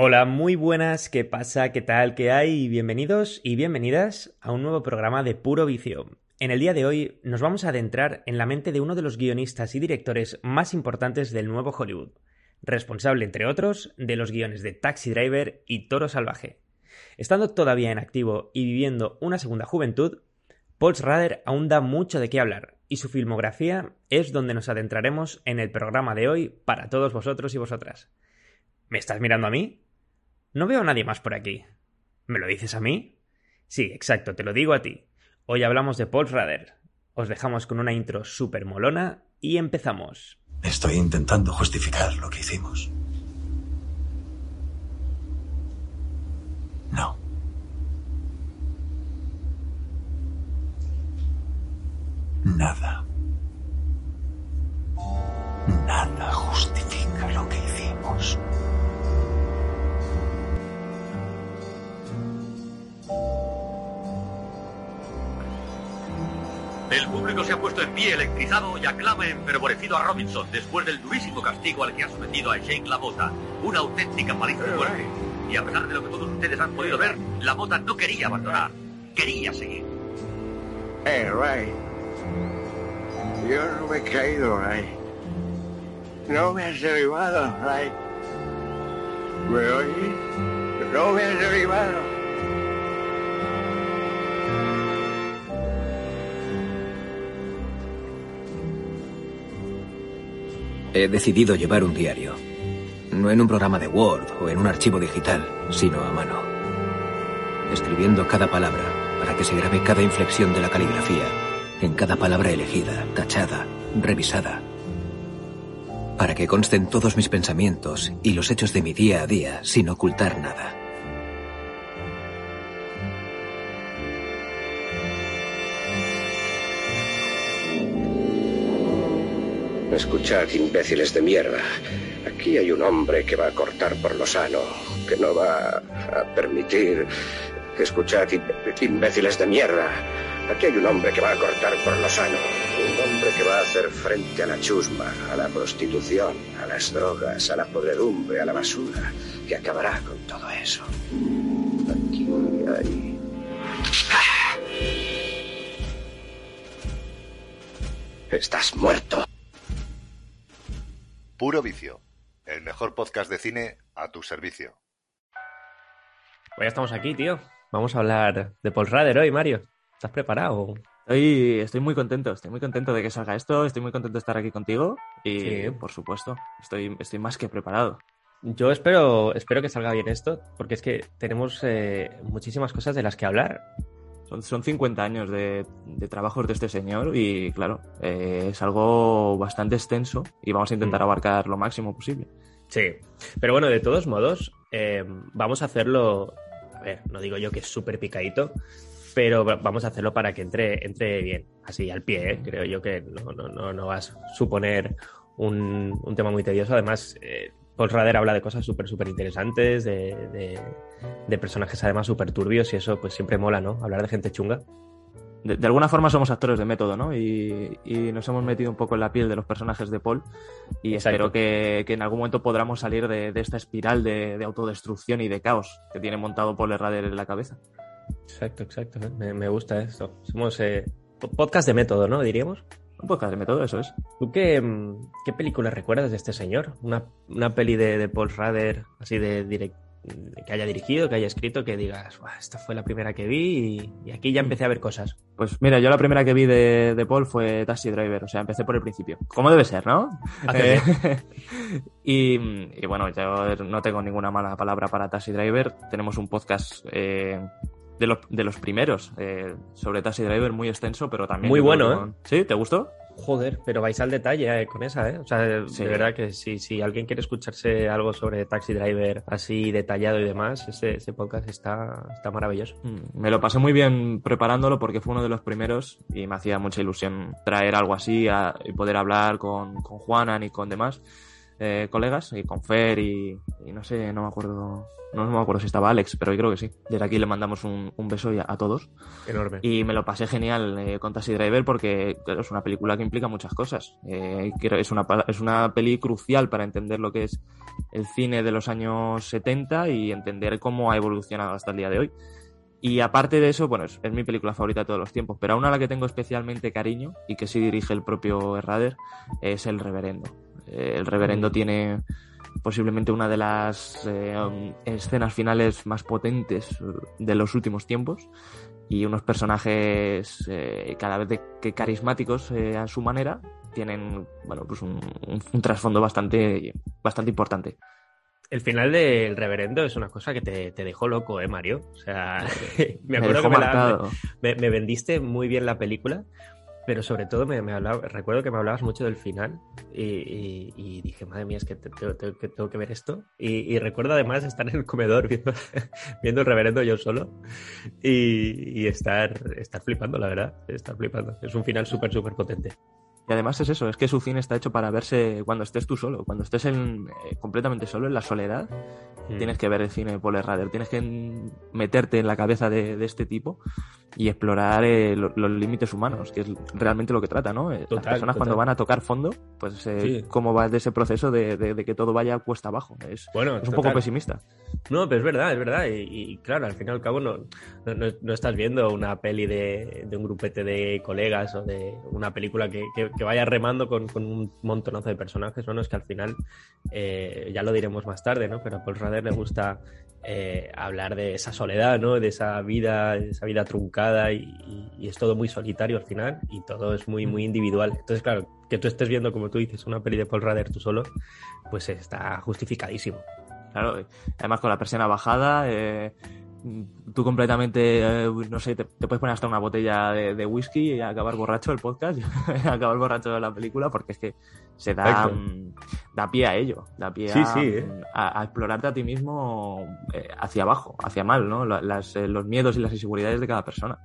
Hola, muy buenas, ¿qué pasa? ¿Qué tal? ¿Qué hay? Bienvenidos y bienvenidas a un nuevo programa de Puro Vicio. En el día de hoy nos vamos a adentrar en la mente de uno de los guionistas y directores más importantes del nuevo Hollywood, responsable, entre otros, de los guiones de Taxi Driver y Toro Salvaje. Estando todavía en activo y viviendo una segunda juventud, Paul Schrader aún da mucho de qué hablar, y su filmografía es donde nos adentraremos en el programa de hoy para todos vosotros y vosotras. ¿Me estás mirando a mí? No veo a nadie más por aquí. ¿Me lo dices a mí? Sí, exacto, te lo digo a ti. Hoy hablamos de Paul Schrader. Os dejamos con una intro súper molona y empezamos. Estoy intentando justificar lo que hicimos. No. Nada. Nada justifica lo que hicimos. El público se ha puesto en pie electrizado y aclama enfervorecido a Robinson después del durísimo castigo al que ha sometido a Jake LaMotta. Una auténtica paliza de muerte. Y a pesar de lo que todos ustedes han podido ver, LaMotta no quería abandonar. Quería seguir. Hey, Ray. Yo no me he caído, Ray. No me has derribado, Ray. ¿Me oyes? No me has derribado. He decidido llevar un diario. No en un programa de Word o en un archivo digital, sino a mano. Escribiendo cada palabra para que se grabe cada inflexión de la caligrafía, en cada palabra elegida, tachada, revisada. Para que consten todos mis pensamientos y los hechos de mi día a día sin ocultar nada. Escuchad, imbéciles de mierda. Aquí hay un hombre que va a cortar por lo sano, que no va a permitir... Escuchad, imbéciles de mierda. Aquí hay un hombre que va a cortar por lo sano. Un hombre que va a hacer frente a la chusma, a la prostitución, a las drogas, a la podredumbre, a la basura, que acabará con todo eso. Aquí hay... Estás muerto. Puro Vicio, el mejor podcast de cine a tu servicio. Pues ya estamos aquí, tío. Vamos a hablar de Paul Schrader hoy, Mario. ¿Estás preparado? Estoy, estoy muy contento, estoy muy contento de que salga esto, estoy muy contento de estar aquí contigo y, Sí. por supuesto, estoy, estoy más que preparado. Yo espero, espero que salga bien esto, porque es que tenemos eh, muchísimas cosas de las que hablar. Son, son 50 años de, de trabajos de este señor y, claro, eh, es algo bastante extenso y vamos a intentar Mm. abarcar lo máximo posible. Sí. Pero bueno, de todos modos, eh, vamos a hacerlo. A ver, no digo yo que es súper picadito, pero va- vamos a hacerlo para que entre, entre bien, así al pie, ¿eh? Creo yo que no, no, no, no va a suponer un, un tema muy tedioso. Además, eh, Paul Schrader habla de cosas súper, súper interesantes, de, de- de personajes además súper turbios y eso pues siempre mola, ¿no? Hablar de gente chunga. De, de alguna forma somos actores de método, ¿no? Y, y nos hemos metido un poco en la piel de los personajes de Paul y Exacto. espero que, que en algún momento podamos salir de, esta espiral de, de autodestrucción y de caos que tiene montado Paul Rader en la cabeza. Exacto, exacto. Me, me gusta esto. Somos eh, po- podcast de método, ¿no? Diríamos. Un podcast de método, eso es. ¿Tú qué, mm, qué película recuerdas de este señor? Una, una peli de, de Paul Schrader, así de, direct- que haya dirigido, que haya escrito, que digas, "Buah, esta fue la primera que vi y, y aquí ya empecé a ver cosas. Pues mira, yo la primera que vi de, de Paul fue Taxi Driver, o sea, empecé por el principio. Como debe ser, ¿no? Haces Eh, y, y bueno, yo no tengo ninguna mala palabra para Taxi Driver. Tenemos un podcast eh, de, los, de los primeros eh, sobre Taxi Driver muy extenso, pero también... Muy bueno, ¿eh? ¿Sí? ¿Te gustó? Joder, pero vais al detalle eh, con esa, ¿eh? O sea, Sí. de verdad que si, si alguien quiere escucharse algo sobre Taxi Driver así detallado y demás, ese, ese podcast está, está maravilloso. Mm, Me lo pasé muy bien preparándolo porque fue uno de los primeros y me hacía mucha ilusión traer algo así a- y poder hablar con, con Juanan y con demás eh, colegas y con Fer y, y no sé, no me acuerdo. No me acuerdo si estaba Alex, pero yo creo que sí. Desde aquí le mandamos un, un beso a, a, todos. Enorme. Y me lo pasé genial eh, con Taxi Driver porque claro, es una película que implica muchas cosas. Eh, es, una, es una peli crucial para entender lo que es el cine de los años 70 y entender cómo ha evolucionado hasta el día de hoy. Y aparte de eso, bueno, es, es, mi película favorita de todos los tiempos, pero una a la que tengo especialmente cariño y que sí dirige el propio Herrader es El Reverendo. Eh, el Reverendo tiene posiblemente una de las eh, escenas finales más potentes de los últimos tiempos y unos personajes eh, cada vez de, que carismáticos eh, a su manera tienen bueno pues un, un, un, trasfondo bastante bastante importante. El final del reverendo es una cosa que te, te dejó loco, ¿eh, Mario? O sea, me acuerdo me que me, la, me, me, vendiste muy bien la película, pero sobre todo me, me recuerdo que me hablabas mucho del final y, y, y dije, madre mía, es que te, te, te, tengo que ver esto. Y, y, recuerdo además estar en el comedor viendo, viendo el reverendo yo solo y, estar, estar flipando, la verdad, estar flipando. Es un final súper, súper potente. Y además es eso, es que su cine está hecho para verse cuando estés tú solo, cuando estés en, eh, completamente solo en la soledad. Mm. Tienes que ver el cine de Paul Rader, tienes que meterte en la cabeza de, de este tipo y explorar eh, lo, los límites humanos, que es realmente lo que trata, ¿no? Eh, Total, Las personas total. cuando van a tocar fondo, pues eh, Sí. cómo va de ese proceso de, de- de que todo vaya cuesta abajo. Es, Bueno, es un total. poco pesimista. No, pero es verdad, es verdad. Y, y claro, al fin y al cabo no, no, estás viendo una peli de, de un grupete de colegas o de una película que, que- que vaya remando con, con un montonazo de personajes. No, es que al final, eh, ya lo diremos más tarde, ¿no? Pero a Paul Rader le gusta eh, hablar de esa soledad, ¿no? De esa vida, de esa vida truncada y, y- y es todo muy solitario al final y todo es muy, muy individual. Entonces, claro, que tú estés viendo, como tú dices, una peli de Paul Rader tú solo, pues está justificadísimo. Claro, además con la persiana bajada, eh, tú completamente, eh, no sé, te, te puedes poner hasta una botella de, de whisky y acabar borracho el podcast, acabar borracho de la película, porque es que se da, mm, da pie a ello, da pie Sí, a, sí, eh. a- a explorarte a ti mismo eh, hacia abajo, hacia mal, ¿no? La- Las, los miedos y las inseguridades de cada persona.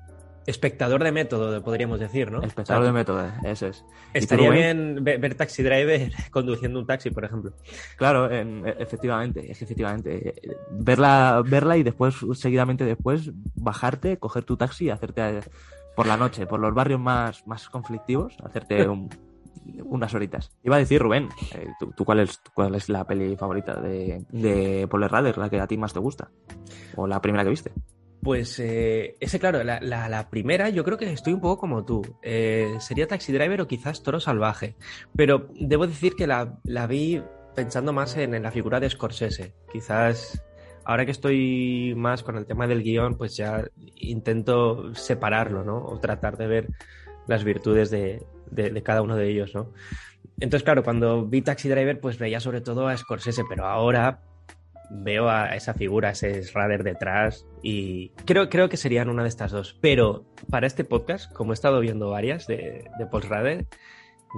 Espectador de método, podríamos decir, ¿no? Espectador O sea, de método, eso es. ¿Y tú, Estaría bien ver, Taxi Driver conduciendo un taxi, por ejemplo. Claro, en- e- efectivamente, es que efectivamente. eh, Verla, verla y después, seguidamente después, bajarte, coger tu taxi y hacerte eh, por la noche, por los barrios más, más conflictivos, hacerte un- unas horitas. Iba a decir, Rubén, eh, ¿tú, tú cuál, es, cuál es la peli favorita de, de Paul Rader, la que a ti más te gusta? ¿O la primera que viste? Pues eh, ese, claro, la, primera, yo creo que estoy un poco como tú. Eh, sería Taxi Driver o quizás Toro Salvaje. Pero debo decir que la, la vi pensando más en, en la figura de Scorsese. Quizás ahora que estoy más con el tema del guion, pues ya intento separarlo, ¿no? O tratar de ver las virtudes de, de- de cada uno de ellos, ¿no? Entonces, claro, cuando vi Taxi Driver, pues veía sobre todo a Scorsese, pero ahora veo a esa figura, ese Schrader detrás y creo, creo que serían una de estas dos. Pero para este podcast, como he estado viendo varias de, de Paul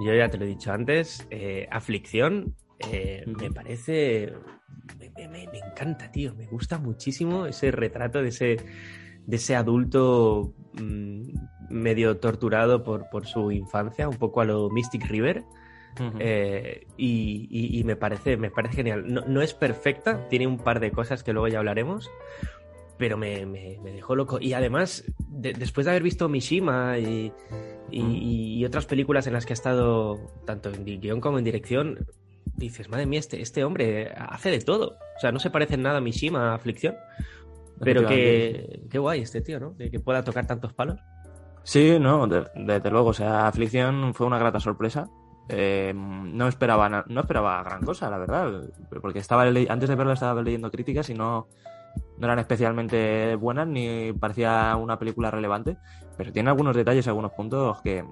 yo ya te lo he dicho antes, eh, Aflicción eh, me parece... Me, me- me- me encanta, tío. Me gusta muchísimo ese retrato de ese, de ese adulto mm, medio torturado por, por su infancia, un poco a lo Mystic River. Eh, y, y- y me parece, me parece genial. No, no es perfecta, tiene un par de cosas que luego ya hablaremos, pero me, me- me dejó loco. Y además, de- después de haber visto Mishima y, y- Mm. y otras películas en las que ha estado, tanto en guion como en dirección, dices, madre mía, este, este hombre hace de todo. O sea, no se parece en nada a Mishima, a Aflicción, pero que, qué guay este tío, ¿no? De que pueda tocar tantos palos. Sí, no, de- desde luego. O sea, Aflicción fue una grata sorpresa. Eh, no esperaba no esperaba gran cosa, la verdad. Porque estaba antes de verla estaba leyendo críticas y no, no eran especialmente buenas ni parecía una película relevante. Pero tiene algunos detalles, algunos puntos que,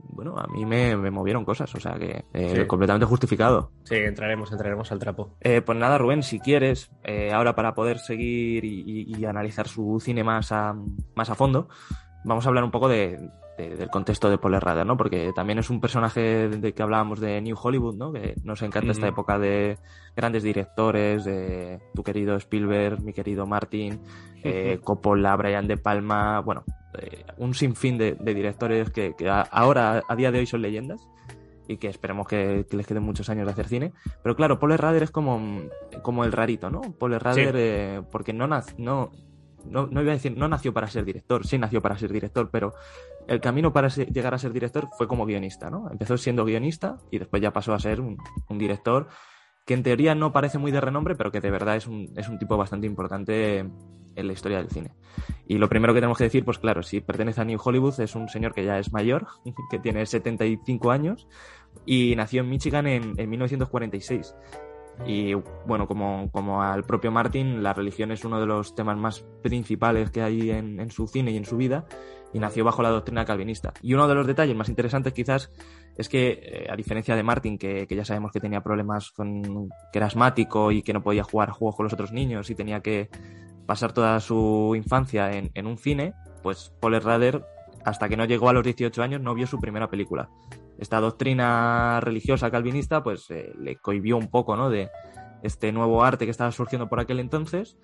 bueno, a mí me, me movieron cosas. O sea que eh, Sí. completamente justificado. Sí, entraremos, entraremos al trapo. Eh, pues nada, Rubén, si quieres, ahora para poder seguir y, y- y analizar su cine más a, más a fondo, vamos a hablar un poco de, de- del contexto de Paul Rader, ¿no? Porque también es un personaje de que hablábamos de New Hollywood, ¿no? Que nos encanta esta época de grandes directores, de tu querido Spielberg, mi querido Martin, eh, Coppola, Brian De Palma, bueno, eh, un sinfín de, directores que, que a- ahora, a día de hoy, son leyendas y que esperemos que, les queden muchos años de hacer cine. Pero claro, Paul Rader es como, como el rarito, ¿no? Paul Rader, eh, porque no, no, no, no, iba a decir, no nació para ser director, sí nació para ser director, pero el camino para llegar a ser director fue como guionista, ¿no? Empezó siendo guionista y después ya pasó a ser un, director que en teoría no parece muy de renombre, pero que de verdad es un, es un tipo bastante importante en la historia del cine. Y lo primero que tenemos que decir, pues claro, si pertenece a New Hollywood, es un señor que ya es mayor, que tiene 75 años y nació en Michigan en, en 1946. Y bueno, como, como, al propio Martin, la religión es uno de los temas más principales que hay en, en, su cine y en su vida, y nació bajo la doctrina calvinista. Y uno de los detalles más interesantes quizás es que, eh, a diferencia de Martin, que, que, ya sabemos que tenía problemas con que era asmático y que no podía jugar juegos con los otros niños y tenía que pasar toda su infancia en, en un cine, pues Paul Rader, hasta que no llegó a los 18 años, no vio su primera película esta doctrina religiosa calvinista pues eh, le cohibió un poco ¿no? de este nuevo arte que estaba surgiendo por aquel entonces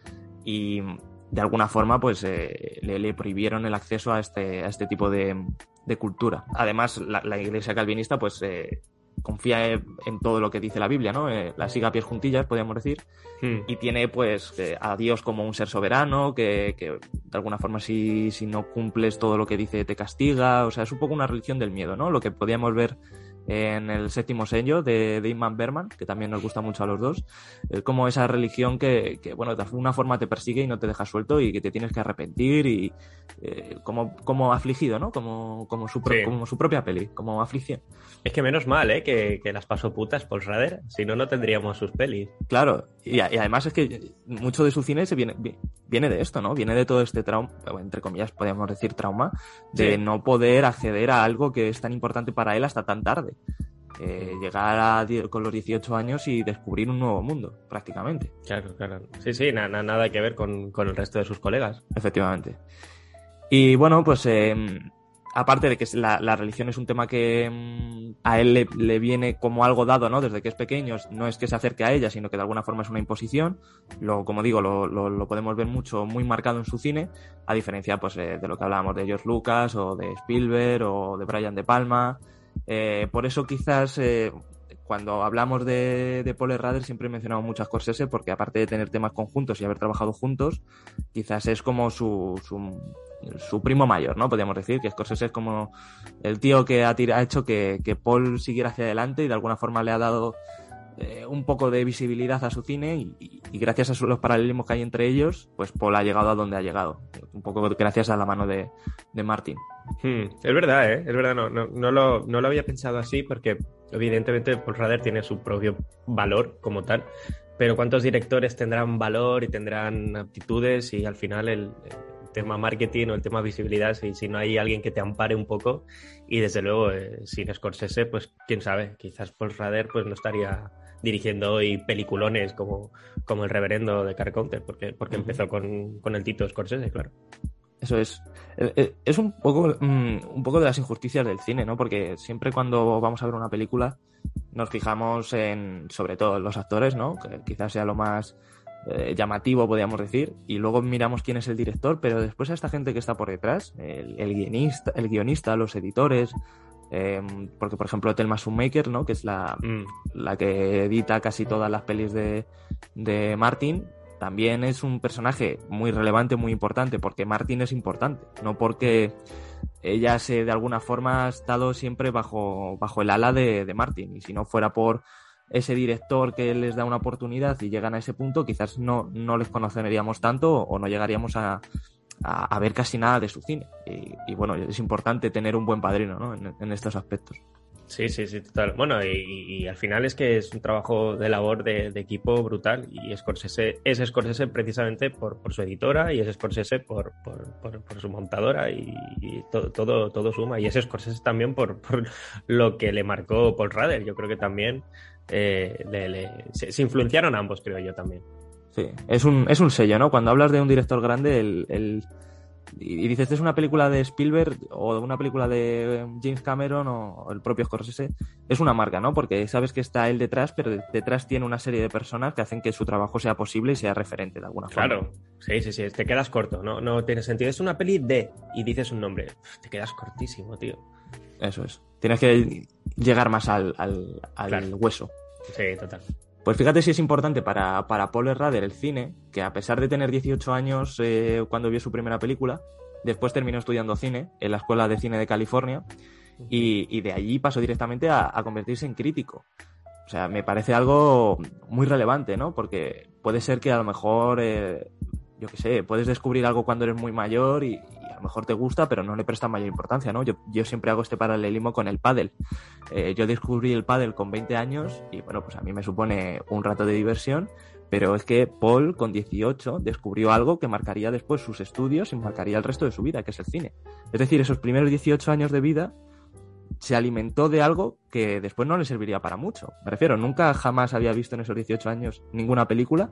y de alguna forma pues eh, le, prohibieron el acceso a este, a este tipo de, cultura. Además, la, la, iglesia calvinista pues eh, confía en todo lo que dice la Biblia, ¿no? Eh, la siga a pies juntillas, podríamos decir, hmm. y tiene pues a Dios como un ser soberano, que, que de alguna forma si, si, no cumples todo lo que dice te castiga, o sea, es un poco una religión del miedo, ¿no? Lo que podríamos ver en el séptimo sello de, de Inman Berman, que también nos gusta mucho a los dos, es como esa religión que, que, bueno, de alguna forma te persigue y no te deja suelto y que te tienes que arrepentir y eh, como, como afligido, ¿no? Como, como, su como su propia peli, como aflicción. Es que menos mal, ¿eh? Que, que las pasó putas Paul Rader, si no, no tendríamos sus pelis. Claro, y, y, además es que mucho de su cine se viene, viene de esto, ¿no? Viene de todo este trauma, entre comillas, podríamos decir trauma, de sí. no poder acceder a algo que es tan importante para él hasta tan tarde. Eh, llegar a, con los 18 años y descubrir un nuevo mundo, prácticamente. Claro, claro. Sí, sí, nada, nada que ver con, con, el resto de sus colegas. Efectivamente. Y bueno, pues eh, aparte de que la, religión es un tema que mm, a él le, viene como algo dado, ¿no? Desde que es pequeño, no es que se acerque a ella, sino que de alguna forma es una imposición. Lo, como digo, lo, podemos ver mucho, muy marcado en su cine, a diferencia pues, eh, de lo que hablábamos de George Lucas o de Spielberg o de Brian De Palma. Eh, por eso quizás eh, cuando hablamos de, de Paul Rader siempre he mencionado mucho a Scorsese porque aparte de tener temas conjuntos y haber trabajado juntos, quizás es como su, su, su primo mayor, ¿no? Podríamos decir que Scorsese es como el tío que ha, hecho que, que, Paul siguiera hacia adelante y de alguna forma le ha dado eh, un poco de visibilidad a su cine y, gracias a los paralelismos que hay entre ellos, pues Paul ha llegado a donde ha llegado. Un poco gracias a la mano de, de Martin. Hmm, es verdad, ¿eh? Es verdad, no, no, no, lo, no lo había pensado así porque evidentemente Paul Rader tiene su propio valor como tal, pero ¿cuántos directores tendrán valor y tendrán aptitudes y al final el tema marketing o el tema visibilidad, si, si, no hay alguien que te ampare un poco y desde luego eh, sin Scorsese, pues quién sabe, quizás Paul Rader pues no estaría dirigiendo hoy peliculones como, como el reverendo de Car Counter, porque, porque uh -huh. empezó con, con el Tito Scorsese, claro. Eso es. Es un poco, un poco de las injusticias del cine, ¿no? Porque siempre cuando vamos a ver una película nos fijamos en, sobre todo, en los actores, ¿no? Que quizás sea lo más eh, llamativo, podríamos decir, y luego miramos quién es el director, pero después a esta gente que está por detrás, el, el guionista, el guionista, los editores, eh, porque por ejemplo Telma Schumacher, ¿no? Que es la, mm. la que edita casi todas las pelis de, de Martin, también es un personaje muy relevante, muy importante, porque Martin es importante, no porque ella se de alguna forma ha estado siempre bajo, bajo el ala de, de Martin, y si no fuera por ese director que les da una oportunidad y llegan a ese punto, quizás no, no les conoceríamos tanto o no llegaríamos a, a, ver casi nada de su cine. Y, bueno, es importante tener un buen padrino ¿no? en, estos aspectos. Sí, sí, sí, total. Bueno, y, al final es que es un trabajo de labor de, equipo brutal y Scorsese es Scorsese precisamente por, por su editora y es Scorsese por, por, por, su montadora y, y, todo, todo, todo suma. Y es Scorsese también por, por lo que le marcó Paul Rader. Yo creo que también eh, le, le, se, se, influenciaron ambos, creo yo también. Sí, es un, es un sello, ¿no? Cuando hablas de un director grande, el, el y dices, ¿es una película de Spielberg o una película de James Cameron o el propio Scorsese? Es una marca, ¿no? Porque sabes que está él detrás, pero detrás tiene una serie de personas que hacen que su trabajo sea posible y sea referente de alguna forma. Claro, sí, sí, sí, te quedas corto, no, no tiene sentido. Es una peli de y dices un nombre, te quedas cortísimo, tío. Eso es. Tienes que llegar más al, al, al Claro. hueso. Sí, total. Pues fíjate si es importante para, para Paul Rader el cine, que a pesar de tener 18 años eh, cuando vio su primera película, después terminó estudiando cine en la Escuela de Cine de California y, y de allí pasó directamente a, a convertirse en crítico. O sea, me parece algo muy relevante, ¿no? Porque puede ser que a lo mejor, eh, yo qué sé, puedes descubrir algo cuando eres muy mayor y, mejor te gusta, pero no le prestas mayor importancia, ¿no? Yo, yo siempre hago este paralelismo con el pádel. Eh, yo descubrí el pádel con 20 años y bueno, pues a mí me supone un rato de diversión, pero es que Paul con 18 descubrió algo que marcaría después sus estudios y marcaría el resto de su vida, que es el cine. Es decir, esos primeros 18 años de vida se alimentó de algo que después no le serviría para mucho. Me refiero, nunca jamás había visto en esos 18 años ninguna película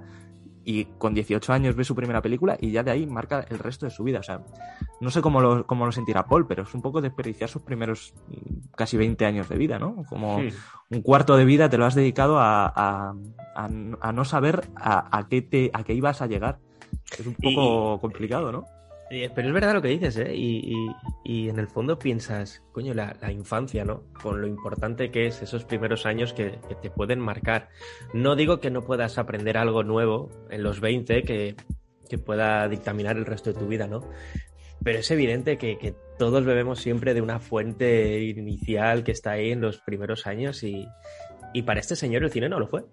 y con 18 años ve su primera película y ya de ahí marca el resto de su vida. O sea, no sé cómo lo, cómo lo sentirá Paul, pero es un poco desperdiciar sus primeros mm, casi 20 años de vida, ¿no? Como un cuarto de vida te lo has dedicado a, a- a- a no saber a, a qué te, a qué ibas a llegar. Es un poco complicado, ¿no? Pero es verdad lo que dices, ¿eh? Y, y- y en el fondo piensas, coño, la, la infancia, ¿no? Con lo importante que es esos primeros años que, que te pueden marcar. No digo que no puedas aprender algo nuevo en los 20 que, que pueda dictaminar el resto de tu vida, ¿no? Pero es evidente que, que todos bebemos siempre de una fuente inicial que está ahí en los primeros años y, y para este señor el cine no lo fue.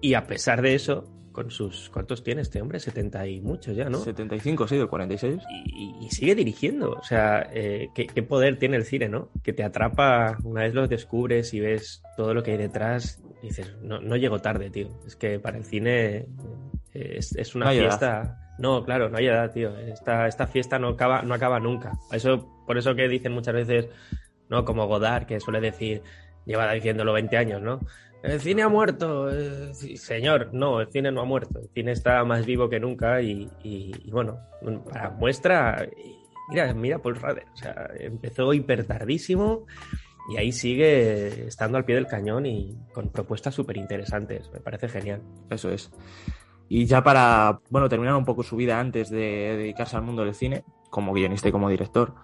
Y a pesar de eso, con sus... ¿Cuántos tiene este hombre? 70 y muchos ya, ¿no? 75, sí, del 46. y, y sigue dirigiendo. O sea, eh, ¿qué, qué poder tiene el cine, ¿no? Que te atrapa una vez lo descubres y ves todo lo que hay detrás. Dices, no, no llego tarde, tío. Es que para el cine eh, es, es una No hay edad. fiesta. No, claro, no hay edad, tío. Esta, esta fiesta no acaba, no acaba nunca. Eso, por eso que dicen muchas veces, ¿no? Como Godard, que suele decir, lleva diciéndolo 20 años, ¿no? El cine ha muerto. eh, sí, señor, no, el cine no ha muerto. El cine está más vivo que nunca y, y- y bueno, para muestra, mira, mira Paul Rader. O sea, empezó hiper tardísimo y ahí sigue estando al pie del cañón y con propuestas súper interesantes. Me parece genial. Eso es. Y ya para, bueno, terminar un poco su vida antes de dedicarse al mundo del cine, como guionista y como director,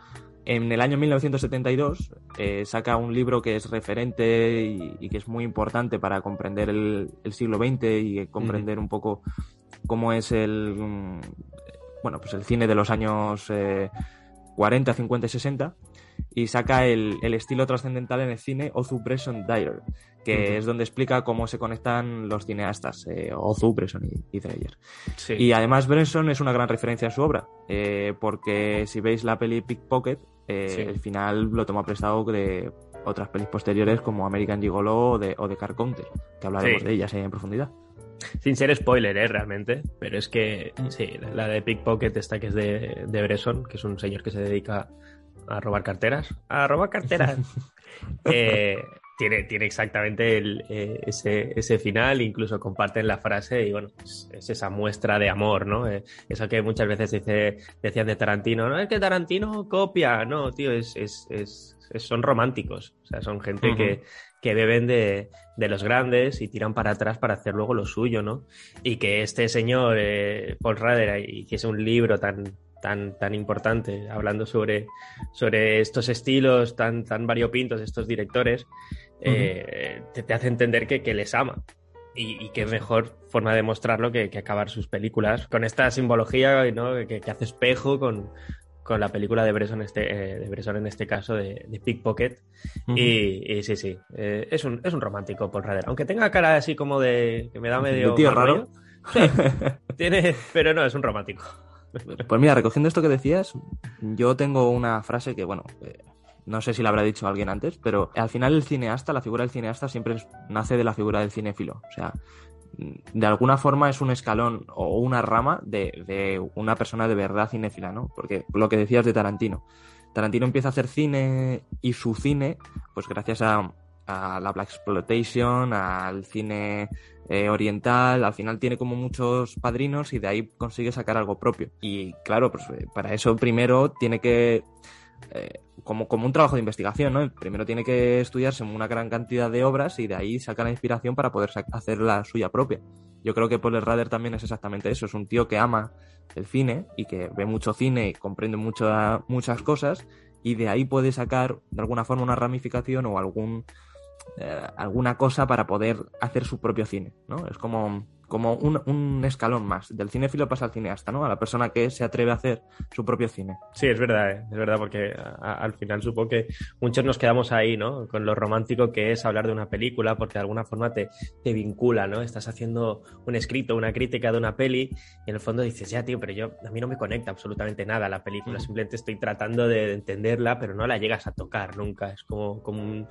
en el año 1972 eh, saca un libro que es referente y, y que es muy importante para comprender el, el siglo XX y comprender un poco cómo es el, mm, bueno, pues el cine de los años eh, 40, 50 y 60 y saca el, el estilo trascendental en el cine Ozu Bresson Dyer, que es donde explica cómo se conectan los cineastas, eh, Ozu, Bresson y, y Dreyer. Sí. Y además Bresson es una gran referencia en su obra, eh, porque si veis la peli Pickpocket, eh, Sí. el final lo toma prestado de otras pelis posteriores como American Gigolo o de, o de Car Counter, que hablaremos Sí. de ellas en profundidad. Sin ser spoiler, ¿eh? Realmente. Pero es que, sí, la de Pickpocket esta que es de, de Bresson, que es un señor que se dedica a robar carteras. A robar carteras. Eh, tiene, tiene exactamente el, eh, ese, ese final, incluso comparten la frase y bueno, es, es esa muestra de amor, ¿no? Eh, eso que muchas veces dice, decían de Tarantino, no es que Tarantino copia, no, tío, es, es, es- son románticos, o sea, son gente Ujú. que, que beben de, de los grandes y tiran para atrás para hacer luego lo suyo, ¿no? Y que este señor, eh, Paul Rader, hiciese un libro tan, tan, tan importante hablando sobre, sobre estos estilos tan, tan variopintos estos directores, eh, te, te hace entender que, que les ama. Y, y qué mejor forma de mostrarlo que, que acabar sus películas con esta simbología ¿no? que, que hace espejo con, con la película de Bresson, este, eh, de Bresson en este caso, de, de Pickpocket. y, y sí, sí, eh, es, un, es un romántico Paul Rader. Aunque tenga cara así como de que me da medio... De tío raro. Sí, tiene, pero no, es un romántico. Pues mira, recogiendo esto que decías, yo tengo una frase que, bueno, eh, no sé si la habrá dicho alguien antes, pero al final el cineasta, la figura del cineasta siempre nace de la figura del cinéfilo. O sea, de alguna forma es un escalón o una rama de, de una persona de verdad cinéfila, ¿no? Porque lo que decías de Tarantino. Tarantino empieza a hacer cine y su cine, pues gracias a, a la Black Exploitation, al cine eh, oriental, al final tiene como muchos padrinos y de ahí consigue sacar algo propio. Y claro, pues eh, para eso primero tiene que, eh, como, como un trabajo de investigación, ¿no? Primero tiene que estudiarse una gran cantidad de obras y de ahí saca la inspiración para poder hacer la suya propia. Yo creo que Paul Rader también es exactamente eso, es un tío que ama el cine y que ve mucho cine y comprende mucho, muchas cosas y de ahí puede sacar de alguna forma una ramificación o algún eh, alguna cosa para poder hacer su propio cine, ¿no? Es como como un, un, escalón más. Del cinéfilo pasa al cineasta, ¿no? A la persona que se atreve a hacer su propio cine. Sí, es verdad, ¿eh? es verdad, porque a, al final supongo que muchos nos quedamos ahí, ¿no? Con lo romántico que es hablar de una película, porque de alguna forma te, te vincula, ¿no? Estás haciendo un escrito, una crítica de una peli, y en el fondo dices, ya, tío, pero yo, a mí no me conecta absolutamente nada la película, mm. simplemente estoy tratando de entenderla, pero no la llegas a tocar nunca. Es como, como un,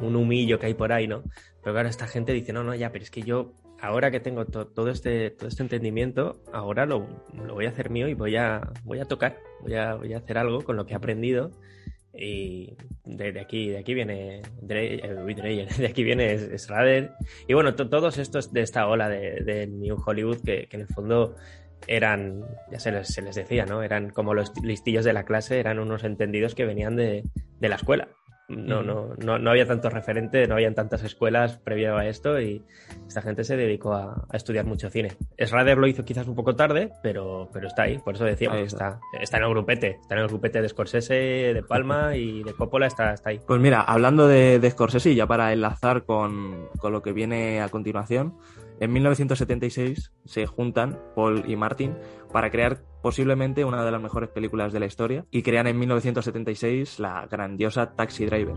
un humillo que hay por ahí, ¿no? Pero claro, esta gente dice, no, no, ya, pero es que yo ahora que tengo to todo, este, todo este entendimiento, ahora lo, lo, voy a hacer mío y voy a, voy a tocar, voy a, voy a hacer algo con lo que he aprendido. Y de, de aquí, de aquí viene Dre, eh, de aquí viene Schrader. Y bueno, todos estos de esta ola de, de New Hollywood que, que, en el fondo eran, ya se les, se les, decía, ¿no? Eran como los listillos de la clase, eran unos entendidos que venían de, de la escuela. No, no, no, no había tantos referentes, no habían tantas escuelas previo a esto y esta gente se dedicó a, a estudiar mucho cine. Schrader lo hizo quizás un poco tarde, pero, pero está ahí, por eso decíamos, está. está. está en el grupete, está en el grupete de Scorsese, de Palma y de Coppola, está, está ahí. Pues mira, hablando de, de Scorsese, ya para enlazar con, con lo que viene a continuación, en 1976 se juntan Paul y Martin para crear posiblemente una de las mejores películas de la historia y crean en 1976 la grandiosa Taxi Driver.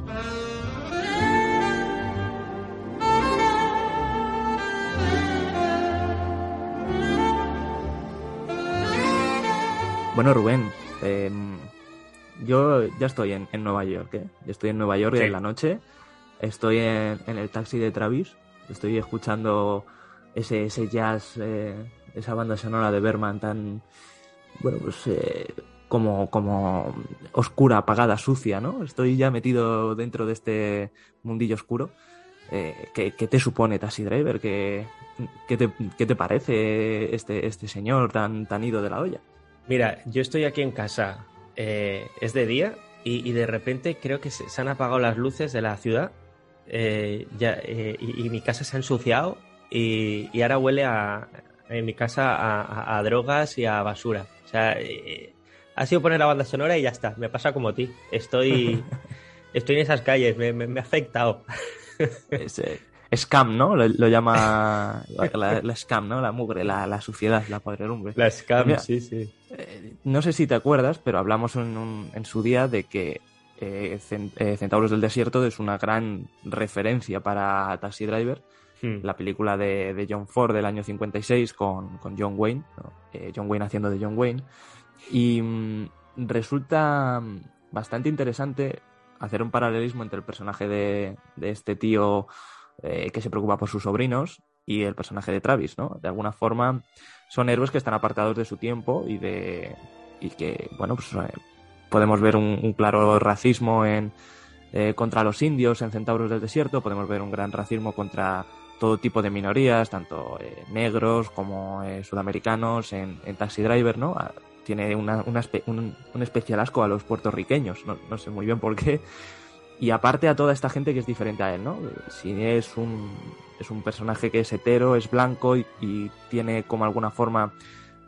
Bueno, Rubén, eh, yo ya estoy en, en Nueva York, ¿eh? Yo estoy en Nueva York sí. en la noche, estoy en, en, el taxi de Travis, estoy escuchando ese, ese jazz, eh, esa banda sonora de Berman tan, bueno, pues eh, como, como oscura, apagada, sucia, ¿no? Estoy ya metido dentro de este mundillo oscuro. Eh, ¿qué, ¿qué, te supone Taxi Driver? ¿Qué, qué, te, ¿Qué, te, parece este, este señor tan, tan ido de la olla? Mira, yo estoy aquí en casa, es de día y, y, de repente creo que se, han apagado las luces de la ciudad y, y mi casa se ha ensuciado y, y ahora huele a, en mi casa a, a, a, drogas y a basura. O sea, eh, ha sido poner la banda sonora y ya está. Me pasa como a ti. Estoy, estoy en esas calles, me, me, me ha afectado. Ese, scam, ¿no? Lo, lo llama la, la, scam, ¿no? La mugre, la, la suciedad, la podredumbre. La scam, Mira, sí, sí. Eh, no sé si te acuerdas, pero hablamos en, un, en su día de que eh, Centauros del Desierto es una gran referencia para Taxi Driver Hmm. la película de, de, John Ford del año 56 con, con John Wayne, eh, John Wayne haciendo de John Wayne. Y mmm, resulta bastante interesante hacer un paralelismo entre el personaje de, de este tío eh, que se preocupa por sus sobrinos y el personaje de Travis, ¿no? De alguna forma son héroes que están apartados de su tiempo y de y que, bueno, pues eh, podemos ver un, claro racismo en, contra los indios en Centauros del Desierto, podemos ver un gran racismo contra todo tipo de minorías, tanto eh, negros como eh, sudamericanos en, Taxi Driver, ¿no? Ah, tiene una, una un, especial asco a los puertorriqueños, no, sé muy bien por qué. Y aparte a toda esta gente que es diferente a él, ¿no? Si es un, es un personaje que es hetero, es blanco y, y tiene como alguna forma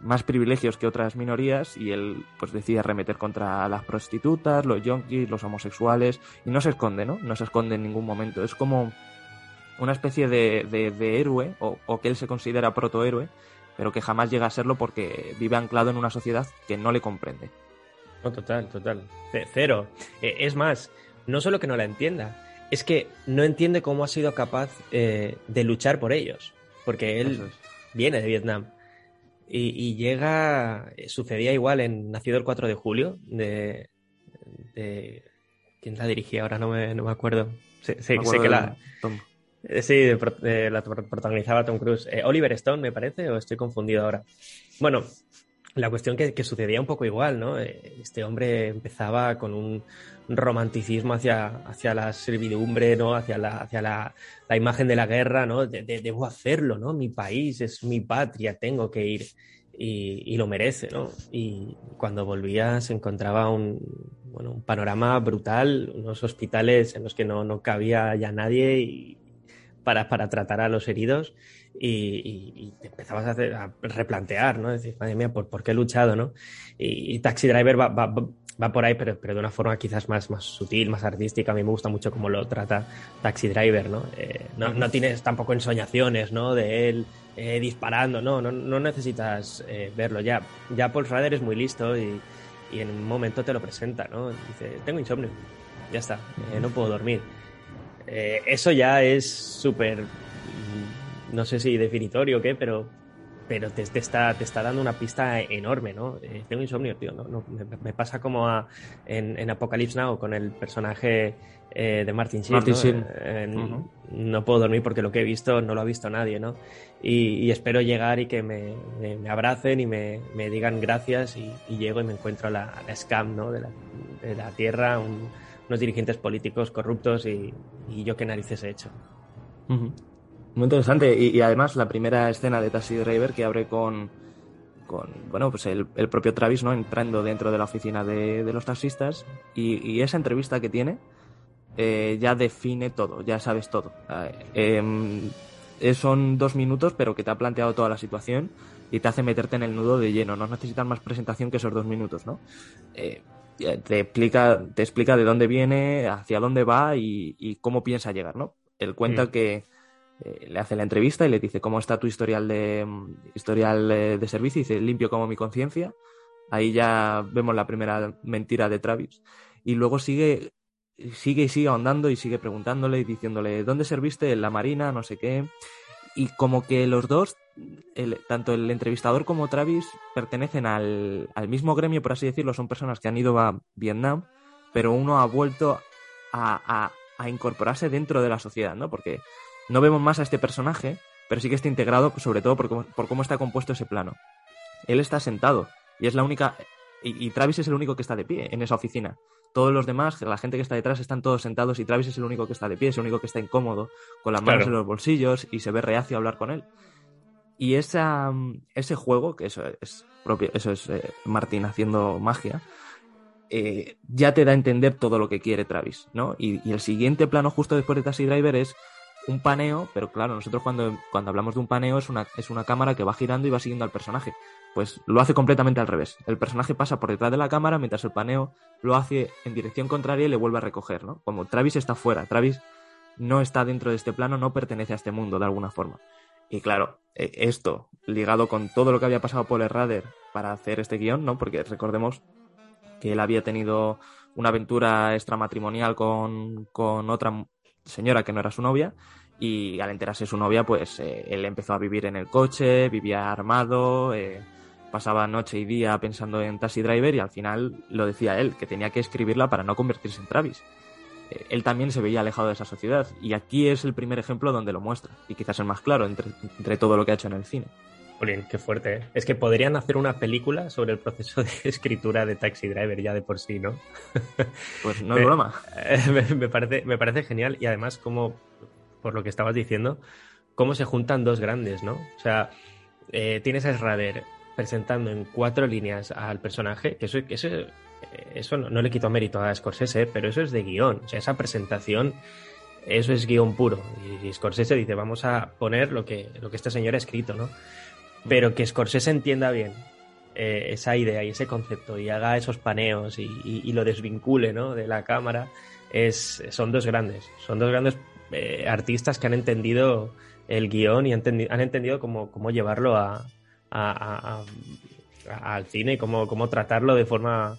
más privilegios que otras minorías y él pues decide arremeter contra las prostitutas, los yonkis, los homosexuales y no se esconde, ¿no? No se esconde en ningún momento. Es como una especie de, de, de héroe, o, o, que él se considera protohéroe, pero que jamás llega a serlo porque vive anclado en una sociedad que no le comprende. No, total, total. Cero. Eh, es más, no solo que no la entienda, es que no entiende cómo ha sido capaz eh, de luchar por ellos. Porque él es. viene de Vietnam. Y, y, llega. Sucedía igual en Nacido el 4 de julio, de. de ¿Quién la dirigía? Ahora no me, no me acuerdo. Sé, sé, me sé que la. Tom. Eh, sí, eh, la protagonizaba Tom Cruise. Eh, Oliver Stone, me parece, o estoy confundido ahora. Bueno, la cuestión que, que, sucedía un poco igual, ¿no? Este hombre empezaba con un romanticismo hacia, hacia la servidumbre, ¿no? Hacia la, hacia la, la imagen de la guerra, ¿no? De, de, debo hacerlo, ¿no? Mi país es mi patria, tengo que ir. Y, y, lo merece, ¿no? Y cuando volvía se encontraba un, bueno, un panorama brutal, unos hospitales en los que no, no cabía ya nadie y, para, para tratar a los heridos y, y, y te empezabas a, hacer, a, replantear, ¿no? Decir, madre mía, ¿por, ¿por, qué he luchado, no? Y, y Taxi Driver va, va, va por ahí, pero, pero de una forma quizás más, más sutil, más artística. A mí me gusta mucho cómo lo trata Taxi Driver, ¿no? Eh, no, no, tienes tampoco ensoñaciones, ¿no? De él eh, disparando, no, no, no necesitas eh, verlo ya. Ya Paul Schrader es muy listo y, y, en un momento te lo presenta, ¿no? Dice, tengo insomnio, ya está, eh, no puedo dormir. Eso ya es súper, no sé si definitorio o qué, pero pero te, te, está, te está dando una pista enorme, ¿no? Eh, tengo insomnio, tío. No, no, me, me, pasa como a, en, en, Apocalypse Now con el personaje eh, de Martin Sheen. Martin ¿no? Sheen. En, uh -huh. no puedo dormir porque lo que he visto no lo ha visto nadie, ¿no? Y, y espero llegar y que me, me, me abracen y me, digan gracias y, y, llego y me encuentro a la, a la scam, ¿no? De la, de la tierra, un, unos dirigentes políticos corruptos y, yo qué narices he hecho. Muy interesante. Y, y, además la primera escena de Taxi Driver que abre con, con bueno, pues el, el, propio Travis, ¿no? Entrando dentro de la oficina de, los taxistas y, y, esa entrevista que tiene eh, ya define todo, ya sabes todo. Eh, eh, son dos minutos, pero que te ha planteado toda la situación y te hace meterte en el nudo de lleno. No necesitan más presentación que esos dos minutos, ¿no? Eh, te explica, te explica de dónde viene, hacia dónde va y, y cómo piensa llegar, ¿no? Él cuenta mm. que eh, le hace la entrevista y le dice cómo está tu historial de historial de, de servicio y dice limpio como mi conciencia ahí ya vemos la primera mentira de Travis. Y luego sigue sigue y sigue ahondando y sigue preguntándole y diciéndole dónde serviste en la marina no sé qué y como que los dos el, tanto el entrevistador como Travis pertenecen al, al mismo gremio por así decirlo son personas que han ido a Vietnam pero uno ha vuelto a, a, incorporarse dentro de la sociedad no porque no vemos más a este personaje, pero sí que está integrado, sobre todo por cómo, por cómo está compuesto ese plano. Él está sentado y es la única. Y, Travis es el único que está de pie en esa oficina. Todos los demás, la gente que está detrás, están todos sentados y Travis es el único que está de pie, es el único que está incómodo, con las manos claro. en los bolsillos y se ve reacio a hablar con él. Y esa, ese juego, que eso es propio, eso es eh, Martín haciendo magia, eh, ya te da a entender todo lo que quiere Travis, ¿no? Y, y el siguiente plano justo después de Taxi Driver es un paneo, pero claro, nosotros cuando, cuando hablamos de un paneo es una, es una cámara que va girando y va siguiendo al personaje. Pues lo hace completamente al revés. El personaje pasa por detrás de la cámara mientras el paneo lo hace en dirección contraria y le vuelve a recoger, ¿no? Como Travis está fuera, Travis no está dentro de este plano, no pertenece a este mundo de alguna forma. Y claro, e, esto ligado con todo lo que había pasado Paul Rader para hacer este guion, ¿no? Porque recordemos que él había tenido una aventura extramatrimonial con, con otra señora que no era su novia y al enterarse su novia pues eh, él empezó a vivir en el coche, vivía armado, eh, pasaba noche y día pensando en Taxi Driver y al final lo decía él, que tenía que escribirla para no convertirse en Travis. Eh, él también se veía alejado de esa sociedad y aquí es el primer ejemplo donde lo muestra y quizás el más claro entre, entre todo lo que ha hecho en el cine. Jolín, qué fuerte. ¿eh? Es que podrían hacer una película sobre el proceso de escritura de Taxi Driver ya de por sí, ¿no? Pues no es broma. Me, me, parece, me parece genial y además como, por lo que estabas diciendo, cómo se juntan dos grandes, ¿no? O sea, eh, tienes a Schrader presentando en cuatro líneas al personaje, que eso, eso, eso no, no, le quito mérito a Scorsese, pero eso es de guion. O sea, esa presentación, eso es guion puro. Y, y Scorsese dice, vamos a poner lo que, lo que este señor ha escrito, ¿no? Pero que Scorsese entienda bien eh, esa idea y ese concepto y haga esos paneos y, y, y, lo desvincule ¿no? de la cámara, es, son dos grandes, son dos grandes eh, artistas que han entendido el guion y han, entendi han entendido cómo, cómo llevarlo a, a, a, al cine y cómo, cómo tratarlo de forma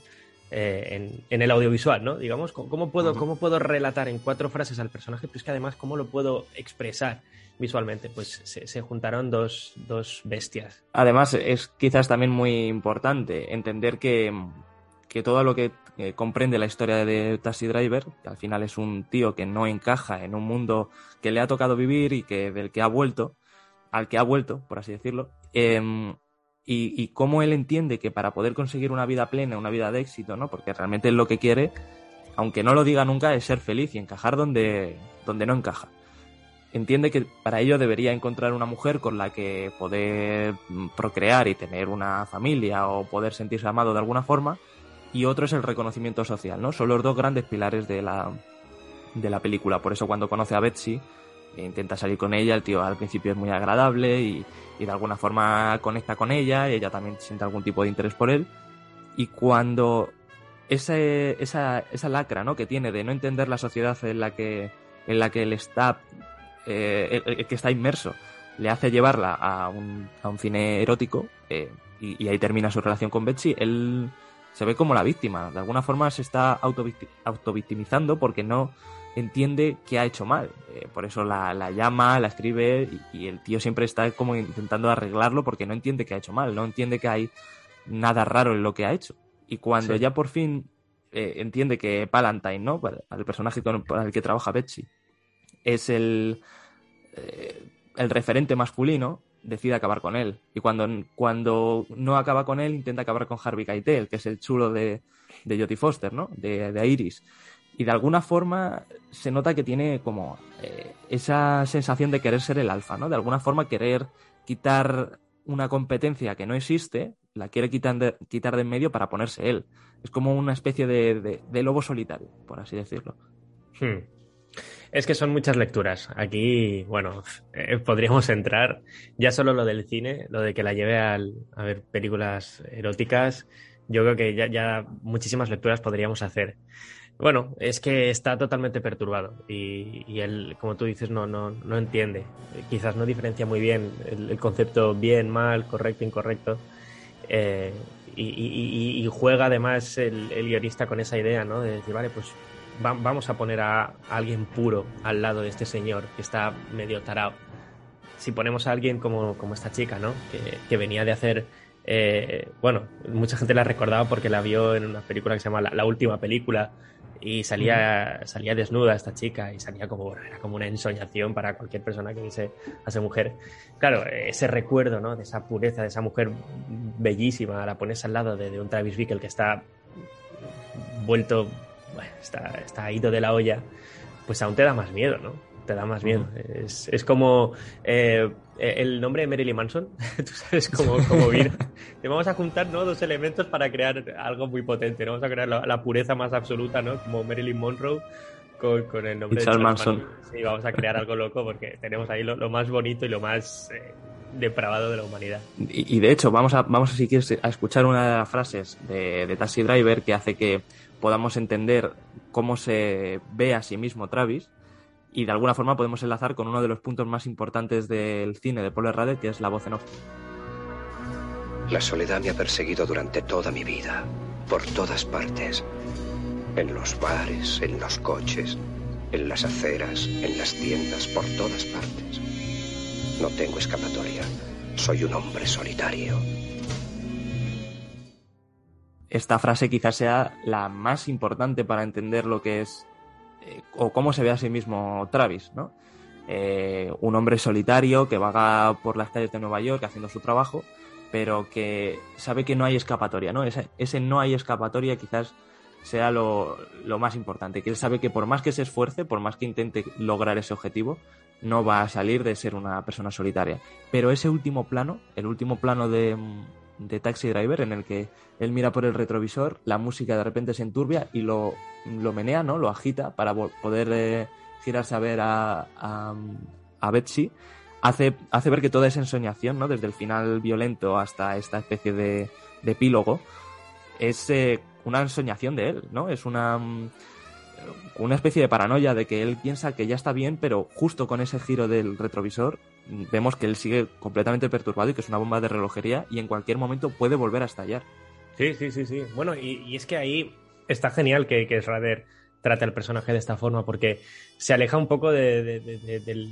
eh, en, en, el audiovisual, ¿no? Digamos, ¿cómo puedo, uh -huh. ¿cómo puedo relatar en cuatro frases al personaje? Pero es que además, ¿cómo lo puedo expresar? Visualmente, pues se, se juntaron dos, dos, bestias. Además, es quizás también muy importante entender que, que todo lo que comprende la historia de Taxi Driver, que al final es un tío que no encaja en un mundo que le ha tocado vivir y que del que ha vuelto, al que ha vuelto, por así decirlo, eh, y, y cómo él entiende que para poder conseguir una vida plena, una vida de éxito, ¿no? Porque realmente él lo que quiere, aunque no lo diga nunca, es ser feliz y encajar donde, donde no encaja entiende que para ello debería encontrar una mujer con la que poder procrear y tener una familia o poder sentirse amado de alguna forma y otro es el reconocimiento social, ¿no? Son los dos grandes pilares de la, de la película. Por eso cuando conoce a Betsy e intenta salir con ella, el tío al principio es muy agradable y, y de alguna forma conecta con ella y ella también siente algún tipo de interés por él. Y cuando ese, esa, esa lacra ¿no? que tiene de no entender la sociedad en la que, en la que él está, eh, que está inmerso, le hace llevarla a un, a un cine erótico eh, y, y, ahí termina su relación con Betsy, él se ve como la víctima. De alguna forma se está autovictimizando porque no entiende que ha hecho mal. Eh, por eso la, la, llama, la escribe y, y, el tío siempre está como intentando arreglarlo porque no entiende que ha hecho mal, no entiende que hay nada raro en lo que ha hecho. Y cuando sí. ya por fin eh, entiende que Palantine, ¿no? El personaje con el que trabaja Betsy, es el, eh, el referente masculino, decide acabar con él. Y cuando, cuando no acaba con él, intenta acabar con Harvey Keitel, que es el chulo de, de Jodie Foster, ¿no? De, de, Iris. Y de alguna forma se nota que tiene como eh, esa sensación de querer ser el alfa, ¿no? De alguna forma querer quitar una competencia que no existe, la quiere quitar de, quitar de en medio para ponerse él. Es como una especie de, de, lobo solitario, por así decirlo. Hmm. Es que son muchas lecturas. Aquí, bueno, eh, podríamos entrar. Ya solo lo del cine, lo de que la lleve al, a ver películas eróticas, yo creo que ya, ya muchísimas lecturas podríamos hacer. Bueno, es que está totalmente perturbado y, y, él, como tú dices, no, no, no entiende. Quizás no diferencia muy bien el, concepto bien, mal, correcto, incorrecto. Eh, y, y, y, juega además el, el, guionista con esa idea, ¿no? De decir, vale, pues va, vamos a poner a, a, alguien puro al lado de este señor que está medio tarado. Si ponemos a alguien como, como esta chica, ¿no? Que, que venía de hacer eh, bueno, mucha gente la ha recordado porque la vio en una película que se llama La, la última película y salía, salía desnuda esta chica y salía como, era como una ensoñación para cualquier persona que viese a esa mujer. Claro, ese recuerdo, ¿no? De esa pureza, de esa mujer bellísima, la pones al lado de, de un Travis Bickle que está vuelto, bueno, está, está ido de la olla, pues aún te da más miedo, ¿no? te da más miedo. Es, es, como eh, el nombre de Marilyn Manson, tú sabes cómo, cómo vir. Te vamos a juntar ¿no? dos elementos para crear algo muy potente, ¿no? Vamos a crear la, la pureza más absoluta, ¿no? Como Marilyn Monroe con, con el nombre de Charles Manson. Manson. Sí, vamos a crear algo loco porque tenemos ahí lo, lo más bonito y lo más eh, depravado de la humanidad. Y, y, de hecho, vamos a, vamos a, si quieres, a escuchar una de las frases de, de Taxi Driver que hace que podamos entender cómo se ve a sí mismo Travis y de alguna forma podemos enlazar con uno de los puntos más importantes del cine de Paul Rade, que es la voz en off. La soledad me ha perseguido durante toda mi vida, por todas partes, en los bares, en los coches, en las aceras, en las tiendas, por todas partes. No tengo escapatoria, soy un hombre solitario. Esta frase quizás sea la más importante para entender lo que es eh, o cómo se ve a sí mismo Travis, ¿no? Eh, un hombre solitario que vaga por las calles de Nueva York haciendo su trabajo, pero que sabe que no hay escapatoria, ¿no? Ese, ese no hay escapatoria quizás sea lo, lo, más importante, que él sabe que por más que se esfuerce, por más que intente lograr ese objetivo, no va a salir de ser una persona solitaria. Pero ese último plano, el último plano de, de Taxi Driver en el que él mira por el retrovisor, la música de repente se enturbia y lo, lo menea, ¿no? Lo agita para poder eh, girarse a ver a, a, a, Betsy. Hace, hace ver que toda esa ensoñación, ¿no? Desde el final violento hasta esta especie de, de epílogo, es eh, una ensoñación de él, ¿no? Es una, una especie de paranoia de que él piensa que ya está bien, pero justo con ese giro del retrovisor vemos que él sigue completamente perturbado y que es una bomba de relojería y en cualquier momento puede volver a estallar. Sí, sí, sí, sí. Bueno, y, es que ahí está genial que, que Schrader trate al personaje de esta forma porque se aleja un poco de, de, de, de,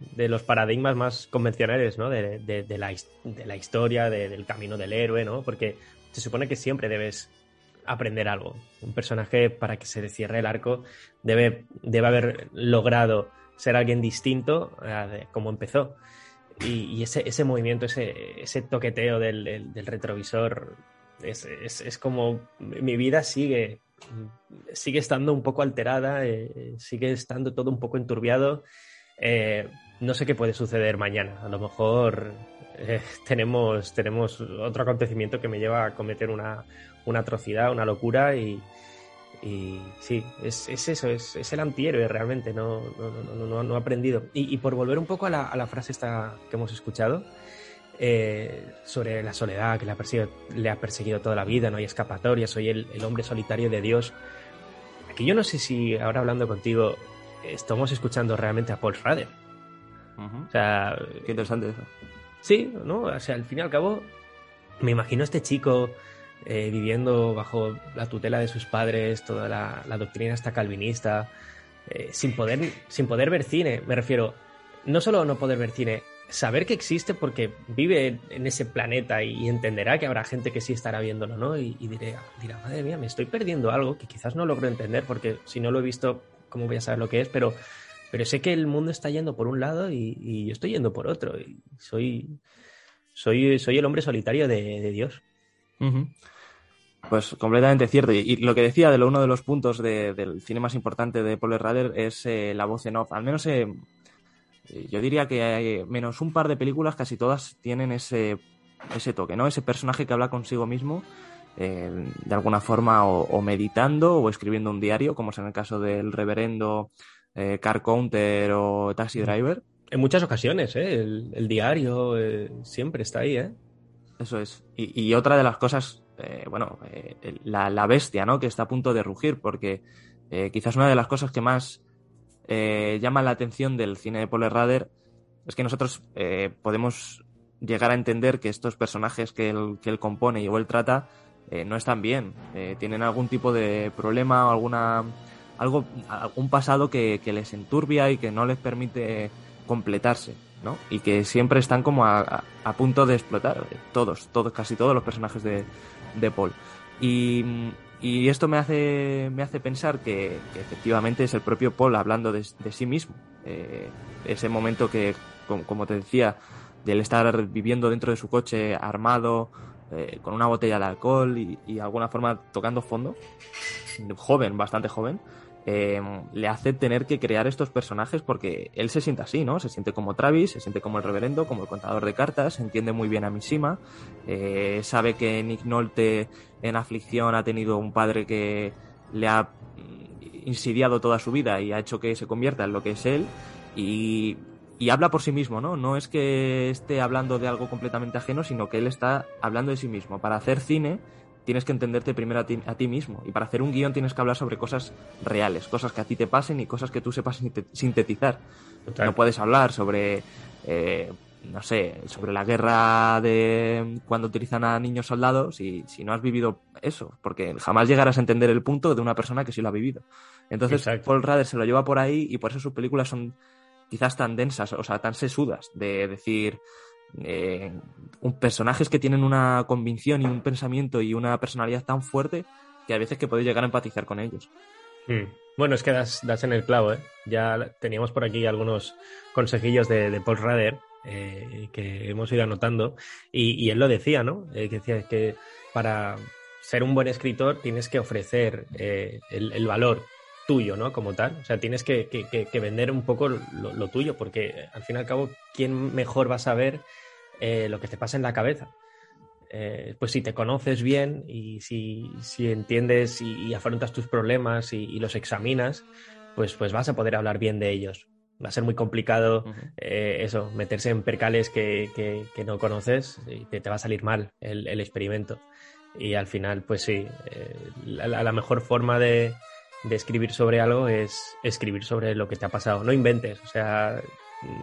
de los paradigmas más convencionales, ¿no? De, la, de la historia, del camino del héroe, ¿no? Porque se supone que siempre debes aprender algo. Un personaje, para que se cierre el arco, debe, debe haber logrado ser alguien distinto cómo empezó. Y, ese, ese movimiento, ese, ese toqueteo del, el, del retrovisor, es, es, es, como mi vida sigue, sigue estando un poco alterada, eh, sigue estando todo un poco enturbiado. Eh, no sé qué puede suceder mañana. A lo mejor eh, tenemos, tenemos otro acontecimiento que me lleva a cometer una, una atrocidad, una locura y, y sí, es, es eso, es, es, el antihéroe realmente, no, no, no, no, no ha aprendido. Y, y, por volver un poco a la, a la, frase esta que hemos escuchado, eh, sobre la soledad que le ha, perseguido, le ha perseguido toda la vida, no hay escapatoria, soy el, el hombre solitario de Dios. Aquí yo no sé si ahora hablando contigo estamos escuchando realmente a Paul Schrader. O sea, Qué interesante eso. Sí, ¿no? O sea, al fin y al cabo, me imagino a este chico eh, viviendo bajo la tutela de sus padres, toda la, la doctrina esta calvinista, eh, sin, poder, sin poder ver cine. Me refiero, no solo no poder ver cine, saber que existe porque vive en ese planeta y entenderá que habrá gente que sí estará viéndolo, ¿no? Y, y diré, dirá, madre mía, me estoy perdiendo algo que quizás no logro entender porque si no lo he visto, ¿cómo voy a saber lo que es? Pero pero sé que el mundo está yendo por un lado y, y yo estoy yendo por otro. Y soy, soy, soy el hombre solitario de, de Dios. Ujú. Pues completamente cierto. Y, y lo que decía de lo, uno de los puntos de- del cine más importante de Paul Rader es eh, la voz en off. Al menos eh, yo diría que hay menos un par de películas, casi todas tienen ese, ese toque, ¿no? Ese personaje que habla consigo mismo. eh, de alguna forma o, o meditando o escribiendo un diario, como es en el caso del reverendo Car Counter o Taxi Driver. En muchas ocasiones, ¿eh? el, el diario siempre está ahí. ¿eh? Eso es. Y, y otra de las cosas, eh, bueno, eh, la, la bestia, ¿no? Que está a punto de rugir, porque eh, quizás una de las cosas que más eh, llama la atención del cine de Paul Rader es que nosotros eh, podemos llegar a entender que estos personajes que él, que él compone y o él trata no están bien, tienen algún tipo de problema o alguna algo algún pasado que, que les enturbia y que no les permite completarse, ¿no? Y que siempre están como a, punto de explotar, eh, todos, todos, casi todos los personajes de, de Paul. Y, y esto me hace, me hace pensar que, que efectivamente es el propio Paul hablando de, sí mismo. Eh, ese momento que, como, como te decía, del estar viviendo dentro de su coche armado, eh, con una botella de alcohol y, y de alguna forma tocando fondo, joven, bastante joven, eh, le hace tener que crear estos personajes porque él se siente así, ¿no? Se siente como Travis, se siente como el reverendo, como el contador de cartas, entiende muy bien a Mishima, eh, sabe que Nick Nolte en aflicción ha tenido un padre que le ha mm, insidiado toda su vida y ha hecho que se convierta en lo que es él y, y habla por sí mismo, ¿no? No es que esté hablando de algo completamente ajeno, sino que él está hablando de sí mismo. Para hacer cine tienes que entenderte primero a ti, a ti mismo. Y para hacer un guion tienes que hablar sobre cosas reales, cosas que a ti te pasen y cosas que tú sepas sinte- sintetizar. Total. No puedes hablar sobre, eh, no sé, sobre la guerra de cuando utilizan a niños soldados si, si no has vivido eso, porque jamás llegarás a entender el punto de una persona que sí lo ha vivido. Entonces, Exacto. Paul Rader se lo lleva por ahí y por eso sus películas son quizás tan densas, o sea, tan sesudas, de decir, eh, un, personajes que tienen una convicción y un pensamiento y una personalidad tan fuerte que a veces que puedes llegar a empatizar con ellos. Mm. Bueno, es que das, das en el clavo, ¿eh? Ya teníamos por aquí algunos consejillos de, Paul Rader eh, que hemos ido anotando y, él lo decía, ¿no? Eh, que decía que para ser un buen escritor tienes que ofrecer el valor tuyo, ¿no? Como tal. O sea, tienes que, que- que- que vender un poco lo, lo tuyo, porque al fin y al cabo, ¿quién mejor va a saber eh, lo que te pasa en la cabeza? Eh, pues si te conoces bien y si, si entiendes y, y afrontas tus problemas y, y los examinas, pues, pues vas a poder hablar bien de ellos. Va a ser muy complicado eh, eso, meterse en percales que, que- que no conoces y te va a salir mal el, el experimento. Y al final, pues sí, la- la mejor forma de, de escribir sobre algo es escribir sobre lo que te ha pasado. No inventes, o sea,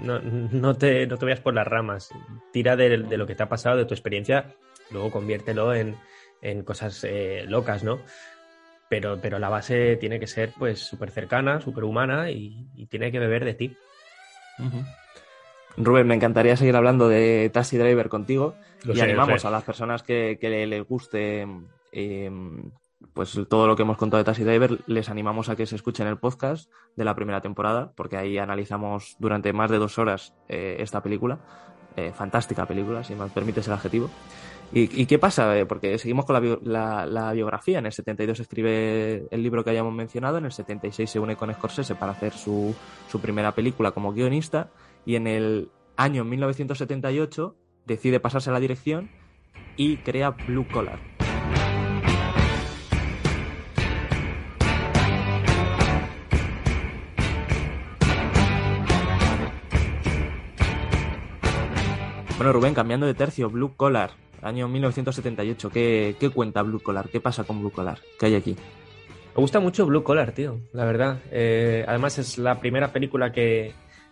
no, no, te, no te vayas por las ramas. Tira de, de lo que te ha pasado, de tu experiencia, luego conviértelo en, en cosas eh, locas, ¿no? Pero, pero la base tiene que ser pues súper cercana, súper humana y, y tiene que beber de ti. Rubén, me encantaría seguir hablando de Taxi Driver contigo Lo y sé, animamos a las personas que, que le- les guste eh, pues todo lo que hemos contado de Taxi Driver, les animamos a que se escuchen el podcast de la primera temporada, porque ahí analizamos durante más de dos horas eh, esta película. Eh, fantástica película, si me permites el adjetivo. ¿Y, qué pasa? Eh, Porque seguimos con la- la biografía. En el 72 escribe el libro que hayamos mencionado, en el 76 se une con Scorsese para hacer su, su primera película como guionista y en el año 1978 decide pasarse a la dirección y crea Blue Collar. Bueno, Rubén, cambiando de tercio, Blue Collar, año 1978. ¿Qué, qué cuenta Blue Collar? ¿Qué pasa con Blue Collar? ¿Qué hay aquí? Me gusta mucho Blue Collar, tío, la verdad. Eh, además es la primera película que,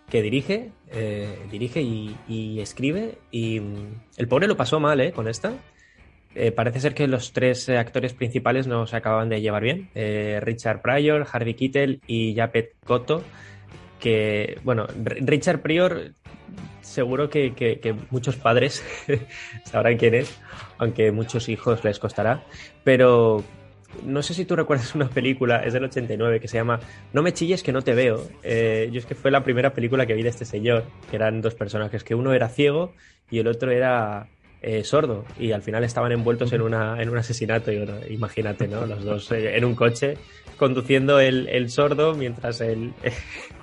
que dirige, eh, dirige y, escribe. Y mm, el pobre lo pasó mal, ¿eh? Con esta. Eh, parece ser que los tres actores principales no se acaban de llevar bien. Richard Pryor, Harvey Keitel y Japet Cotto. Que, bueno, Richard Pryor, seguro que, que- que muchos padres sabrán quién es, aunque muchos hijos les costará. Pero no sé si tú recuerdas una película, es del 89, que se llama No me chilles que no te veo. Eh, yo es que fue la primera película que vi de este señor, que eran dos personajes, que uno era ciego y el otro era eh, sordo y al final estaban envueltos en, una, en un asesinato y bueno, imagínate, ¿no? Los dos eh, en un coche conduciendo el, el sordo mientras el...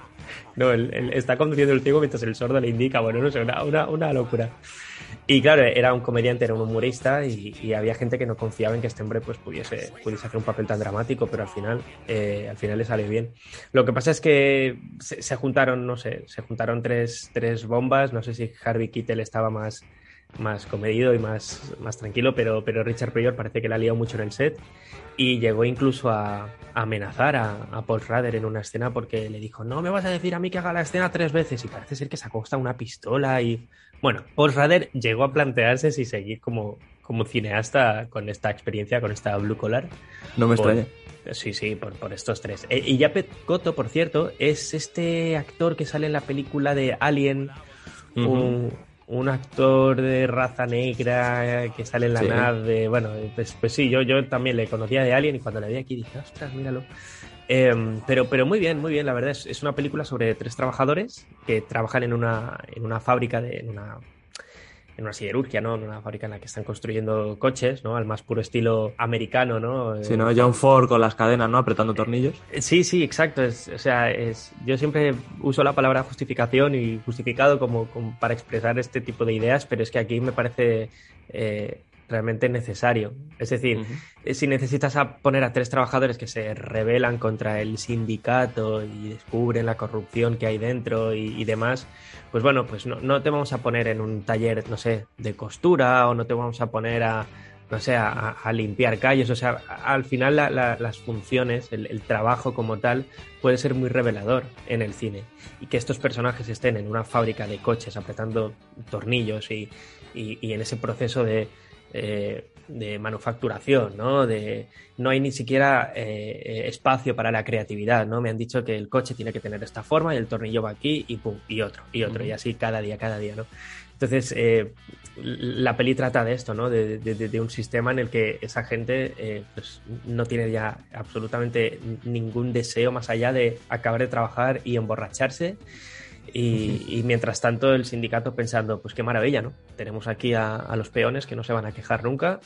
no, el- está conduciendo el ciego mientras el sordo le indica, bueno, no sé, una, una, una locura. Y claro, era un comediante, era un humorista y, y había gente que no confiaba en que este hombre pues, pudiese, pudiese hacer un papel tan dramático, pero al final, eh, al final le sale bien. Lo que pasa es que se, se juntaron, no sé, se juntaron tres, tres bombas, no sé si Harvey Keitel estaba más, más comedido y más, más tranquilo, pero, pero Richard Pryor parece que la ha liado mucho en el set y llegó incluso a, a amenazar a, a Paul Rader en una escena porque le dijo, no me vas a decir a mí que haga la escena tres veces y parece ser que sacó hasta una pistola y... Bueno, Paul Rader llegó a plantearse si seguir como, como cineasta con esta experiencia, con esta Blue Collar. No me Por- extraña. Sí, sí, por, por estos tres. Eh, y Japet Koto, por cierto, es este actor que sale en la película de Alien, un, un actor de raza negra eh, que sale en la Sí. nave. Bueno, pues, pues sí, yo, yo también le conocía de Alien y cuando le vi aquí dije, ostras, míralo. Em, pero, pero muy bien, muy bien, la verdad. Es, es una película sobre tres trabajadores que trabajan en una, en una fábrica, de, en una en una siderurgia, ¿no? En una fábrica en la que están construyendo coches, ¿no? Al más puro estilo americano, ¿no? Sí, Eh, ¿no? John Ford con las cadenas, ¿no? Apretando tornillos. Sí, sí, exacto. Es, o sea, es, yo siempre uso la palabra justificación y justificado como, como para expresar este tipo de ideas, pero es que aquí me parece eh, realmente necesario. Es decir, eh, si necesitas a poner a tres trabajadores que se rebelan contra el sindicato y descubren la corrupción que hay dentro y, y demás, pues bueno, pues no, no te vamos a poner en un taller, no sé, de costura o no te vamos a poner a, no sé, a, a limpiar calles. O sea, al final la- la- las funciones, el, el trabajo como tal, puede ser muy revelador en el cine. Y que estos personajes estén en una fábrica de coches apretando tornillos y, y- y en ese proceso de, eh, de manufacturación, ¿no? De, no hay ni siquiera eh, eh, espacio para la creatividad, ¿no? Me han dicho que el coche tiene que tener esta forma y el tornillo va aquí y pum, y otro, y otro, y así cada día, cada día, ¿no? Entonces, eh, la peli trata de esto, ¿no? De, de- de- de un sistema en el que esa gente eh, pues, no tiene ya absolutamente ningún deseo más allá de acabar de trabajar y emborracharse. Y, y mientras tanto el sindicato pensando, pues qué maravilla, ¿no? Tenemos aquí a, a los peones que no se van a quejar nunca,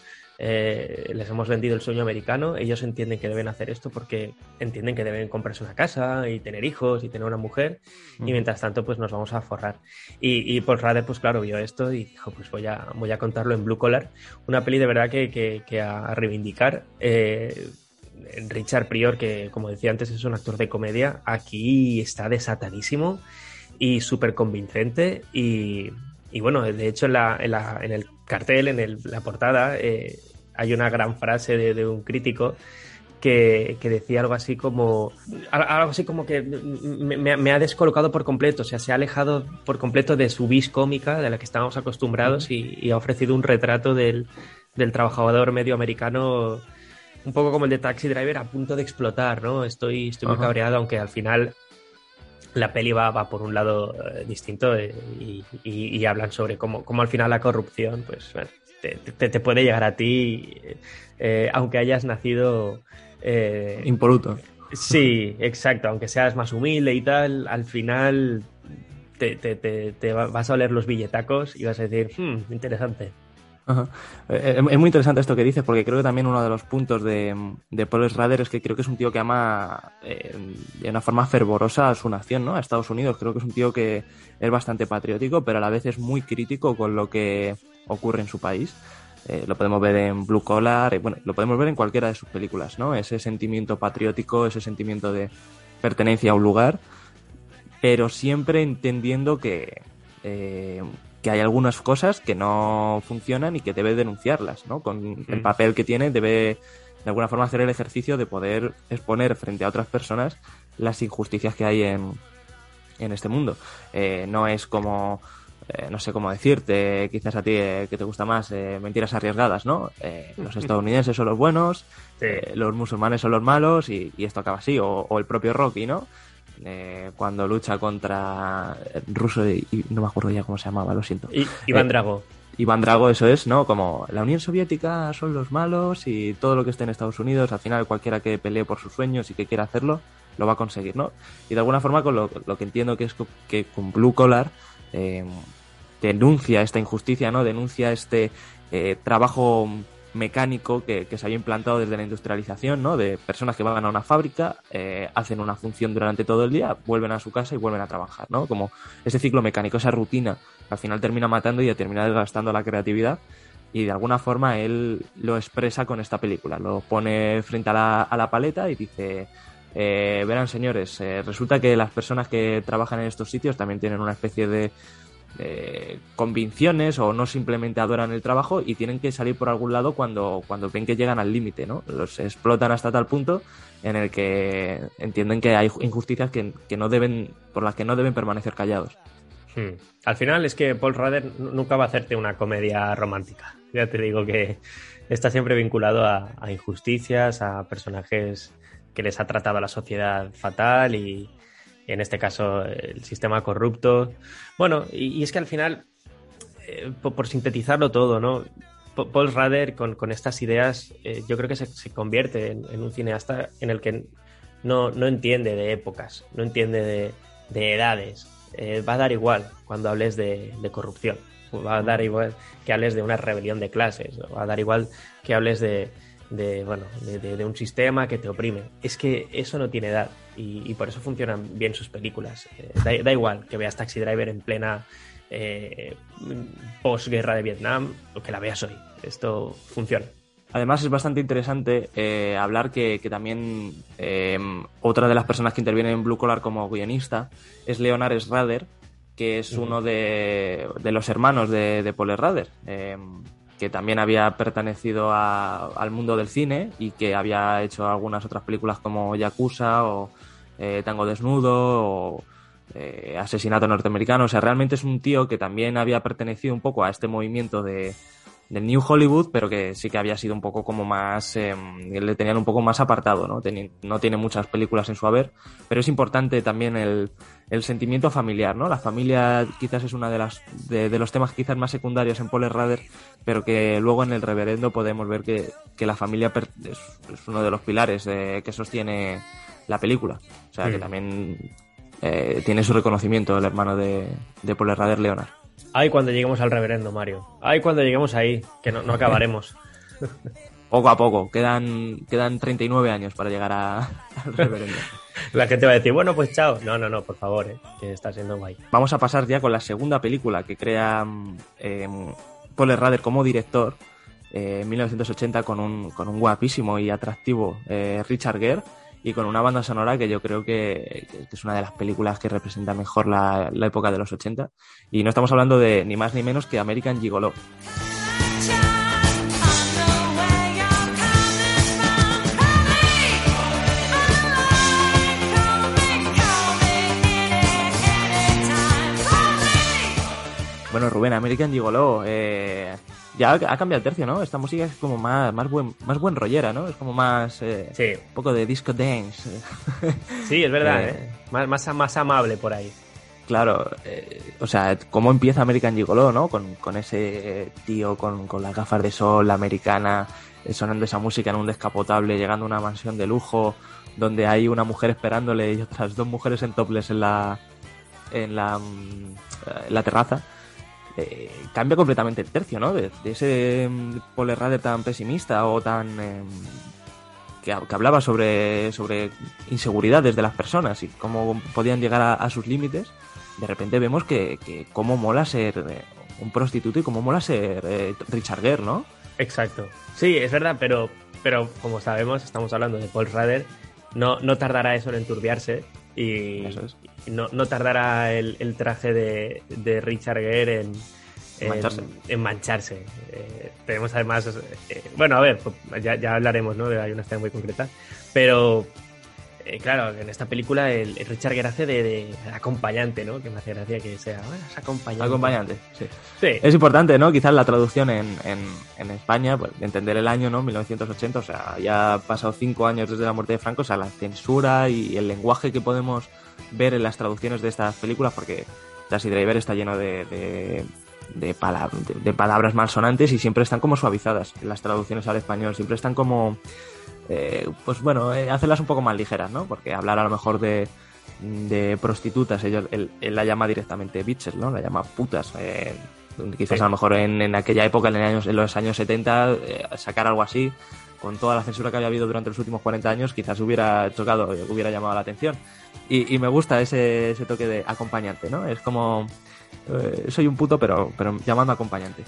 eh, les hemos vendido el sueño americano, ellos entienden que deben hacer esto porque entienden que deben comprarse una casa y tener hijos y tener una mujer y mientras tanto pues nos vamos a forrar. Y, y Paul Rader pues claro vio esto y dijo pues voy a, voy a contarlo en Blue Collar, una peli de verdad que, que, que a reivindicar. Eh, Richard Prior, que como decía antes es un actor de comedia, aquí está desatadísimo y súper convincente y, y bueno, de hecho en, la, en, la- en el cartel, en el- la portada, eh, hay una gran frase de, de un crítico que, que decía algo así como al- algo así como que me, me- me ha descolocado por completo, o sea, se ha alejado por completo de su vis cómica de la que estábamos acostumbrados y, y ha ofrecido un retrato del, del trabajador medio americano un poco como el de Taxi Driver a punto de explotar, ¿no? Estoy, estoy muy Ajá. cabreado, aunque al final la peli va, va por un lado eh, distinto eh, y, y- y hablan sobre cómo, cómo al final la corrupción, pues bueno, te, te- te puede llegar a ti, eh, aunque hayas nacido... Impoluto. Sí, exacto. Aunque seas más humilde y tal, al final te, te- te- te va- vas a oler los billetacos y vas a decir, "Hmm, interesante. Ajá. Eh, Es muy interesante esto que dices, porque creo que también uno de los puntos de, de Paul Schrader es que creo que es un tío que ama eh, de una forma fervorosa a su nación, ¿no? A Estados Unidos. Creo que es un tío que es bastante patriótico, pero a la vez es muy crítico con lo que ocurre en su país. Eh, lo podemos ver en Blue Collar, eh, bueno, lo podemos ver en cualquiera de sus películas, ¿no? Ese sentimiento patriótico, ese sentimiento de pertenencia a un lugar, pero siempre entendiendo que eh, que hay algunas cosas que no funcionan y que debe denunciarlas, ¿no? Con el Mm. papel que tiene debe de alguna forma hacer el ejercicio de poder exponer frente a otras personas las injusticias que hay en, en este mundo. Eh, no es como, eh, no sé cómo decirte, quizás a ti eh, que te gusta más, eh, mentiras arriesgadas, ¿no? Los estadounidenses son los buenos, Sí. los musulmanes son los malos y, y esto acaba así. O, o el propio Rocky, ¿no? Eh, cuando lucha contra el ruso y, y no me acuerdo ya cómo se llamaba, lo siento. Y, Iván Eh, Drago. Iván Drago, eso es, ¿no? Como la Unión Soviética son los malos y todo lo que esté en Estados Unidos, al final cualquiera que pelee por sus sueños y que quiera hacerlo, lo va a conseguir, ¿no? Y de alguna forma con lo, lo que entiendo que es que con Blue Collar eh, denuncia esta injusticia, ¿no? Denuncia este eh, trabajo mecánico que, que se había implantado desde la industrialización, ¿no? De personas que van a una fábrica, eh, hacen una función durante todo el día, vuelven a su casa y vuelven a trabajar, ¿no? Como ese ciclo mecánico, esa rutina, al final termina matando y termina desgastando la creatividad. Y de alguna forma él lo expresa con esta película. Lo pone frente a la, a la paleta y dice, eh, verán señores, eh, resulta que las personas que trabajan en estos sitios también tienen una especie de eh, convicciones o no simplemente adoran el trabajo y tienen que salir por algún lado cuando, cuando ven que llegan al límite, ¿no? Los explotan hasta tal punto en el que entienden que hay injusticias que, que no deben, por las que no deben permanecer callados. Hmm. Al final es que Paul Rudd nunca va a hacerte una comedia romántica. Ya te digo que está siempre vinculado a, a injusticias, a personajes que les ha tratado la sociedad fatal y en este caso el sistema corrupto. Bueno, y, es que al final, eh, por, sintetizarlo todo, ¿no? Paul Rader con, estas ideas eh, yo creo que se, convierte en, un cineasta en el que no, no entiende de épocas, no entiende de, de edades. Eh, va a dar igual cuando hables de, de, corrupción, va a dar igual que hables de una rebelión de clases, va a dar igual que hables de, de bueno, de, de, un sistema que te oprime. Es que eso no tiene edad y, y por eso funcionan bien sus películas. Eh, da, da, igual que veas Taxi Driver en plena eh, posguerra de Vietnam o que la veas hoy. Esto funciona. Además es bastante interesante eh, hablar que, que también eh, otra de las personas que intervienen en Blue Collar como guionista es Leonard Schrader, que es uno de, de los hermanos de, Paul Schrader, eh, que también había pertenecido a, al mundo del cine y que había hecho algunas otras películas como Yakuza o eh, Tango Desnudo o eh, Asesinato Norteamericano. O sea, realmente es un tío que también había pertenecido un poco a este movimiento de del New Hollywood, pero que sí que había sido un poco como más, eh, le tenían un poco más apartado, ¿no? Ten, no tiene muchas películas en su haber, pero es importante también el, el sentimiento familiar, ¿no? La familia quizás es una de las de, de los temas quizás más secundarios en Paul Rader, pero que luego en el reverendo podemos ver que, que la familia es, es, uno de los pilares eh, que sostiene la película. O sea, mm. que también eh, tiene su reconocimiento el hermano de, de Paul Rader, Leonard. Ay, cuando lleguemos al reverendo, Mario. Ay, cuando lleguemos ahí, que no, no acabaremos. poco a poco, quedan, quedan 39 años para llegar a, al reverendo. La gente va a decir, bueno, pues chao. No, no, no, por favor, eh, que está siendo guay. Vamos a pasar ya con la segunda película que crea eh, Paul Rader como director eh, en 1980 con un, con un guapísimo y atractivo eh, Richard Gere y con una banda sonora que yo creo que, es una de las películas que representa mejor la, la, época de los 80. Y no estamos hablando de ni más ni menos que American Gigolo. Bueno, Rubén, American Gigolo, eh, ya ha cambiado el tercio, ¿no? Esta música es como más, más buen, más buen rollera, ¿no? Es como más, eh, sí. un poco de disco dance. Sí, es verdad, eh, más, más, más, amable por ahí. Claro, eh, o sea, cómo empieza American Gigolo, ¿no? Con, con ese tío con, con, las gafas de sol, la americana, eh, sonando esa música en un descapotable, llegando a una mansión de lujo, donde hay una mujer esperándole y otras dos mujeres en topless en la, en la, en la terraza. Eh, cambia completamente el tercio, ¿no? De, de ese um, Paul Rader tan pesimista o tan... Eh, que, que, hablaba sobre, sobre inseguridades de las personas y cómo podían llegar a, a sus límites, de repente vemos que, que cómo mola ser eh, un prostituto y cómo mola ser eh, Richard Gere, ¿no? Exacto. Sí, es verdad, pero, pero como sabemos, estamos hablando de Paul Rader, no, no tardará eso en enturbiarse y, es. No, no, tardará el, el traje de, de, Richard Gere en, En mancharse. En, mancharse. Eh, tenemos además, eh, bueno, a ver, pues, ya, ya hablaremos, ¿no? Hay una escena muy concreta, pero eh, claro, en esta película el, el Richard Gere hace de, de acompañante, ¿no? Que me hace gracia que sea, bueno, es acompañante. Acompañante, sí. Sí. Es importante, ¿no? Quizás la traducción en, en, en España, pues, entender el año, ¿no? 1980, o sea, ya ha pasado cinco años desde la muerte de Franco, o sea, la censura y el lenguaje que podemos ver en las traducciones de estas películas, porque Taxi Driver está lleno de, de, de, pala- de- palabras malsonantes y siempre están como suavizadas en las traducciones al español, siempre están como, eh, pues bueno, eh, hacerlas un poco más ligeras, ¿no? Porque hablar a lo mejor de, de prostitutas, ellos, él, él la llama directamente bitches, ¿no? La llama putas. eh, quizás Sí. a lo mejor en, en aquella época, en, el años- en los años 70, eh, sacar algo así, con toda la censura que había habido durante los últimos 40 años, quizás hubiera chocado, eh, hubiera llamado la atención. Y, y me gusta ese, ese toque de acompañante, ¿no? Es como... eh, soy un puto, pero, pero llamando acompañante.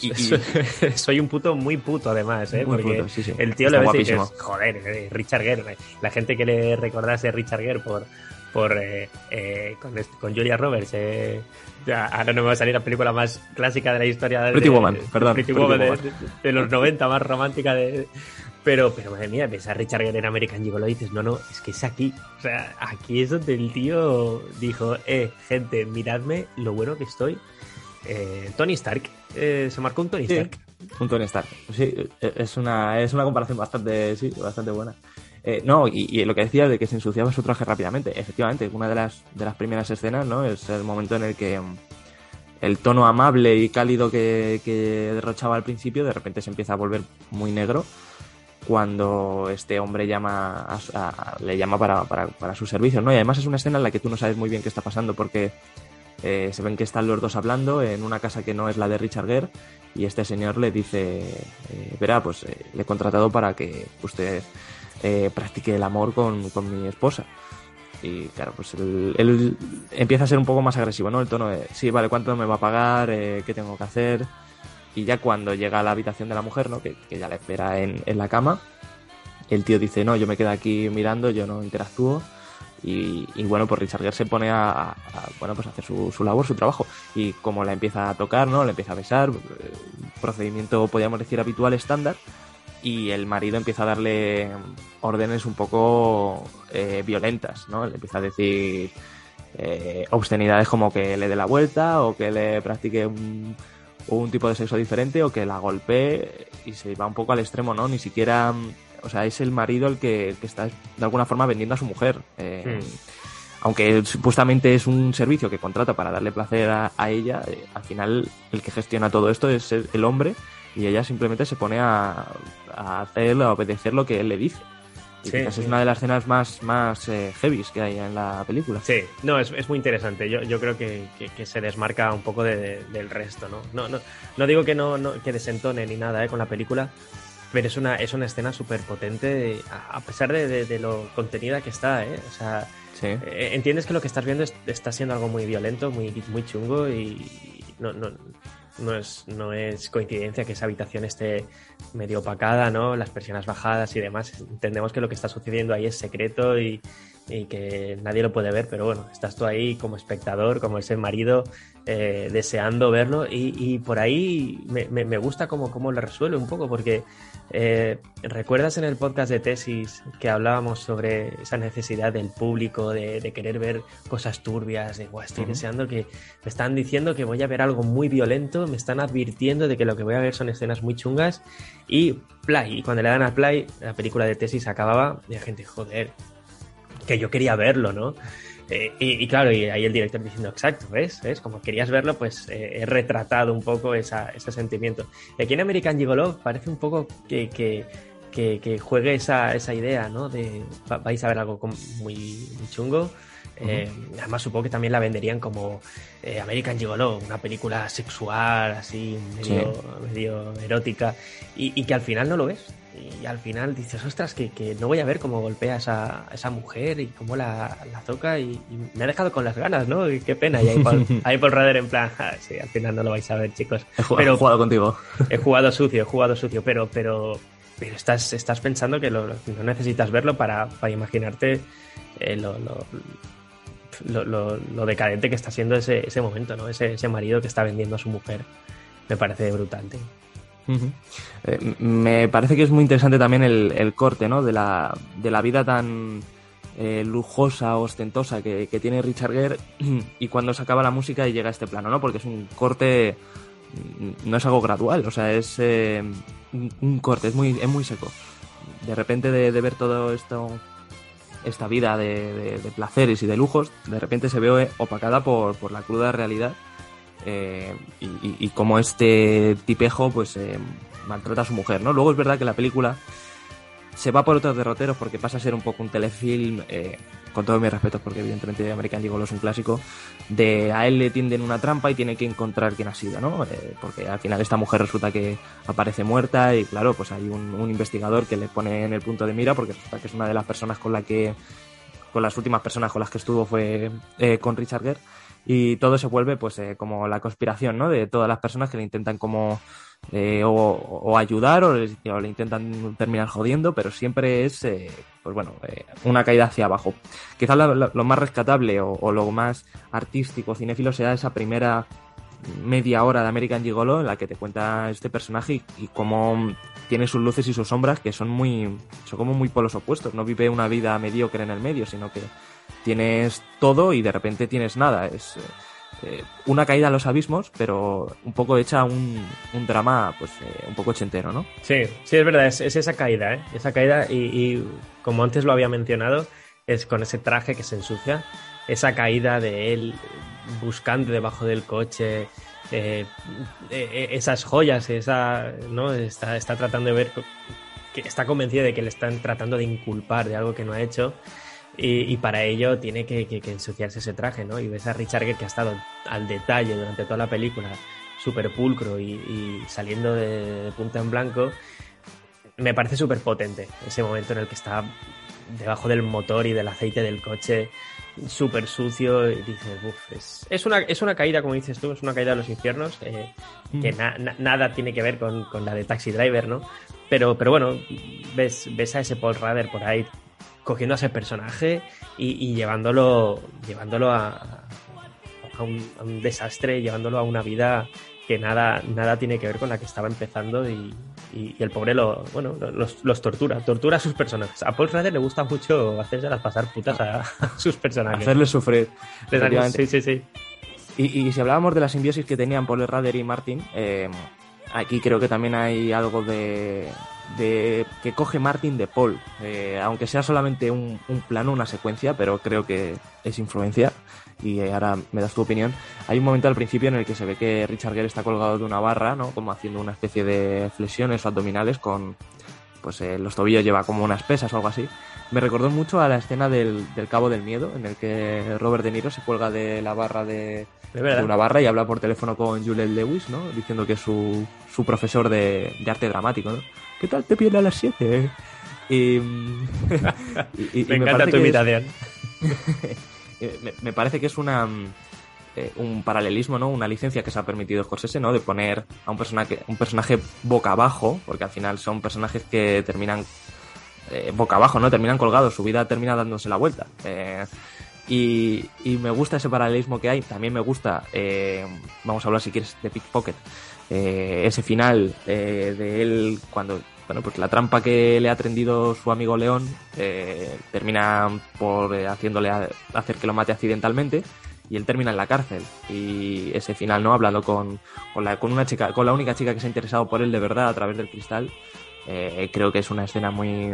Y, y- Soy un puto muy puto, además, ¿eh? Muy Porque puto, sí, sí. el tío Está le ves y guapísimo. dices, joder, eh, Richard Gere. La gente que le recordase a Richard Gere por, por eh, eh, con, con Julia Roberts. Eh, ya, ahora no me va a salir la película más clásica de la historia de Pretty Woman, perdón, Pretty Pretty Woman de, Woman. de- de los 90, más romántica de. Pero, pero madre mía, ves a Richard Gere en American Gigolo y dices, no, no, es que es aquí. O sea, aquí es donde el tío dijo, eh, gente, miradme lo bueno que estoy. Eh, Tony Stark, eh, se marcó un Tony Sí. Stark. Un Tony Stark. Sí, es una, es una comparación bastante, sí, bastante buena. Eh, no, y, lo que decía de que se ensuciaba su traje rápidamente. Efectivamente, una de las, de las primeras escenas, ¿no? Es el momento en el que mm, el tono amable y cálido que, que derrochaba al principio, de repente se empieza a volver muy negro cuando este hombre llama a- le llama para, para, para sus servicios, ¿no? Y además es una escena en la que tú no sabes muy bien qué está pasando porque eh, se ven que están los dos hablando en una casa que no es la de Richard Gere y este señor le dice, eh, verá, pues eh, le he contratado para que usted eh, practique el amor con, con mi esposa. Y claro, pues él, empieza a ser un poco más agresivo, ¿no? El tono de, sí, vale, ¿cuánto me va a pagar? Eh, ¿Qué tengo que hacer? Y ya cuando llega a la habitación de la mujer, ¿no? Que, que ya la espera en, en la cama, el tío dice, no, yo me quedo aquí mirando, yo no interactúo. Y, y bueno, pues Richard Gere se pone a, bueno, pues hacer su, su labor, su trabajo. Y como la empieza a tocar, ¿no? Le empieza a besar, eh, procedimiento, podríamos decir, habitual, estándar. Y el marido empieza a darle órdenes un poco eh, violentas, ¿no? Le empieza a decir eh, obscenidades como que le dé la vuelta o que le practique un, un tipo de sexo diferente o que la golpee y se va un poco al extremo, ¿no? Ni siquiera, mm, o sea, es el marido el que, que está de alguna forma vendiendo a su mujer. Eh, Aunque supuestamente es un servicio que contrata para darle placer a, a ella, eh, al final el que gestiona todo esto es el hombre y ella simplemente se pone a, a hacer, a obedecer lo que él le dice. Y Sí, quizás sí. es una de las escenas más, más eh, heavies que hay en la película. Sí, no, es, es muy interesante. Yo, yo creo que, que- que se desmarca un poco de- de- del resto, ¿no? No, no, no digo que no, no que desentone ni nada ¿eh? con la película, pero es una, es una escena súper potente, a, a pesar de, de- de lo contenida que está, ¿eh? O sea, Sí. eh, entiendes que lo que estás viendo es- está siendo algo muy violento, muy, muy chungo y no, no, no, es, no es coincidencia que esa habitación esté medio opacada, ¿no? Las persianas bajadas y demás. Entendemos que lo que está sucediendo ahí es secreto y, y que nadie lo puede ver, pero bueno, estás tú ahí como espectador, como ese marido, eh, deseando verlo y, y por ahí me, me- me gusta cómo, cómo lo resuelve un poco, porque eh, ¿recuerdas en el podcast de tesis que hablábamos sobre esa necesidad del público de, de querer ver cosas turbias, de "Buah, estoy Ujú. deseando que me están diciendo que voy a ver algo muy violento, me están advirtiendo de que lo que voy a ver son escenas muy chungas y play, y cuando le dan al play, la película de tesis acababa y la gente, joder, que yo quería verlo, ¿no? Eh, y, y claro, y ahí el director diciendo, exacto, ¿ves? ¿Ves? Como querías verlo, pues eh, he retratado un poco esa, ese sentimiento. Y aquí en American Gigolo parece un poco que, que, que, que juegue esa, esa idea, ¿no? De va- vais a ver algo muy, muy chungo. Eh, Además, supongo que también la venderían como eh, American Gigolo, una película sexual, así, medio, medio erótica, y, y que al final no lo ves. Y al final dices, ostras, que, que no voy a ver cómo golpea a esa, a esa mujer y cómo la, la toca, y, y me ha dejado con las ganas, ¿no? Y qué pena. Y ahí Paul, ahí en plan, "Ah, sí, al final no lo vais a ver, chicos. He jugado, Pero- he jugado contigo. He jugado sucio, he jugado sucio, pero, pero, pero estás, estás pensando que lo- no necesitas verlo para, para imaginarte eh, lo, lo, lo- lo- lo decadente que está siendo ese, ese momento, ¿no? Ese, ese marido que está vendiendo a su mujer. me parece brutal. tío. Eh, me parece que es muy interesante también el, corte, ¿no? De la, de la vida tan eh, lujosa, ostentosa que, tiene Richard Gere y cuando se acaba la música y llega a este plano, ¿no? Porque es un corte, mm, no es algo gradual, o sea, es eh, un, corte, es muy, es muy seco. De repente de, ver todo esto, esta vida de, de- de placeres y de lujos, de repente se ve opacada por, por la cruda realidad eh, y, y- cómo este tipejo pues eh, maltrata a su mujer, ¿no? Luego es verdad que la película se va por otros derroteros porque pasa a ser un poco un telefilm, eh, con todos mis respetos porque evidentemente American Gigolo es un clásico, de a él le tienden una trampa y tiene que encontrar quién ha sido, ¿no? Eh, porque al final esta mujer resulta que aparece muerta y claro, pues hay un, un investigador que le pone en el punto de mira porque resulta que es una de las personas con la que con las últimas personas con las que estuvo fue eh, con Richard Gere y todo se vuelve pues eh, como la conspiración ¿no? de todas las personas que le intentan como eh, o, o ayudar o le, o le intentan terminar jodiendo pero siempre es eh, pues bueno eh, una caída hacia abajo quizás lo más rescatable o, o lo más artístico cinéfilo sea esa primera media hora de American Gigolo en la que te cuenta este personaje y, y cómo tiene sus luces y sus sombras que son muy son como muy polos opuestos no vive una vida mediocre en el medio sino que tienes todo y de repente tienes nada es eh, una caída a los abismos pero un poco hecha un, drama pues eh, un poco ochentero no Sí, sí, es verdad, es, es esa caída, ¿eh? Esa caída y, como antes lo había mencionado, es con ese traje que se ensucia, esa caída de él buscando debajo del coche, eh, esas joyas, esa, ¿no? Está, está tratando de ver, que está convencida de que le están tratando de inculpar de algo que no ha hecho. Y, y para ello tiene que, que- que ensuciarse ese traje, ¿no? Y ves a Richard Gere que ha estado al detalle durante toda la película, súper pulcro y, y saliendo de, de punta en blanco. Me parece súper potente ese momento en el que está debajo del motor y del aceite del coche, súper sucio, y dices, uff, es, es, una, es una caída, como dices tú, es una caída de los infiernos, eh, que na- na- nada tiene que ver con, con la de Taxi Driver, ¿no? Pero, pero bueno, ves, ves a ese Paul Rader por ahí cogiendo a ese personaje y, y llevándolo, llevándolo a, a, un, a un desastre, llevándolo a una vida que nada, nada tiene que ver con la que estaba empezando y, y- y el pobre lo, bueno, lo- los, los tortura, tortura a sus personajes. A Paul Rader le gusta mucho hacérselas pasar putas a, a sus personajes. hacerle sufrir sí, sí, sí. Y, si hablábamos de la simbiosis que tenían Paul Rader y Martin, eh, aquí creo que también hay algo de, de que coge Martin de Paul, Eh, aunque sea solamente un, plano, una secuencia, pero creo que es influencia. Y eh, ahora me das tu opinión. Hay un momento al principio en el que se ve que Richard Gere está colgado de una barra, ¿no? Como haciendo una especie de flexiones abdominales con, pues eh, los tobillos lleva como unas pesas o algo así. Me recordó mucho a la escena del, del Cabo del Miedo, en el que Robert De Niro se cuelga de la barra de, De una barra y habla por teléfono con Juliette Lewis, ¿no? Diciendo que es su, su profesor de, de arte dramático, ¿no? ¿Qué tal te viene a las 7? Y, y- y- y Me encanta tu que es- eh, me, me parece que es una eh, un paralelismo, ¿no? Una licencia que se ha permitido Scorsese, ¿no? De poner a un personaje, un personaje boca abajo, porque al final son personajes que terminan eh, boca abajo, ¿no? Terminan colgados, su vida termina dándose la vuelta. Eh, y, me gusta ese paralelismo que hay. También me gusta, eh, vamos a hablar si quieres de Pickpocket, eh, ese final eh, de él cuando, bueno, pues la trampa que le ha tendido su amigo León eh, termina por eh, haciéndole a- hacer que lo mate accidentalmente y él termina en la cárcel y ese final no hablando con, con la con una chica con la única chica que se ha interesado por él de verdad a través del cristal eh, creo que es una escena muy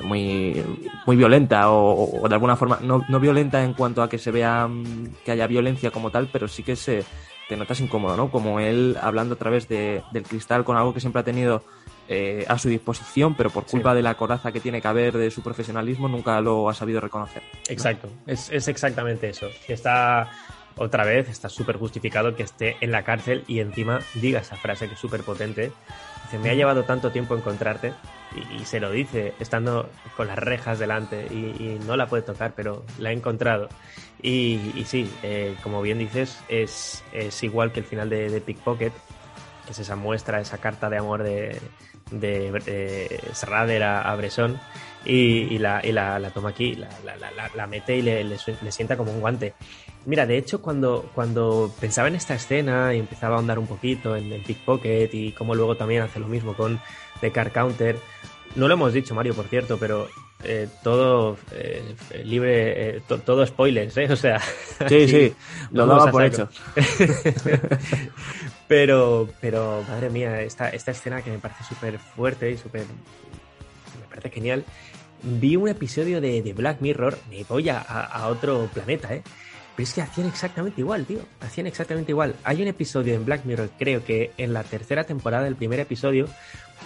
muy muy violenta o, o de alguna forma no, no violenta en cuanto a que se vea mm, que haya violencia como tal pero sí que se te notas incómodo no como él hablando a través de- del cristal con algo que siempre ha tenido eh, a su disposición pero por culpa de la coraza que tiene que haber de su profesionalismo nunca lo ha sabido reconocer Exacto, es, es exactamente eso. Está, otra vez, está súper justificado que esté en la cárcel y encima diga esa frase que es súper potente. Dice, me ha llevado tanto tiempo encontrarte y, y se lo dice estando con las rejas delante y, y no la puede tocar, pero la ha encontrado. Y, y sí, eh, como bien dices, es, es igual que el final de, de Pickpocket, que es esa muestra, esa carta de amor de, de eh, Schrader a, a Bresson y, y la, y la, la toma aquí, la, la, la, la mete y le, le, le sienta como un guante. Mira, de hecho, cuando, cuando pensaba en esta escena y empezaba a ahondar un poquito en el Pickpocket y como luego también hace lo mismo con The Car Counter, no lo hemos dicho, Mario, por cierto, pero eh, todo eh, libre, eh, to, todo spoilers, ¿eh? O sea. Sí, sí, lo daba por hecho. pero, pero, madre mía, esta, esta escena que me parece súper fuerte y súper. me parece genial. Vi un episodio de, de Black Mirror, me voy a, a, otro planeta, ¿eh? Pero es que hacían exactamente igual, tío. Hacían exactamente igual. Hay un episodio en Black Mirror, creo que en la tercera temporada, el primer episodio,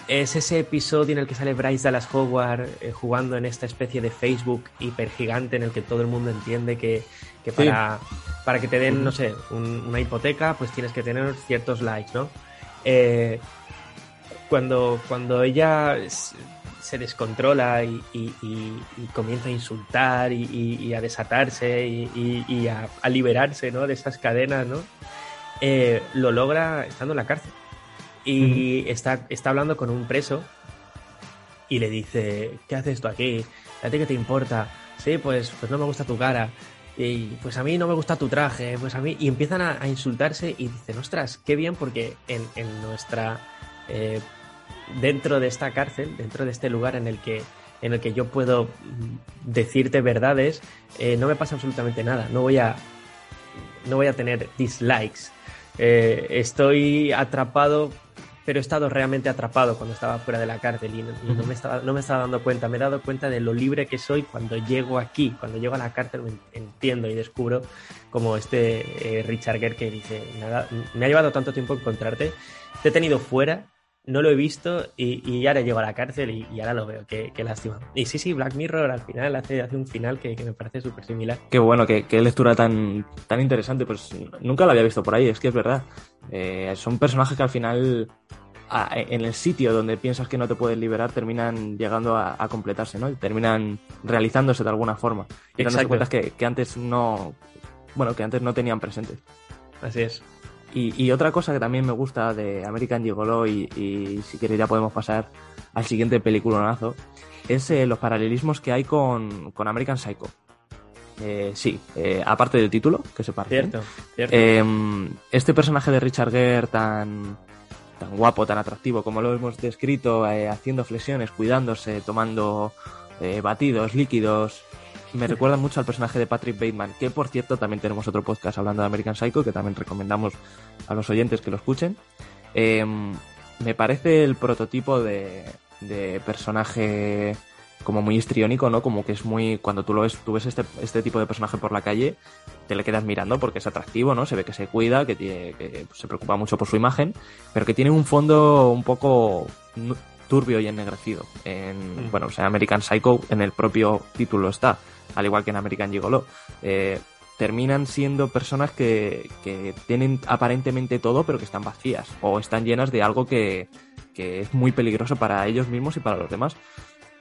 es ese episodio en el que sale Bryce Dallas Howard eh, jugando en esta especie de Facebook hipergigante en el que todo el mundo entiende que, que para, sí. para, que te den, no sé, un, una hipoteca, pues tienes que tener ciertos likes, ¿no? Eh, cuando, cuando ella se descontrola y, y, y, y, comienza a insultar y, a desatarse y, a, a, liberarse ¿no? de esas cadenas, ¿no? Eh, lo logra estando en la cárcel. Y uh -huh. está, está hablando con un preso y le dice, ¿qué haces tú aquí? ¿A ti qué te importa? Sí, pues, pues no me gusta tu cara. Y pues a mí no me gusta tu traje, pues a mí... Y empiezan a, a insultarse y dicen, ostras, qué bien porque en, en nuestra... Eh, dentro de esta cárcel, dentro de este lugar en el que, en el que yo puedo decirte verdades, eh, no me pasa absolutamente nada. No voy a, no voy a tener dislikes. Eh, estoy atrapado, pero he estado realmente atrapado cuando estaba fuera de la cárcel y, no, y no, me estaba, no me estaba dando cuenta. Me he dado cuenta de lo libre que soy cuando llego aquí, cuando llego a la cárcel me entiendo y descubro como este eh, Richard Gere que dice, nada, me ha llevado tanto tiempo encontrarte, te he tenido fuera no lo he visto y, y ahora llego a la cárcel y, y ahora lo veo, qué, qué, lástima. Y sí, sí, Black Mirror al final hace, hace un final que, que me parece súper similar. Qué bueno, qué, qué, lectura tan, tan interesante, pues nunca la había visto por ahí, es que es verdad. Eh, son personajes que al final a, en el sitio donde piensas que no te puedes liberar terminan llegando a, a completarse, ¿no? Y terminan realizándose de alguna forma. Y dándose cuenta que, que antes no, bueno, que antes no tenían presente. Así es. Y, y, otra cosa que también me gusta de American Gigolo y, y si quieres ya podemos pasar al siguiente peliculonazo es eh, los paralelismos que hay con, con American Psycho. Eh, sí, eh, aparte del título, que se parece. Cierto, cierto. Eh, este personaje de Richard Gere tan, tan guapo, tan atractivo, como lo hemos descrito, eh, haciendo flexiones, cuidándose, tomando batidos, líquidos, me recuerda mucho al personaje de Patrick Bateman, que por cierto también tenemos otro podcast hablando de American Psycho, que también recomendamos a los oyentes que lo escuchen. Eh, me parece el prototipo de, de, personaje como muy histriónico, ¿no? Como que es muy. Cuando tú lo ves, tú ves este, este tipo de personaje por la calle, te le quedas mirando porque es atractivo, ¿no? Se ve que se cuida, que, tiene, que se preocupa mucho por su imagen, pero que tiene un fondo un poco turbio y ennegrecido. En, mm. Bueno, o sea, American Psycho en el propio título está al igual que en American Gigolo, eh, terminan siendo personas que, que, tienen aparentemente todo, pero que están vacías o están llenas de algo que, que, es muy peligroso para ellos mismos y para los demás.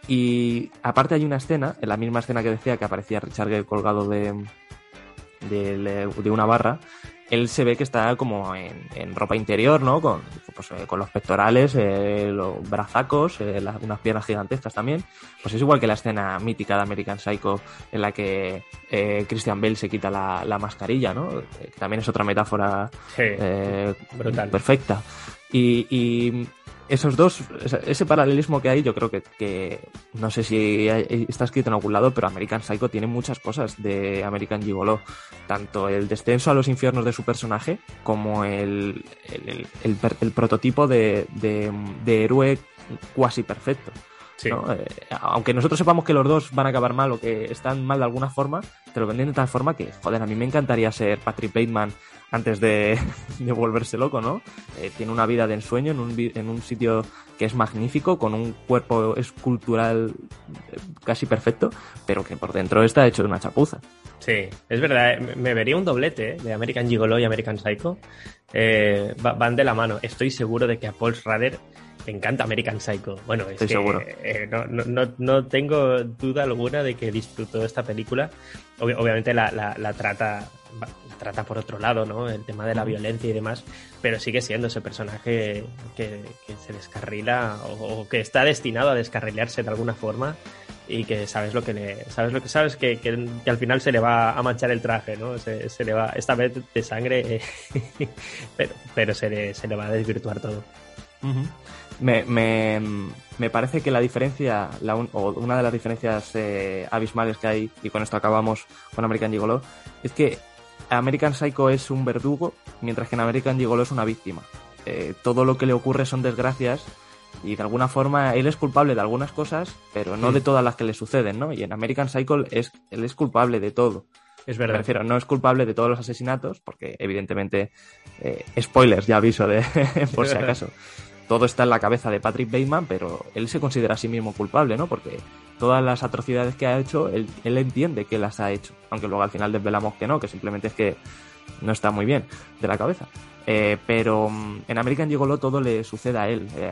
Y aparte hay una escena, en la misma escena que decía que aparecía Richard Gere colgado de, de, de una barra, él se ve que está como en, en ropa interior, ¿no? Con, pues, eh, con los pectorales, eh, los brazacos, eh, las, unas piernas gigantescas también. Pues es igual que la escena mítica de American Psycho en la que Christian Bale se quita la, la mascarilla, ¿no? También es otra metáfora sí, perfecta. Y, y, esos dos, ese paralelismo que hay, yo creo que, que no sé si está escrito en algún lado, pero American Psycho tiene muchas cosas de American Gigolo. Tanto el descenso a los infiernos de su personaje, como el, el, el, el prototipo de, de, de, héroe cuasi perfecto. Sí. ¿no? Eh, aunque nosotros sepamos que los dos van a acabar mal o que están mal de alguna forma, te lo venden de tal forma que, joder, a mí me encantaría ser Patrick Bateman antes de, de volverse loco, ¿no? Eh, tiene una vida de ensueño en un, en un sitio que es magnífico, con un cuerpo escultural eh, casi perfecto, pero que por dentro está hecho de una chapuza. Sí, es verdad, me vería un doblete ¿eh? de American Gigolo y American Psycho. Eh, van de la mano. Estoy seguro de que a Paul Schrader le encanta American Psycho. Bueno, es Estoy que seguro. Eh, no, no, no, tengo duda alguna de que disfrutó esta película. Ob obviamente la, la, la, trata, la trata por otro lado, ¿no? El tema de la violencia y demás, pero sigue siendo ese personaje que, se descarrila o, que está destinado a descarrilarse de alguna forma y que sabes lo que le, sabes lo que sabes que, que, al final se le va a manchar el traje, ¿no? Se, se le va, esta vez de sangre, pero, pero se, le, se le va a desvirtuar todo. Me, me, me, parece que la diferencia, la o una de las diferencias eh, abismales que hay, y con esto acabamos con American Gigolo, es que American Psycho es un verdugo, mientras que en American Gigolo es una víctima. Eh, todo lo que le ocurre son desgracias y de alguna forma él es culpable de algunas cosas, pero no de todas las que le suceden, ¿no? Y en American Psycho es, él es culpable de todo. Es verdad. Me no es culpable de todos los asesinatos, porque evidentemente, eh, spoilers, ya aviso de por si acaso. Todo está en la cabeza de Patrick Bateman, pero él se considera a sí mismo culpable, ¿no? Porque todas las atrocidades que ha hecho, él, él entiende que las ha hecho. Aunque luego al final desvelamos que no, que simplemente es que no está muy bien de la cabeza. Eh, pero mm, en American Gigolo todo le sucede a él. Eh,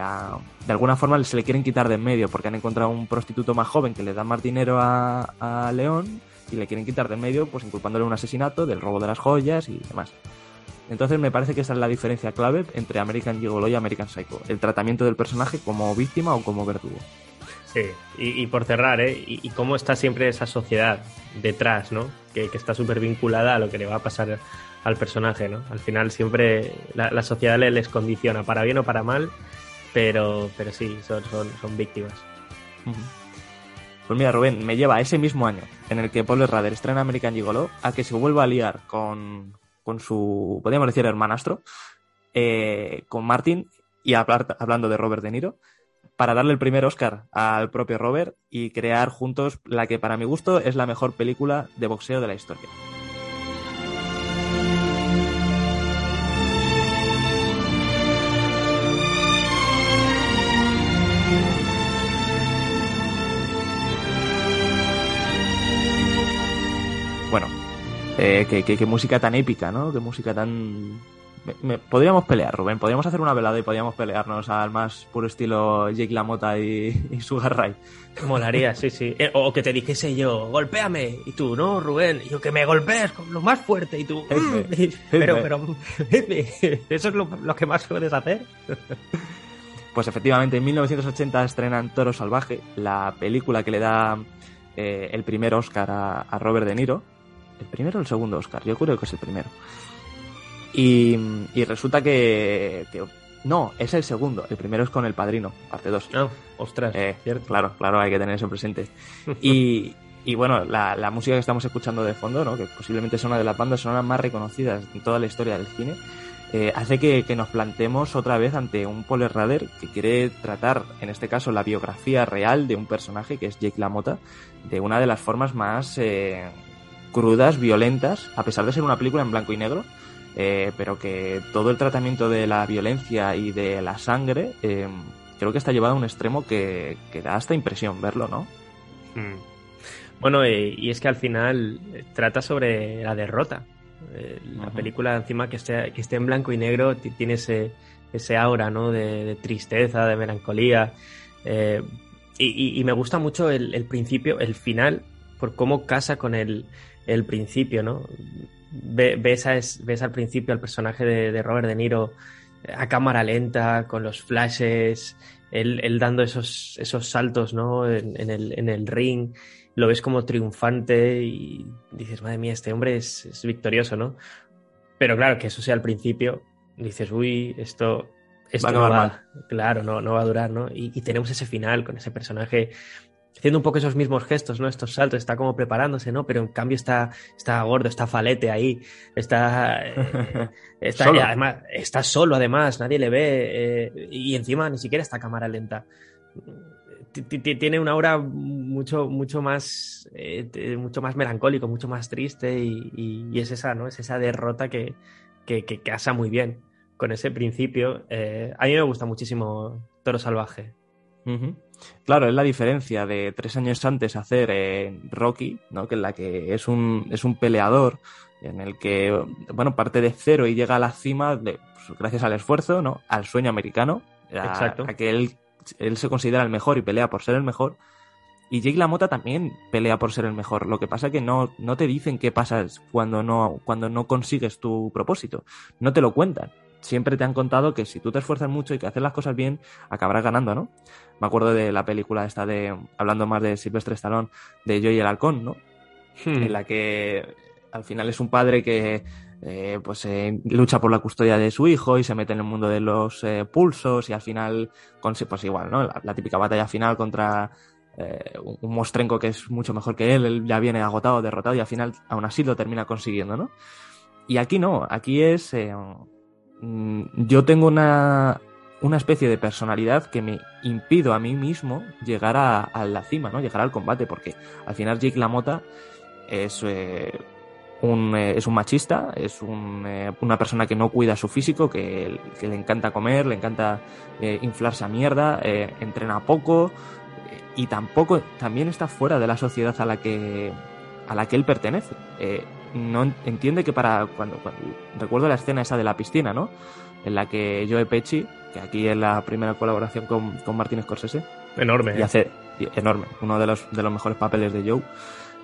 de alguna forma se le quieren quitar de en medio porque han encontrado un prostituto más joven que le da más dinero a, a León y le quieren quitar de en medio pues inculpándole un asesinato, del robo de las joyas y demás. Entonces me parece que esa es la diferencia clave entre American Gigolo y American Psycho. El tratamiento del personaje como víctima o como verdugo. Sí, y, por cerrar, ¿eh? Y, cómo está siempre esa sociedad detrás, ¿no? Que, que está súper vinculada a lo que le va a pasar al personaje, ¿no? Al final siempre la, sociedad les condiciona, para bien o para mal, pero, pero sí, son, son, son víctimas. Pues mira, Rubén, me lleva ese mismo año en el que Paul Rader estrena American Gigolo a que se vuelva a liar con, con su, podríamos decir, hermanastro, eh, con Martin y hablando de Robert De Niro, para darle el primer Oscar al propio Robert y crear juntos la que para mi gusto es la mejor película de boxeo de la historia. Eh, qué, música tan épica, ¿no? Qué música tan... podríamos pelear, Rubén, podríamos hacer una velada y podríamos pelearnos al más puro estilo Jake LaMotta y, y Sugar Ray. Molaría, sí, sí. Eh, o que te dijese yo, golpéame, y tú, no, Rubén, y yo que me golpees con lo más fuerte, y tú, mm". pero, pero, ¿eso es lo, lo que más puedes hacer? Pues efectivamente, en 1980 estrenan Toro Salvaje, la película que le da eh, el primer Oscar a, Robert De Niro. ¿El primero o el segundo Oscar? Yo creo que es el primero. Y, resulta que, No, es el segundo. El primero es con El Padrino, parte 2. Oh, ostras, eh, cierto. Claro, claro, hay que tener eso presente. y, y bueno, la, la, música que estamos escuchando de fondo, ¿no? que posiblemente es una de las bandas sonoras más reconocidas en toda la historia del cine, eh, hace que, nos plantemos otra vez ante un Paul Rader que quiere tratar, en este caso, la biografía real de un personaje que es Jake LaMotta de una de las formas más eh, crudas, violentas, a pesar de ser una película en blanco y negro, eh, pero que todo el tratamiento de la violencia y de la sangre creo que está llevado a un extremo que, da hasta impresión verlo, ¿no? Hmm. Bueno, y es que al final trata sobre la derrota, eh, la película encima que esté, que esté en blanco y negro tiene ese, ese aura ¿no? de, tristeza, de melancolía. Eh, y, me gusta mucho el, principio, el final, por cómo casa con el, el principio, ¿no? ves, ves, al principio al personaje de, Robert De Niro a cámara lenta, con los flashes, él, dando esos, esos saltos ¿no? en, el, en el ring lo ves como triunfante y dices, madre mía, este hombre es, victorioso, ¿no? Pero claro, que eso sea al principio, dices, uy, esto, esto no va, claro, no, no va a durar, ¿no? Y, tenemos ese final con ese personaje haciendo un poco esos mismos gestos, ¿no? Estos saltos, está como preparándose, ¿no? Pero en cambio está, está gordo, está falete ahí, está, eh, está solo. además, está solo además, nadie le ve, eh, y encima ni siquiera está cámara lenta tiene una aura mucho, mucho más, eh, mucho más melancólico, mucho más triste y, es esa, ¿no? Es esa derrota que, que, casa muy bien con ese principio. Eh, a mí me gusta muchísimo Toro Salvaje. Claro, es la diferencia de tres años antes hacer eh, Rocky, ¿no? Que en la que es un, es un peleador en el que, bueno, parte de cero y llega a la cima de, pues, gracias al esfuerzo, ¿no? Al sueño americano. Exacto. A, que él él se considera el mejor y pelea por ser el mejor. Y Jake LaMotta también pelea por ser el mejor. Lo que pasa es que no, no te dicen qué pasa cuando no, cuando no consigues tu propósito. No te lo cuentan. Siempre te han contado que si tú te esfuerzas mucho y que haces las cosas bien, acabarás ganando, ¿no? Me acuerdo de la película esta de, hablando más de Silvestre Stallone, de Yo y el Halcón, ¿no? Hmm. En la que al final es un padre que eh, pues eh, lucha por la custodia de su hijo y se mete en el mundo de los eh, pulsos y al final, pues igual, ¿no? La, la típica batalla final contra eh, un, un mostrenco que es mucho mejor que él, él ya viene agotado, derrotado y al final aún así lo termina consiguiendo, ¿no? Y aquí no, aquí es... eh, mm, yo tengo una, una especie de personalidad que me impido a mí mismo llegar a, la cima, ¿no? Llegar al combate, porque al final Jake LaMotta es... eh, un, eh, es un machista, es un, eh, una persona que no cuida su físico, que, le encanta comer, le encanta inflarse a mierda, entrena poco y tampoco también está fuera de la sociedad a la que a la que él pertenece. No en- entiende que para cuando- recuerdo la escena esa de la piscina, ¿no? En la que Joe Pesci, que aquí es la primera colaboración con, con Martin Scorsese, Enorme. y ¿eh? hace y- enorme, uno de los, de los mejores papeles de Joe.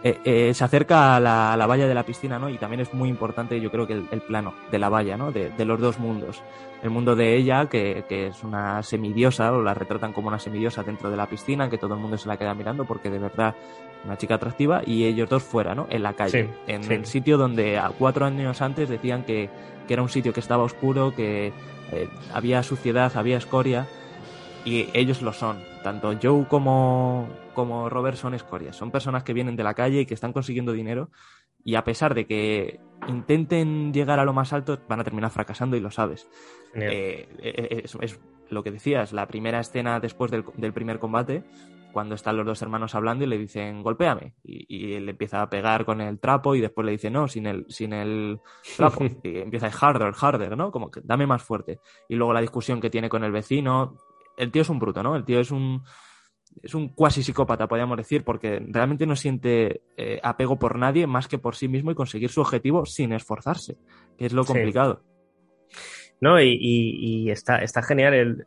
Eh, eh, se acerca a la, a la valla de la piscina, ¿no? Y también es muy importante, yo creo que el, el plano de la valla, ¿no? De, de los dos mundos. El mundo de ella, que, que es una semidiosa, o la retratan como una semidiosa dentro de la piscina, que todo el mundo se la queda mirando porque de verdad una chica atractiva, y ellos dos fuera, ¿no? En la calle, Sí, en sí. el sitio donde a cuatro años antes decían que, que era un sitio que estaba oscuro, que eh, había suciedad, había escoria, y ellos lo son. Tanto Joe como, como Robert son escorias. Son personas que vienen de la calle y que están consiguiendo dinero. Y a pesar de que intenten llegar a lo más alto, van a terminar fracasando y lo sabes. Eh, eh, es, es lo que decías, la primera escena después del, del primer combate, cuando están los dos hermanos hablando y le dicen, golpéame. Y, y él empieza a pegar con el trapo y después le dice, no, sin el, sin el trapo. y empieza a harder, harder, ¿no? Como que dame más fuerte. Y luego la discusión que tiene con el vecino. El tío es un bruto, ¿no? El tío es un es un cuasi psicópata, podríamos decir, porque realmente no siente eh, apego por nadie más que por sí mismo y conseguir su objetivo sin esforzarse, que es lo Sí. No, y, y- está, genial el,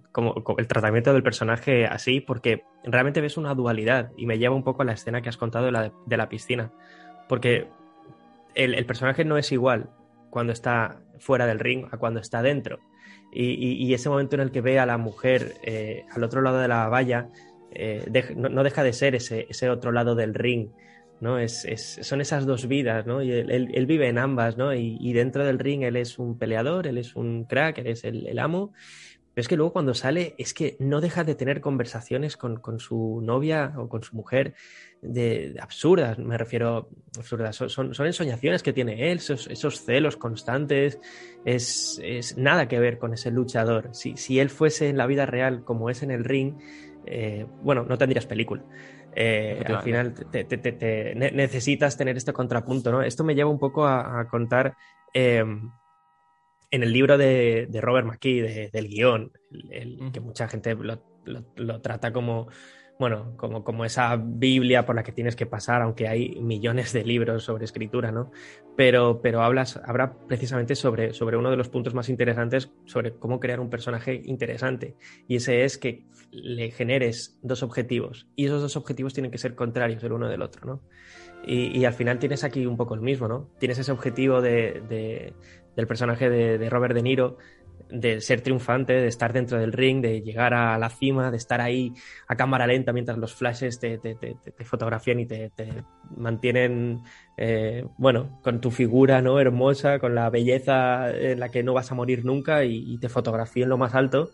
tratamiento del personaje así, porque realmente ves una dualidad y me lleva un poco a la escena que has contado de la, piscina. Porque el, personaje no es igual cuando está fuera del ring a cuando está dentro. Y, ese momento en el que ve a la mujer eh, al otro lado de la valla, eh, no, deja de ser ese otro lado del ring. ¿No? Es, es- son esas dos vidas, ¿no? Y él, vive en ambas, ¿no? Y, dentro del ring él es un peleador, él es un crack, él es el, el amo. Pero es que luego cuando sale es que no deja de tener conversaciones con, con su novia o con su mujer de, absurdas, me refiero, absurdas, son, son, son ensoñaciones que tiene él, esos, esos celos constantes, es, es nada que ver con ese luchador. Si, si él fuese en la vida real como es en el ring, eh, bueno, no tendrías película. Eh, al final te, te- te- te- ne- necesitas tener este contrapunto, ¿no? Esto me lleva un poco a, a contar eh, en el libro de, de Robert McKee, de- del guion, el- el que mucha gente lo, lo- lo trata como, bueno, como, como esa Biblia por la que tienes que pasar, aunque hay millones de libros sobre escritura, ¿no? Pero, pero hablas, habla precisamente sobre, sobre uno de los puntos más interesantes, sobre cómo crear un personaje interesante. Y ese es que le generes dos objetivos. Y esos dos objetivos tienen que ser contrarios el uno del otro, ¿no? Y, y al final tienes aquí un poco el mismo, ¿no? Tienes ese objetivo de, de- del personaje de Robert De Niro de ser triunfante, de estar dentro del ring, de llegar a la cima, de estar ahí a cámara lenta mientras los flashes te, te- te- fotografían y te, mantienen, eh, bueno, con tu figura ¿no? hermosa, con la belleza en la que no vas a morir nunca y, y te fotografían lo más alto,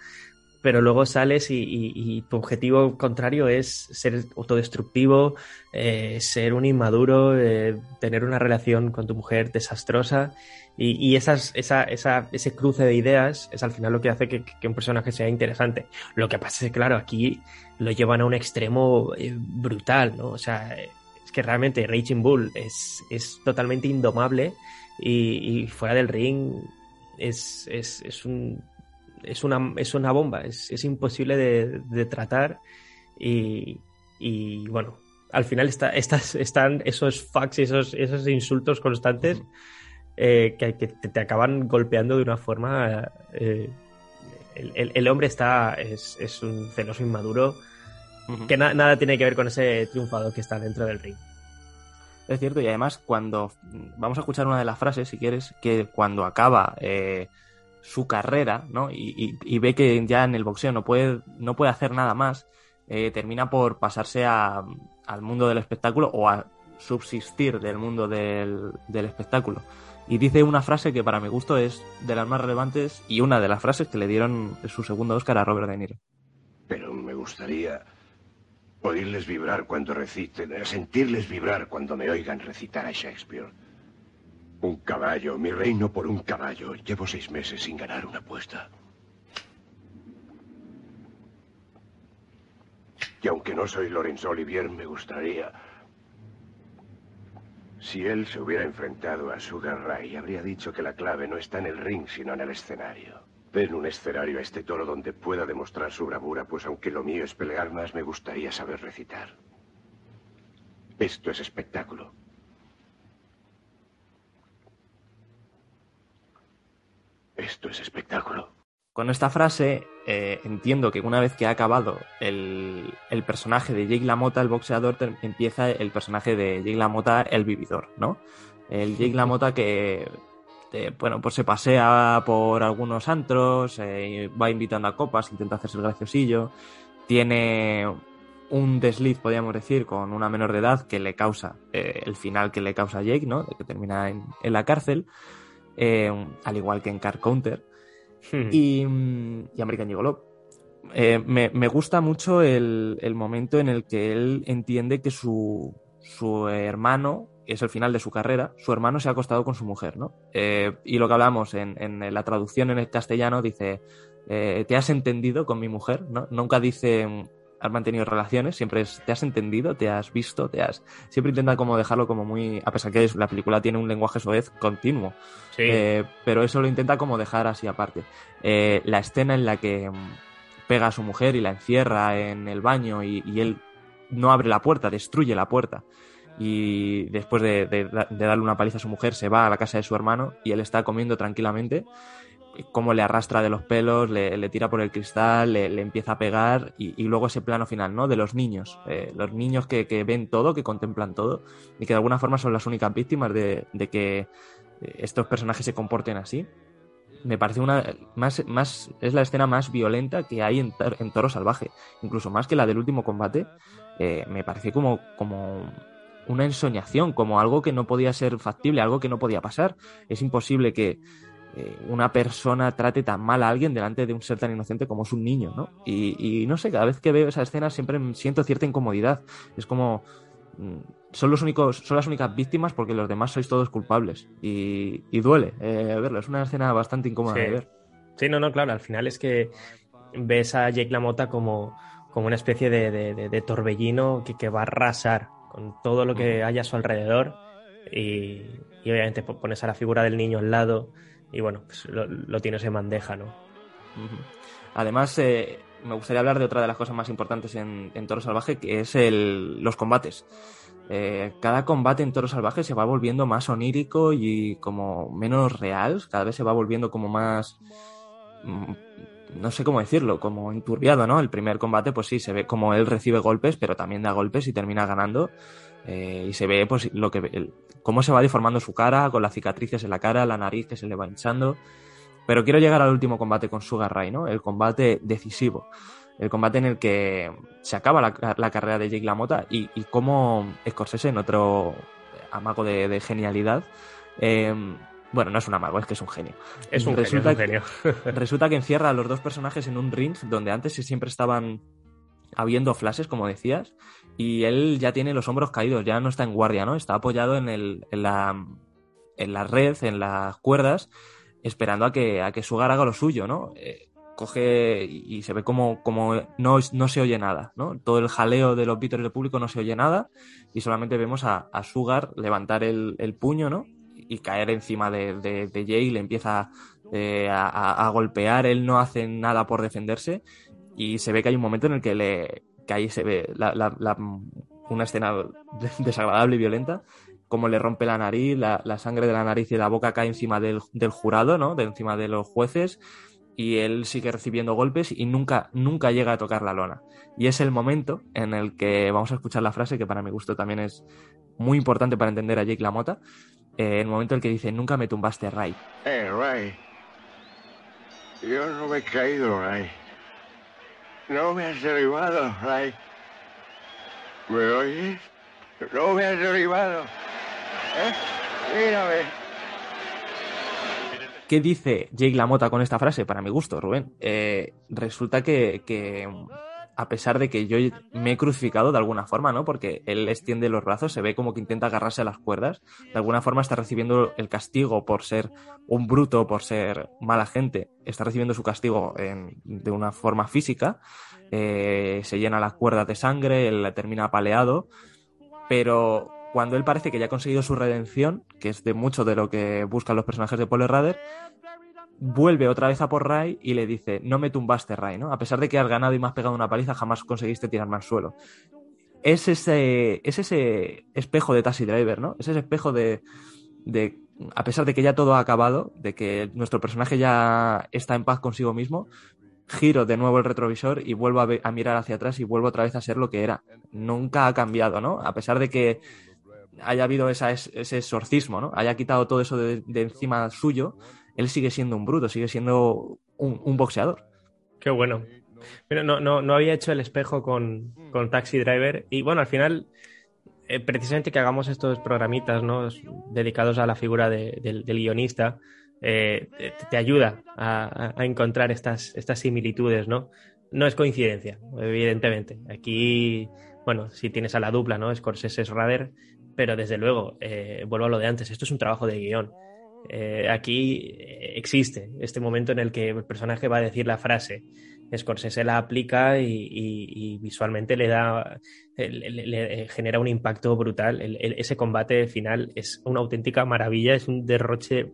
pero luego sales y, y- tu objetivo contrario es ser autodestructivo, eh, ser un inmaduro, eh, tener una relación con tu mujer desastrosa y, esas, esa, esa, ese cruce de ideas es al final lo que hace que, un personaje sea interesante. Lo que pasa es que, claro, aquí lo llevan a un extremo eh, brutal, ¿no? O sea, es que realmente Raging Bull es, es totalmente indomable y, y fuera del ring es, es, es un es una, es una bomba, es, es imposible de, de tratar y, y, bueno, al final está, estas, están esos facts y esos, esos insultos constantes eh, que, que te, te acaban golpeando de una forma... eh, el, el- el hombre está es, es un celoso inmaduro que nada tiene que ver con ese triunfador que está dentro del ring. Es cierto, y además cuando vamos a escuchar una de las frases, si quieres, que cuando acaba eh, su carrera, ¿no? Y, ve que ya en el boxeo no puede, no puede hacer nada más, eh, termina por pasarse al mundo del espectáculo o a subsistir del mundo del, del espectáculo. Y dice una frase que para mi gusto es de las más relevantes y una de las frases que le dieron su segundo Oscar a Robert De Niro. Pero me gustaría Oírles vibrar cuando reciten, sentirles vibrar cuando me oigan recitar a Shakespeare. Un caballo, mi reino por un caballo. Llevo seis meses sin ganar una apuesta. Y aunque no soy Lorenzo Olivier, me gustaría... Si él se hubiera enfrentado a Sugar Ray, habría dicho que la clave no está en el ring, sino en el escenario. Ven un escenario a este toro donde pueda demostrar su bravura, pues aunque lo mío es pelear más, me gustaría saber recitar. Esto es espectáculo. Esto es espectáculo. Con esta frase eh, entiendo que una vez que ha acabado el, el, personaje de Jake LaMotta, el boxeador, empieza el personaje de Jake LaMotta, el vividor, ¿no? El Jake LaMotta que bueno, pues se pasea por algunos antros, eh, va invitando a copas, intenta hacerse el graciosillo, tiene un desliz, podríamos decir, con una menor de edad que le causa eh, el final que le causa Jake, ¿no? De que termina en, la cárcel, eh, al igual que en Car Counter hmm. y, y, American Gigolo. Me, me, gusta mucho el, el, momento en el que él entiende que su, su hermano es el final de su carrera, su hermano se ha acostado con su mujer, ¿no? Eh, y lo que hablamos en, la traducción en el castellano dice, eh, ¿te has entendido con mi mujer? ¿no? Nunca dice, has mantenido relaciones, siempre es, ¿te has entendido? ¿Te has visto? ¿Te has...? Siempre intenta como dejarlo como muy... A pesar que la película tiene un lenguaje soez continuo. Sí. Eh, pero eso lo intenta como dejar así aparte. la escena en la que mm, pega a su mujer y la encierra en el baño y, y él no abre la puerta, destruye la puerta y después de, darle una paliza a su mujer se va a la casa de su hermano y él está comiendo tranquilamente cómo le arrastra de los pelos, le, tira por el cristal, le, empieza a pegar y, luego ese plano final, ¿no? De los niños, eh, los niños que, ven todo, que contemplan todo y que de alguna forma son las únicas víctimas de, que eh, estos personajes se comporten así. Me parece una más, más es la escena más violenta que hay en, Toro Salvaje, incluso más que la del último combate. Eh, me parece como, como una ensoñación, como algo que no podía ser factible, algo que no podía pasar. Es imposible que eh, una persona trate tan mal a alguien delante de un ser tan inocente como es un niño, ¿no? Y, no sé, cada vez que veo esa escena siempre siento cierta incomodidad. Es como mm, son los únicos, son las únicas víctimas porque los demás sois todos culpables. Y, duele eh, verlo. Es una escena bastante incómoda de ver. Sí, no, no, claro. Al final es que ves a Jake LaMotta como, como una especie de, torbellino que, que va a arrasar con todo lo que haya a su alrededor y, obviamente pones a la figura del niño al lado y bueno, pues lo, tienes en bandeja, ¿no? Además, eh, me gustaría hablar de otra de las cosas más importantes en, Toro Salvaje, que es el, los combates. Eh, cada combate en Toro Salvaje se va volviendo más onírico y como menos real, cada vez se va volviendo como más mm, no sé cómo decirlo, como enturbiado, ¿no? El primer combate, pues sí, se ve como él recibe golpes, pero también da golpes y termina ganando. Eh, y se ve, pues, lo que, cómo se va deformando su cara, con las cicatrices en la cara, la nariz que se le va hinchando. Pero quiero llegar al último combate con Sugar Ray, ¿no? El combate decisivo. El combate en el que se acaba la, carrera de Jake LaMotta y, y cómo Scorsese, en otro amago de, genialidad, eh, bueno, no es un amago, es que es un genio. Es un resulta genio. resulta que encierra a los dos personajes en un ring donde antes siempre estaban habiendo flashes, como decías, y él ya tiene los hombros caídos, ya no está en guardia, ¿no? Está apoyado en, el, en, la, en la red, en las cuerdas, esperando a que, a que Sugar haga lo suyo, ¿no? Eh, coge y se ve como, como no, no, se oye nada, ¿no? Todo el jaleo de los vítores del público no se oye nada y solamente vemos a, a Sugar levantar el, el puño, ¿no? y caer encima de, de, Jay, le empieza eh, a, golpear, él no hace nada por defenderse y se ve que hay un momento en el que, le, que ahí se ve una escena desagradable y violenta, como le rompe la nariz, la, sangre de la nariz y la boca cae encima del, jurado, ¿no? De encima de los jueces y él sigue recibiendo golpes y nunca, nunca llega a tocar la lona. Y es el momento en el que vamos a escuchar la frase que para mi gusto también es muy importante para entender a Jake LaMotta, eh, el momento en el que dice, nunca me tumbaste, Ray. Hey, Ray. Yo no me he caído, Ray. No me has derribado, Ray. ¿Me oyes? No me has derribado. ¿Eh? Mírame. ¿Qué dice Jake LaMotta con esta frase? Para mi gusto, Rubén. Eh, resulta que, que, a pesar de que yo me he crucificado de alguna forma, ¿no? Porque él extiende los brazos, se ve como que intenta agarrarse a las cuerdas. De alguna forma está recibiendo el castigo por ser un bruto, por ser mala gente. Está recibiendo su castigo en, de una forma física. Eh, se llena las cuerdas de sangre, él termina apaleado. Pero cuando él parece que ya ha conseguido su redención, que es de mucho de lo que buscan los personajes de Paul Rader, vuelve otra vez a por Ray y le dice, no me tumbaste Ray, ¿no? A pesar de que has ganado y me has pegado una paliza, jamás conseguiste tirarme al suelo. Es ese, es ese espejo de Taxi Driver, ¿no? Es ese espejo de, de, a pesar de que ya todo ha acabado, de que nuestro personaje ya está en paz consigo mismo, giro de nuevo el retrovisor y vuelvo a, mirar hacia atrás y vuelvo otra vez a ser lo que era. Nunca ha cambiado, ¿no? A pesar de que haya habido esa, ese exorcismo, ¿no? Haya quitado todo eso de encima suyo, él sigue siendo un bruto, sigue siendo un, boxeador. Qué bueno. Pero no, no, no había hecho el espejo con, con Taxi Driver. Y bueno, al final, eh, precisamente que hagamos estos programitas ¿no? dedicados a la figura de- del, guionista, eh, te, ayuda a, encontrar estas, estas similitudes, ¿no? No es coincidencia, evidentemente. Aquí, bueno, si tienes a la dupla, ¿no? Scorsese es Rader, pero desde luego, eh, vuelvo a lo de antes, esto es un trabajo de guion. Eh, aquí eh, existe este momento en el que el personaje va a decir la frase. Scorsese la aplica y, visualmente le da, eh, le, genera un impacto brutal. Ese combate final es una auténtica maravilla, es un derroche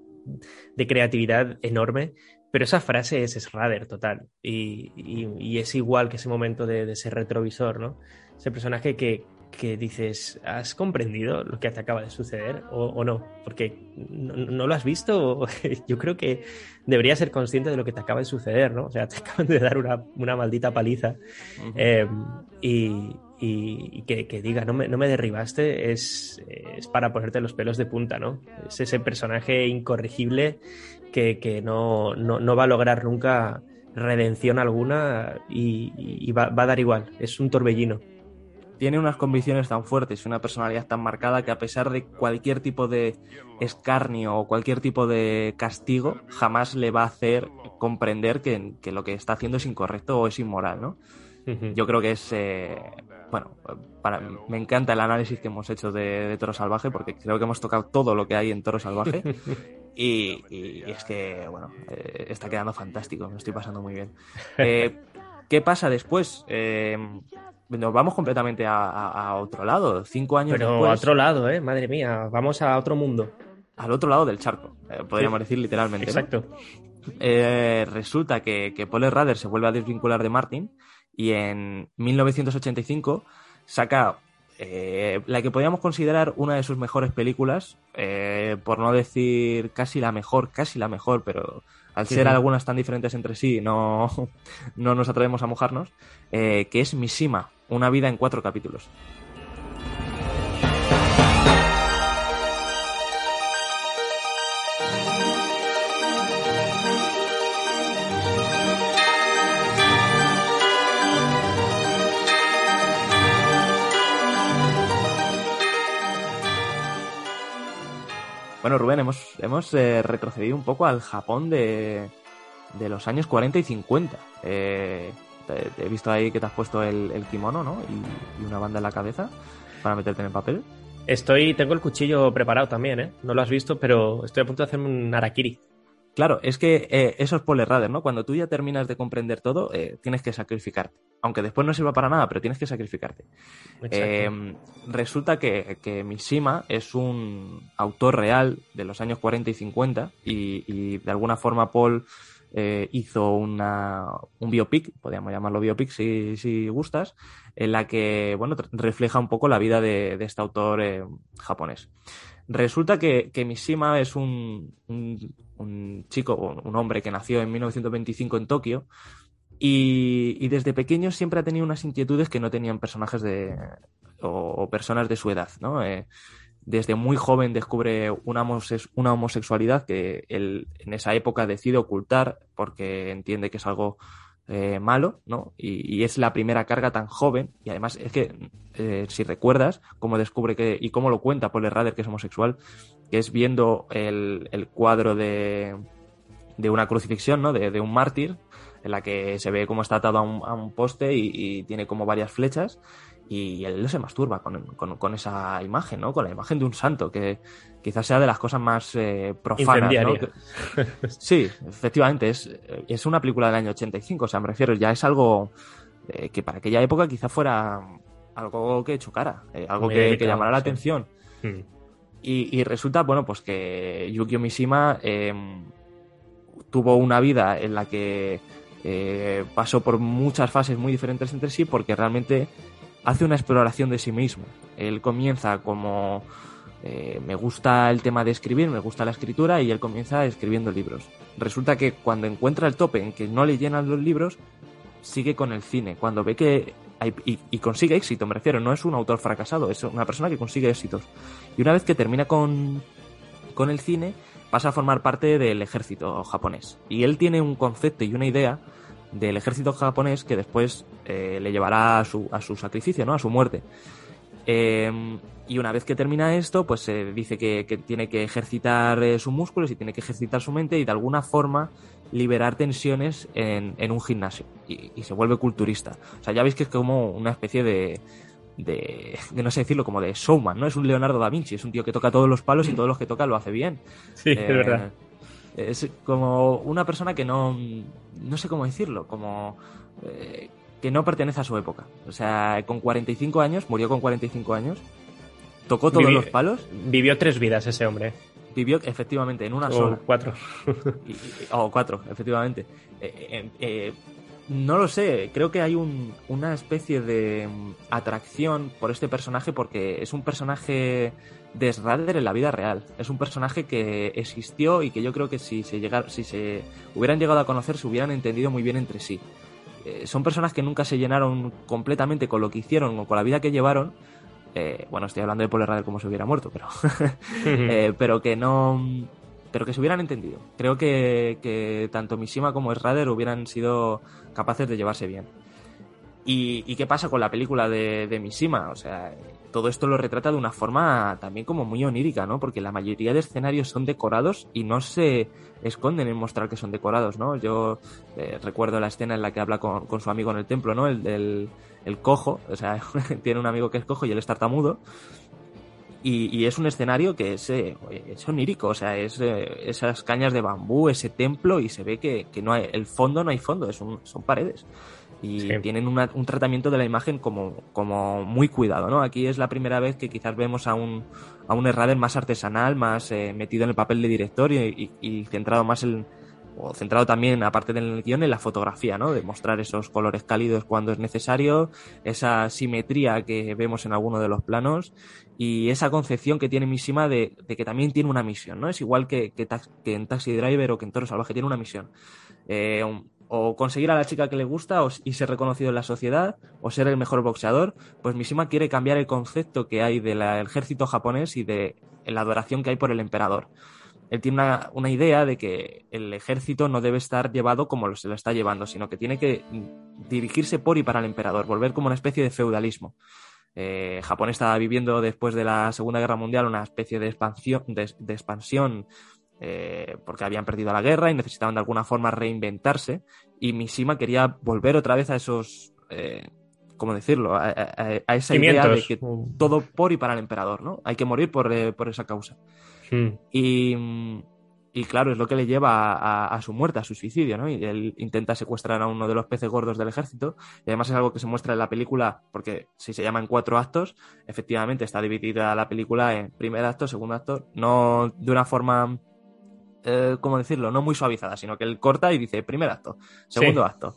de creatividad enorme. Pero esa frase es Schrader total. Y es igual que ese momento de, de ese retrovisor, ¿no? Ese personaje que, que dices, ¿has comprendido lo que te acaba de suceder o, o no? Porque no, no lo has visto. Yo creo que deberías ser consciente de lo que te acaba de suceder, ¿no? O sea, te acaban de dar una, una maldita paliza. Eh, y, y- y que, que diga, no me, no me derribaste, es, es para ponerte los pelos de punta, ¿no? Es ese personaje incorregible que, que no, no, no va a lograr nunca redención alguna y, y va, va a dar igual. Es un torbellino. Tiene unas convicciones tan fuertes y una personalidad tan marcada que a pesar de cualquier tipo de escarnio o cualquier tipo de castigo, jamás le va a hacer comprender que, que lo que está haciendo es incorrecto o es inmoral, ¿no? Yo creo que es. eh, bueno, para, me encanta el análisis que hemos hecho de, de Toro Salvaje porque creo que hemos tocado todo lo que hay en Toro Salvaje. Y, y es que, bueno, eh, está quedando fantástico, me estoy pasando muy bien. Eh, ¿Qué pasa después? Eh, nos vamos completamente a, a- a otro lado. Cinco años Pero después. a otro lado, ¿eh? Madre mía, vamos a otro mundo. Al otro lado del charco, eh, podríamos Sí. decir literalmente. ¿no? Exacto. Eh, resulta que, que Paul Rader se vuelve a desvincular de Martin y en 1985 saca eh, la que podríamos considerar una de sus mejores películas, eh, por no decir casi la mejor, casi la mejor, pero al ser algunas tan diferentes entre sí no, no nos atrevemos a mojarnos, eh, que es Mishima, una vida en cuatro capítulos. Bueno, Rubén, hemos, hemos eh, retrocedido un poco al Japón de, de los años 40 y 50. Eh, he visto ahí que te has puesto el, el kimono, ¿no? Y, y una banda en la cabeza para meterte en el papel. Estoy, tengo el cuchillo preparado también, ¿eh? No lo has visto, pero estoy a punto de hacerme un harakiri. Claro, es que eh, eso es Paul Rader, ¿no? Cuando tú ya terminas de comprender todo, eh, tienes que sacrificarte. Aunque después no sirva para nada, pero tienes que sacrificarte. Eh, resulta que, que Mishima es un autor real de los años 40 y 50 y, y de alguna forma Paul eh, hizo una, un biopic, podríamos llamarlo biopic si, si gustas, en la que bueno, refleja un poco la vida de, de este autor eh, japonés. Resulta que, que Mishima es un, un un chico, un hombre que nació en 1925 en Tokio, y, desde pequeño siempre ha tenido unas inquietudes que no tenían personajes de, o, personas de su edad, ¿no? Eh, desde muy joven descubre una, una homosexualidad que él en esa época decide ocultar porque entiende que es algo eh, malo, ¿no? Y, es la primera carga tan joven. Y además es que, eh, si recuerdas, cómo descubre que, y cómo lo cuenta Paul Rader que es homosexual, que es viendo el, cuadro de, de una crucifixión, ¿no? De, un mártir, en la que se ve cómo está atado a un, poste y, tiene como varias flechas y él se masturba con, esa imagen, ¿no? Con la imagen de un santo, que quizás sea de las cosas más eh, profanas, ¿no? sí, efectivamente, es, es una película del año 85, o sea, me refiero, ya es algo eh, que para aquella época quizás fuera algo que chocara, eh, algo que, llamara la atención. Hmm. Y, resulta, bueno, pues que Yukio Mishima em, tuvo una vida en la que pasó por muchas fases muy diferentes entre sí porque realmente hace una exploración de sí mismo. Él comienza como eh, me gusta el tema de escribir, me gusta la escritura y él comienza escribiendo libros. Resulta que cuando encuentra el tope en que no le llenan los libros, sigue con el cine. Cuando ve que hay, y, consigue éxito, me refiero, no es un autor fracasado, es una persona que consigue éxitos. Y una vez que termina con, con el cine, pasa a formar parte del ejército japonés. Y él tiene un concepto y una idea del ejército japonés que después eh, le llevará a su, a su sacrificio, ¿no? A su muerte. Em, y una vez que termina esto, pues se dice que, tiene que ejercitar eh, sus músculos y tiene que ejercitar su mente y de alguna forma liberar tensiones en, en un gimnasio. Y, se vuelve culturista. O sea, ya veis que es como una especie de, de, no sé decirlo, como de showman, ¿no? Es un Leonardo da Vinci, es un tío que toca todos los palos y todos los que toca lo hace bien. Sí, es verdad. Eh, es como una persona que no, no sé cómo decirlo, como eh, que no pertenece a su época. O sea, con 45 años, murió con 45 años, tocó todos los palos. Vivió tres vidas ese hombre. Vivió efectivamente en una o sola. Cuatro. o cuatro, efectivamente. Eh, eh, no lo sé, creo que hay un, una especie de mm, atracción por este personaje porque es un personaje de Srader en la vida real. Es un personaje que existió y que yo creo que si se, llegar, si se hubieran llegado a conocer se hubieran entendido muy bien entre sí. Eh, son personas que nunca se llenaron completamente con lo que hicieron o con la vida que llevaron. Eh, bueno, estoy hablando de Paul Rader como si hubiera muerto, pero, eh, pero que no pero que se hubieran entendido. Creo que, que tanto Mishima como Srader hubieran sido capaces de llevarse bien. ¿Y, qué pasa con la película de, de Mishima? O sea, todo esto lo retrata de una forma también como muy onírica, ¿no? Porque la mayoría de escenarios son decorados y no se esconden en mostrar que son decorados, ¿no? Yo eh, recuerdo la escena en la que habla con, su amigo en el templo, ¿no? El el cojo, o sea, tiene un amigo que es cojo y él es tartamudo. Y, es un escenario que es, eh, onírico, o sea, es eh, esas cañas de bambú, ese templo, y se ve que, no hay, el fondo no hay fondo, es son paredes y tienen un tratamiento de la imagen como, como muy cuidado, ¿no? Aquí es la primera vez que quizás vemos a un, a un Errader más artesanal, más eh, metido en el papel de director y, centrado más en, o centrado también, aparte del guion, en la fotografía, ¿no? De mostrar esos colores cálidos cuando es necesario, esa simetría que vemos en alguno de los planos y esa concepción que tiene Mishima de, de que también tiene una misión, ¿no? Es igual que, que, en Taxi Driver o que en Toro Salvaje, tiene una misión. Eh, o conseguir a la chica que le gusta y ser reconocido en la sociedad o ser el mejor boxeador, pues Mishima quiere cambiar el concepto que hay del ejército japonés y de la adoración que hay por el emperador. Él tiene una, idea de que el ejército no debe estar llevado como se lo está llevando, sino que tiene que dirigirse por y para el emperador, volver como una especie de feudalismo. Eh, Japón estaba viviendo después de la Segunda Guerra Mundial una especie de expansión, de expansión eh, porque habían perdido la guerra y necesitaban de alguna forma reinventarse. Y Mishima quería volver otra vez a esos. Eh, ¿Cómo decirlo? A, esa idea de que todo por y para el emperador, ¿no? Hay que morir por, eh, esa causa. Hmm. Y, claro, es lo que le lleva a, su muerte, a su suicidio, ¿no? Y él intenta secuestrar a uno de los peces gordos del ejército. Y además es algo que se muestra en la película, porque si se llama en cuatro actos, efectivamente está dividida la película en primer acto, segundo acto, no de una forma eh, ¿cómo decirlo? No muy suavizada, sino que él corta y dice primer acto, segundo acto.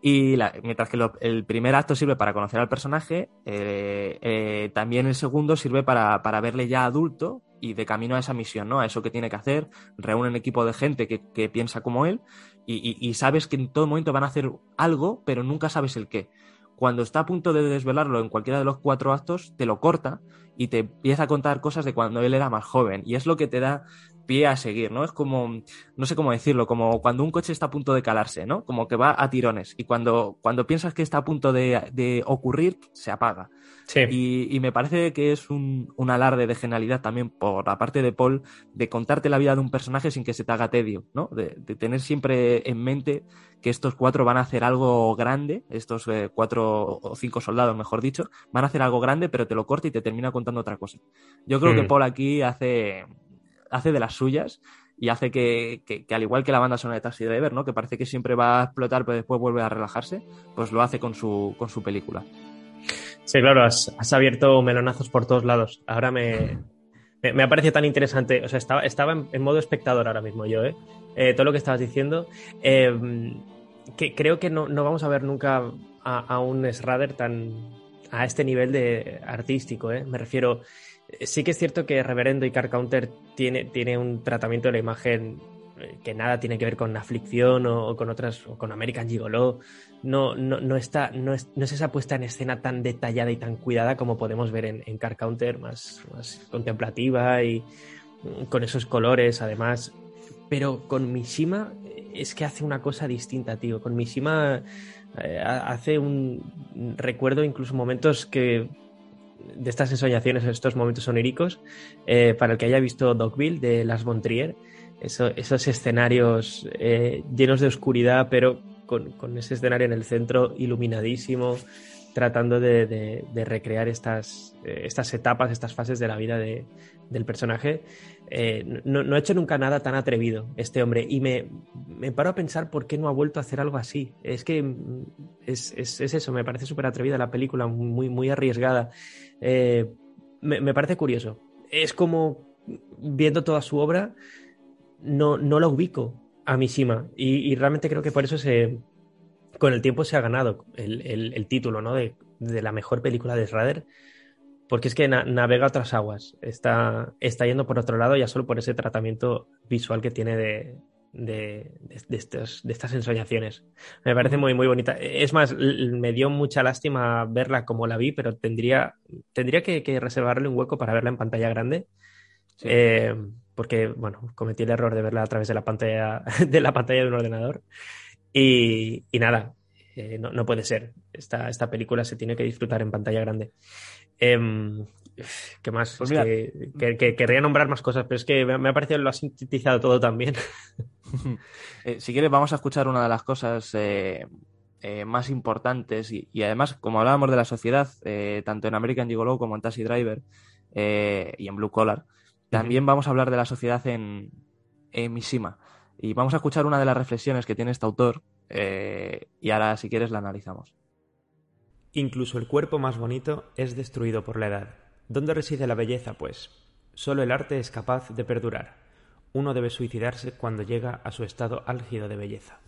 Y mientras que el primer acto sirve para conocer al personaje, eh, eh, también el segundo sirve para, verle ya adulto y de camino a esa misión, ¿no? A eso que tiene que hacer, reúne un equipo de gente que, que piensa como él y, y, sabes que en todo momento van a hacer algo, pero nunca sabes el qué. Cuando está a punto de desvelarlo en cualquiera de los cuatro actos, te lo corta y te empieza a contar cosas de cuando él era más joven. Y es lo que te da pie a seguir, ¿no? Es como, no sé cómo decirlo, como cuando un coche está a punto de calarse, ¿no? Como que va a tirones y cuando, cuando piensas que está a punto de, de ocurrir, se apaga. Sí. Y, y, me parece que es un, un, alarde de genialidad también por la parte de Paul de contarte la vida de un personaje sin que se te haga tedio, ¿no? De, de tener siempre en mente que estos cuatro van a hacer algo grande, estos eh, cuatro o cinco soldados, mejor dicho, van a hacer algo grande, pero te lo corta y te termina contando otra cosa. Yo creo mm. que Paul aquí hace, hace de las suyas y hace que, que, al igual que la banda sonora de Taxi Driver, ¿no? que parece que siempre va a explotar pero después vuelve a relajarse, pues lo hace con su, con su película. Sí, claro, has, abierto melonazos por todos lados. Ahora me, me, ha parecido tan interesante. O sea, estaba, estaba en, en modo espectador ahora mismo yo, ¿eh? eh todo lo que estabas diciendo. Eh, que creo que no, no, vamos a ver nunca a, a un Schrader tan a este nivel de artístico, ¿eh? Me refiero, sí que es cierto que Reverendo y Car Counter tiene, tiene un tratamiento de la imagen que nada tiene que ver con aflicción o, con otras, o con American Gigolo. No, no, no, está, no, es, no es esa puesta en escena tan detallada y tan cuidada como podemos ver en, en Car Counter, más, más contemplativa y con esos colores, además. Pero con Mishima es que hace una cosa distinta, tío. Con Mishima eh, hace un recuerdo incluso momentos que de estas ensoñaciones, estos momentos oníricos, eh, para el que haya visto Dogville de Las Bontrier, eso, esos escenarios eh, llenos de oscuridad, pero con, con, ese escenario en el centro iluminadísimo, tratando de, de, recrear estas, eh, estas etapas, estas fases de la vida de, del personaje. No, no, ha hecho nunca nada tan atrevido este hombre y me, me, paro a pensar por qué no ha vuelto a hacer algo así. Es que es, es, es eso, me parece súper atrevida la película, muy, muy arriesgada. Eh, me, me, parece curioso. Es como viendo toda su obra, no, no la ubico a Mishima y, y, realmente creo que por eso se, con el tiempo se ha ganado el, el, título ¿no? de, de, la mejor película de Schrader porque es que na navega otras aguas, está, está yendo por otro lado ya solo por ese tratamiento visual que tiene de, de, de, de, estos, de estas ensoñaciones. Me parece muy, muy bonita. Es más, me dio mucha lástima verla como la vi, pero tendría, tendría que, que reservarle un hueco para verla en pantalla grande. Sí. Eh, porque, bueno, cometí el error de verla a través de la pantalla de, la pantalla de un ordenador. Y, y nada, eh, no, no, puede ser. Esta, esta película se tiene que disfrutar en pantalla grande. Eh, ¿Qué más? Pues que, que, que, querría nombrar más cosas, pero es que me, me ha parecido lo ha sintetizado todo también. eh, si quieres, vamos a escuchar una de las cosas eh, eh, más importantes y, y, además, como hablábamos de la sociedad, tanto en American Gigolo como en Taxi Driver y en Blue Collar, también uh -huh. vamos a hablar de la sociedad en, en Mishima. Y vamos a escuchar una de las reflexiones que tiene este autor y ahora, si quieres, la analizamos. Incluso el cuerpo más bonito es destruido por la edad. ¿Dónde reside la belleza, pues? Solo el arte es capaz de perdurar. Uno debe suicidarse cuando llega a su estado álgido de belleza.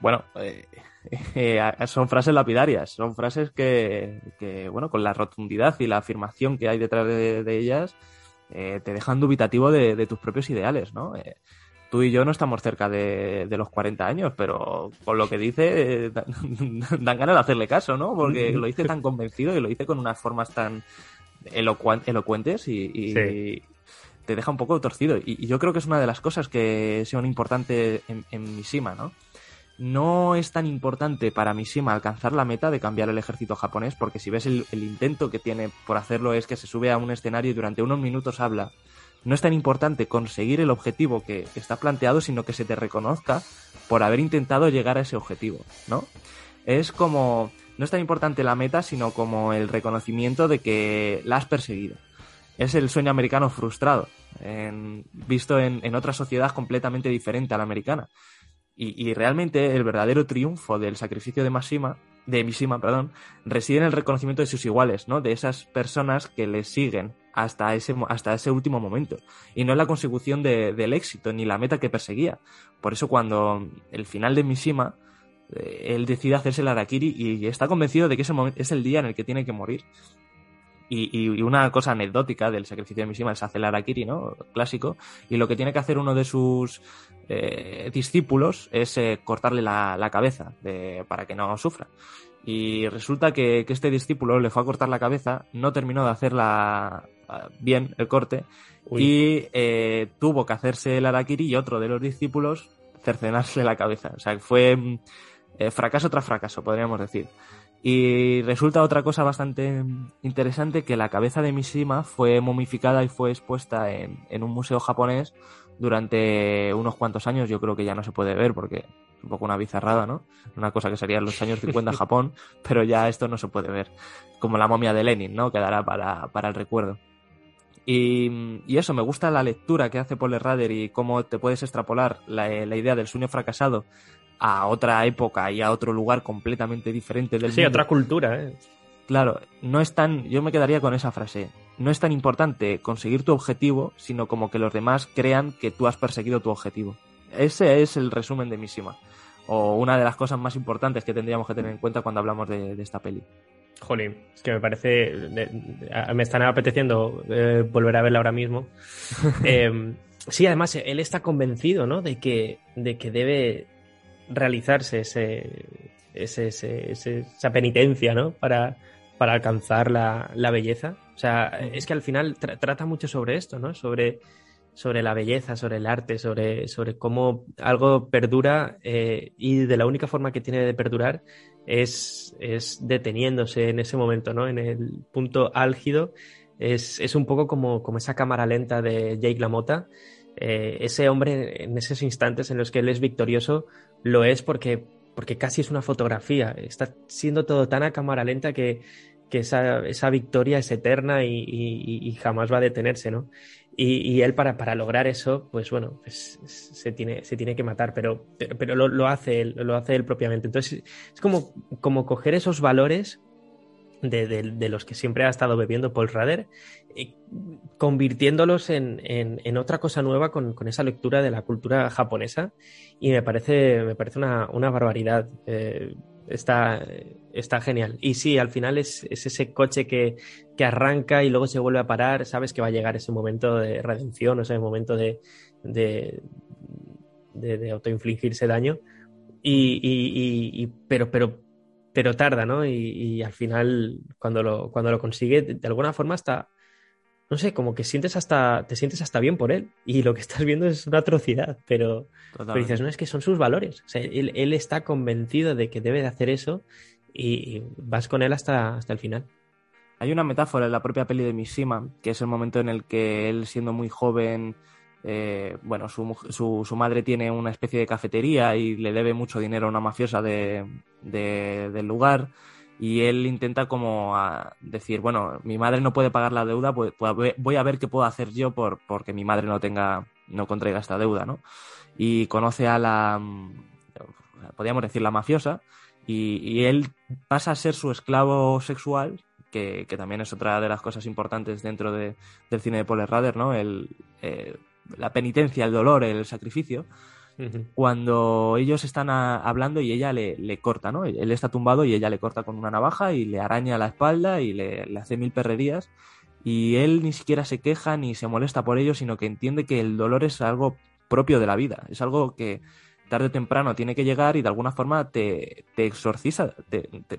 Bueno, eh, eh, son frases lapidarias, son frases que, que, bueno, con la rotundidad y la afirmación que hay detrás de, de ellas, eh, te dejan dubitativo de, de, tus propios ideales, ¿no? Eh, tú y yo no estamos cerca de, de, los 40 años, pero con lo que dice eh, dan, dan, ganas de hacerle caso, ¿no? Porque lo dice tan convencido y lo dice con unas formas tan elocu elocuentes y, y sí. Te deja un poco torcido. Y, yo creo que es una de las cosas que son importantes en, en Mishima, ¿no? No es tan importante para Mishima alcanzar la meta de cambiar el ejército japonés, porque si ves el, el intento que tiene por hacerlo es que se sube a un escenario y durante unos minutos habla no es tan importante conseguir el objetivo que está planteado, sino que se te reconozca por haber intentado llegar a ese objetivo, ¿no? Es como, no es tan importante la meta, sino como el reconocimiento de que la has perseguido. Es el sueño americano frustrado, en, visto en, en, otra sociedad completamente diferente a la americana. Y, y, realmente el verdadero triunfo del sacrificio de Mashima, de Mishima, perdón, reside en el reconocimiento de sus iguales, ¿no? De esas personas que le siguen hasta ese, hasta ese último momento. Y no es la consecución de, del éxito ni la meta que perseguía. Por eso cuando el final de Mishima, eh, él decide hacerse el Arakiri y está convencido de que ese momento es el día en el que tiene que morir. Y, y- y una cosa anecdótica del sacrificio de Mishima es hacer el Arakiri, ¿no? Clásico. Y lo que tiene que hacer uno de sus eh, discípulos es eh, cortarle la, la cabeza de- para que no sufra. Y resulta que, que este discípulo le fue a cortar la cabeza, no terminó de hacer la, ah, bien el corte Uy. y eh, tuvo que hacerse el Arakiri y otro de los discípulos cercenarse la cabeza. O sea, fue mm, eh, fracaso tras fracaso, podríamos decir. Y resulta otra cosa bastante interesante que la cabeza de Mishima fue momificada y fue expuesta en, en un museo japonés durante unos cuantos años. Yo creo que ya no se puede ver porque es un poco una bizarrada, ¿no? Una cosa que sería en los años 50 en Japón, pero ya esto no se puede ver. Como la momia de Lenin, ¿no? Quedará para, para el recuerdo. Y, y eso, me gusta la lectura que hace Paul Rader y cómo te puedes extrapolar la, la idea del sueño fracasado a otra época y a otro lugar completamente diferente del Sí, mundo. otra cultura, ¿eh? Claro, no es tan, yo me quedaría con esa frase. No es tan importante conseguir tu objetivo, sino como que los demás crean que tú has perseguido tu objetivo. Ese es el resumen de Mishima. O una de las cosas más importantes que tendríamos que tener en cuenta cuando hablamos de, de esta peli. Jolín, es que me parece. me están apeteciendo eh, volver a verla ahora mismo. Eh, sí, además, él está convencido, ¿no? De que, de que debe realizarse ese, ese- ese- ese- esa penitencia, ¿no? Para, para alcanzar la, la belleza. O sea, es que al final tra- trata mucho sobre esto, ¿no? Sobre, sobre la belleza, sobre el arte, sobre, sobre cómo algo perdura eh, y de la única forma que tiene de perdurar es, es deteniéndose en ese momento, ¿no? En el punto álgido. Es, es un poco como, como esa cámara lenta de Jake LaMotta. Eh, ese hombre en esos instantes en los que él es victorioso lo es porque, porque casi es una fotografía. Está siendo todo tan a cámara lenta que, que esa, esa victoria es eterna y, y- jamás va a detenerse, ¿no? Y, y él para, para lograr eso, pues bueno, pues, se, tiene, se tiene que matar, pero, pero, pero lo, lo hace él, lo hace él propiamente. Entonces es como, como coger esos valores de, de- de los que siempre ha estado bebiendo Paul Rader, eh, convirtiéndolos en, en- en otra cosa nueva con, con esa lectura de la cultura japonesa y me parece, me parece una, una barbaridad. Eh, está, está genial. Y sí, al final es, es ese coche que, que arranca y luego se vuelve a parar, sabes que va a llegar ese momento de redención, o ese momento de, de, de, autoinfligirse daño. Y, y- y- y- pero, pero, pero tarda, ¿no? Y, y al final, cuando lo, cuando lo consigue, de, alguna forma está, no sé, como que sientes hasta, te sientes hasta bien por él. Y lo que estás viendo es una atrocidad, pero, pero dices, no, es que son sus valores. O sea, él, él está convencido de que debe de hacer eso y, y vas con él hasta, hasta el final. Hay una metáfora en la propia peli de Mishima, que es el momento en el que él, siendo muy joven, eh, bueno, su, su, madre tiene una especie de cafetería y le debe mucho dinero a una mafiosa de, de- del lugar. Y él intenta como a decir, bueno, mi madre no puede pagar la deuda, pues, pues voy a ver qué puedo hacer yo por, porque mi madre no tenga, no contraiga esta deuda, ¿no? Y conoce a la, mm, podríamos decir, la mafiosa, y, y él pasa a ser su esclavo sexual, que, que también es otra de las cosas importantes dentro de- del cine de Paul Rader, ¿no? El, eh, la penitencia, el dolor, el sacrificio. Cuando ellos están a- hablando y ella le, le corta, ¿no? Él está tumbado y ella le corta con una navaja y le araña la espalda y le, le hace mil perrerías. Y él ni siquiera se queja ni se molesta por ello, sino que entiende que el dolor es algo propio de la vida. Es algo que tarde o temprano tiene que llegar y de alguna forma te, te exorciza, te, te-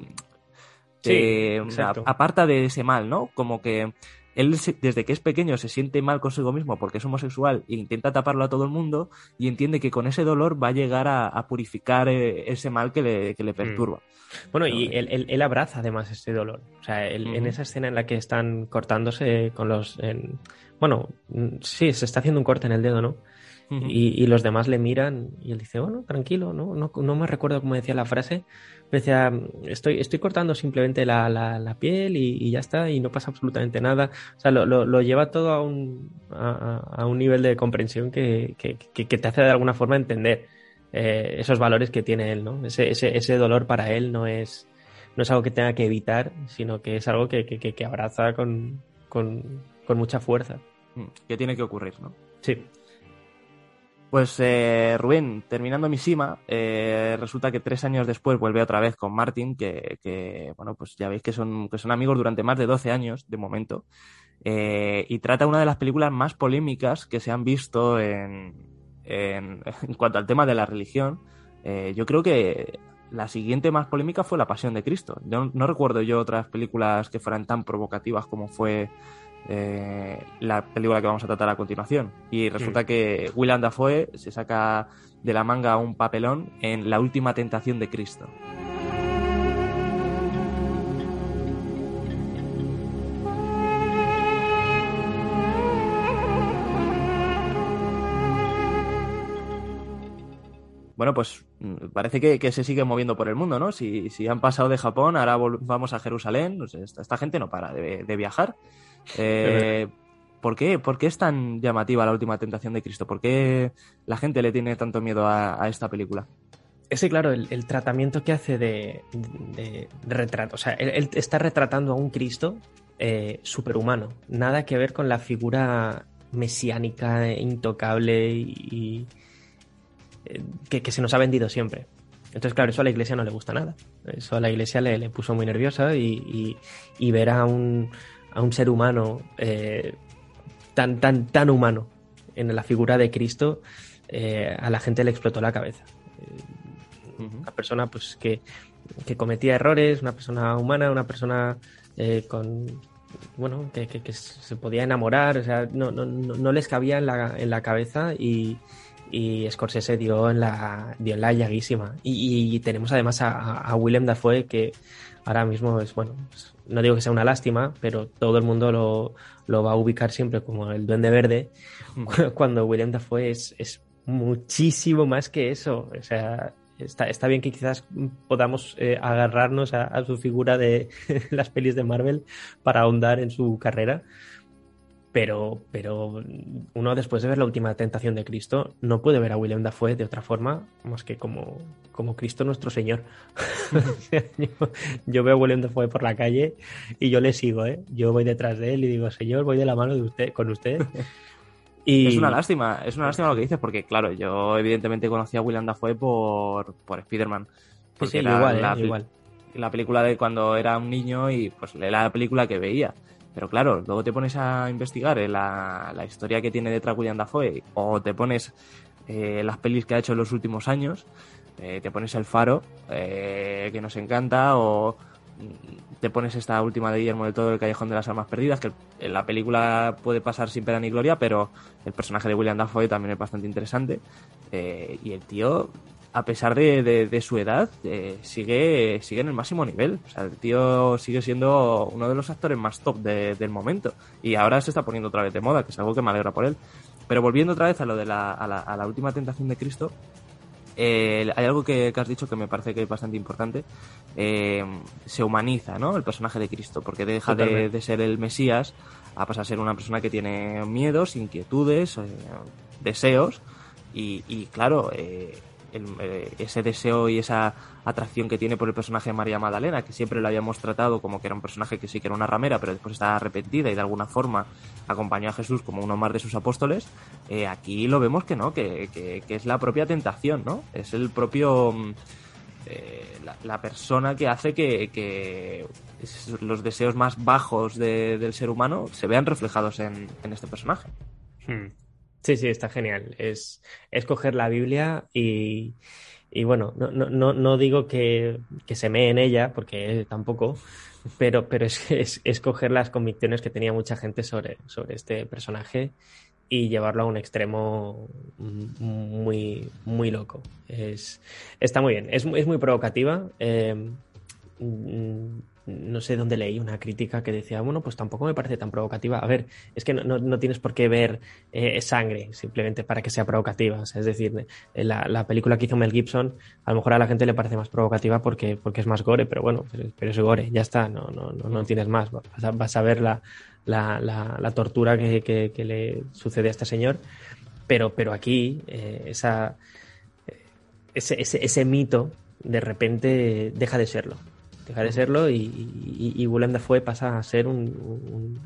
aparta de ese mal, ¿no? Como que él desde que es pequeño se siente mal consigo mismo porque es homosexual e intenta taparlo a todo el mundo y entiende que con ese dolor va a llegar a, a purificar eh, ese mal que le, que le perturba. Bueno, y él, él- él abraza además ese dolor. O sea, él- en esa escena en la que están cortándose con los... en- Bueno, mm, sí, se está haciendo un corte en el dedo, ¿no? Y, y los demás le miran y él dice, bueno, tranquilo, no, no, no me recuerdo cómo decía la frase, decía, estoy, estoy cortando simplemente la, la- la piel y, y ya está, y no pasa absolutamente nada. O sea, lo, lo- lo lleva todo a un, a, un nivel de comprensión que, que- que- que te hace de alguna forma entender eh, esos valores que tiene él, ¿no? Ese, ese, ese dolor para él no es, no es algo que tenga que evitar, sino que es algo que, que- que- que abraza con, con, con mucha fuerza. Mm, que tiene que ocurrir, ¿no? Sí. Pues eh, Rubén, terminando mi sima, eh, resulta que tres años después vuelve otra vez con Martin, que, que, bueno, pues ya veis que son, que son amigos durante más de 12 años, de momento, eh, y trata una de las películas más polémicas que se han visto en, en, en cuanto al tema de la religión. Eh, yo creo que la siguiente más polémica fue La Pasión de Cristo. Yo, no recuerdo yo otras películas que fueran tan provocativas como fue eh, la película que vamos a tratar a continuación. Y resulta Mm. que Willem Dafoe se saca de la manga un papelón en La Última Tentación de Cristo. Bueno, pues mm, parece que, que se sigue moviendo por el mundo, ¿no? Si, si han pasado de Japón, ahora vamos a Jerusalén. pues esta, esta gente no para de, de viajar. Eh, ¿por, qué? ¿Por qué es tan llamativa la última tentación de Cristo? ¿Por qué la gente le tiene tanto miedo a, a esta película? Ese, claro, el, el tratamiento que hace de, de- de retrato. O sea, él, él está retratando a un Cristo eh, superhumano. Nada que ver con la figura mesiánica, intocable y. y, eh, que, que se nos ha vendido siempre. Entonces, claro, eso a la iglesia no le gusta nada. Eso a la iglesia le, le puso muy nerviosa y, y- y ver a un, a un ser humano eh, tan, tan, tan humano en la figura de Cristo, eh, a la gente le explotó la cabeza. Eh, una persona pues que, que cometía errores, una persona humana, una persona eh, con bueno, que, que- que se podía enamorar, o sea, no, no, no, no les cabía en la, en la cabeza y, y Scorsese dio en la, dio en la llaguísima. Y, y tenemos además a, a Willem Dafoe que ahora mismo es, bueno, pues, no digo que sea una lástima, pero todo el mundo lo, lo va a ubicar siempre como el duende verde, cuando Willem Dafoe es, es muchísimo más que eso. O sea, está, está bien que quizás podamos eh, agarrarnos a, a su figura de las pelis de Marvel para ahondar en su carrera. Pero, pero uno después de ver la última tentación de Cristo no puede ver a William Dafoe de otra forma más que como, como Cristo nuestro Señor. yo, yo veo a William Dafoe por la calle y yo le sigo, ¿eh? Yo voy detrás de él y digo, Señor, voy de la mano de usted, con usted. Y... Es una lástima, es una lástima lo que dices, porque claro, yo evidentemente conocí a Willem Dafoe por, por Spider-Man. Porque sí, era igual, la, ¿eh? igual. la película de cuando era un niño y pues era la película que veía. Pero claro, luego te pones a investigar la, la historia que tiene detrás William Dafoe o te pones eh, las pelis que ha hecho en los últimos años, eh, te pones El Faro, eh, que nos encanta, o mm, te pones esta última de Guillermo del Todo, El Callejón de las Almas Perdidas, que en la película puede pasar sin pena ni gloria, pero el personaje de William Dafoe también es bastante interesante. Y el tío, a pesar de, de, de su edad, eh, sigue, sigue en el máximo nivel. O sea, el tío sigue siendo uno de los actores más top de, del momento. Y ahora se está poniendo otra vez de moda, que es algo que me alegra por él. Pero volviendo otra vez a lo de la, a la, a la última tentación de Cristo, eh, hay algo que, que, has dicho que me parece que es bastante importante. Eh, se humaniza, ¿no? El personaje de Cristo, porque deja de, de, ser el Mesías a pasar a ser una persona que tiene miedos, inquietudes, eh, deseos. Y, y claro, eh, eh, ese deseo y esa atracción que tiene por el personaje de María Magdalena, que siempre lo habíamos tratado como que era un personaje que sí que era una ramera, pero después está arrepentida y de alguna forma acompañó a Jesús como uno más de sus apóstoles, eh, aquí lo vemos que no, que, que, es la propia tentación, ¿no? Es el propio... Eh, la, la, persona que hace que, que los deseos más bajos de, del ser humano se vean reflejados en, en este personaje. Hmm. Sí, sí, está genial. Es, coger la Biblia y, y bueno, no, no, no digo que, que, se mee en ella, porque tampoco, pero, pero es, es, es, coger las convicciones que tenía mucha gente sobre, sobre este personaje y llevarlo a un extremo muy, muy loco. Es, está muy bien, es, es muy provocativa. Eh, no sé dónde leí una crítica que decía, bueno, pues tampoco me parece tan provocativa. A ver, es que no, no, no tienes por qué ver eh, sangre simplemente para que sea provocativa. Es decir, la, la, película que hizo Mel Gibson, a lo mejor a la gente le parece más provocativa porque, porque es más gore, pero bueno, pero es gore, ya está, no, no, no, no tienes más. Vas a, vas a ver la, la, la, tortura que, que, que, le sucede a este señor, pero, pero aquí eh, esa, ese, ese, ese mito de repente deja de serlo deja de serlo y, y, Willem Dafoe pasa a ser un,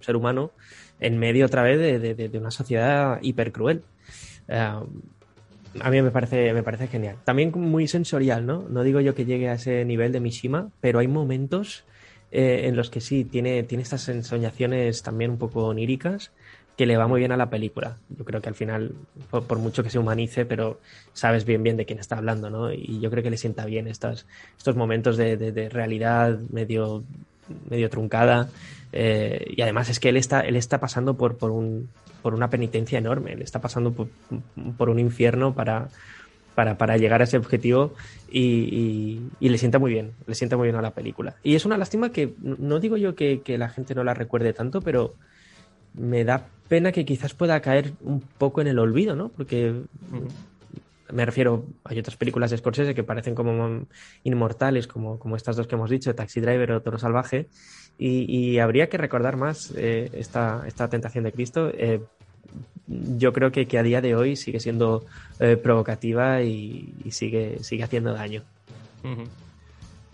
ser humano en medio otra vez de, una sociedad hiper cruel. a mí me parece, me parece genial. También muy sensorial, ¿no? No digo yo que llegue a ese nivel de Mishima, pero hay momentos en los que sí, tiene, tiene estas ensoñaciones también un poco oníricas que le va muy bien a la película. Yo creo que al final, por, mucho que se humanice, pero sabes bien bien de quién está hablando, ¿no? Y yo creo que le sienta bien estos, estos momentos de, realidad medio, medio truncada. Eh, y además es que él está, él está pasando por, por, un, por una penitencia enorme, él está pasando por, un infierno para, para, para, llegar a ese objetivo y, y, le sienta muy bien, le sienta muy bien a la película. Y es una lástima que, no digo yo que, que la gente no la recuerde tanto, pero me da pena que quizás pueda caer un poco en el olvido, ¿no? Porque me refiero, hay otras películas de Scorsese que parecen como inmortales, como, como estas dos que hemos dicho, Taxi Driver o Toro Salvaje, y, habría que recordar más eh, esta, esta tentación de Cristo. Eh, yo creo que, que, a día de hoy sigue siendo eh, provocativa y, sigue, sigue haciendo daño.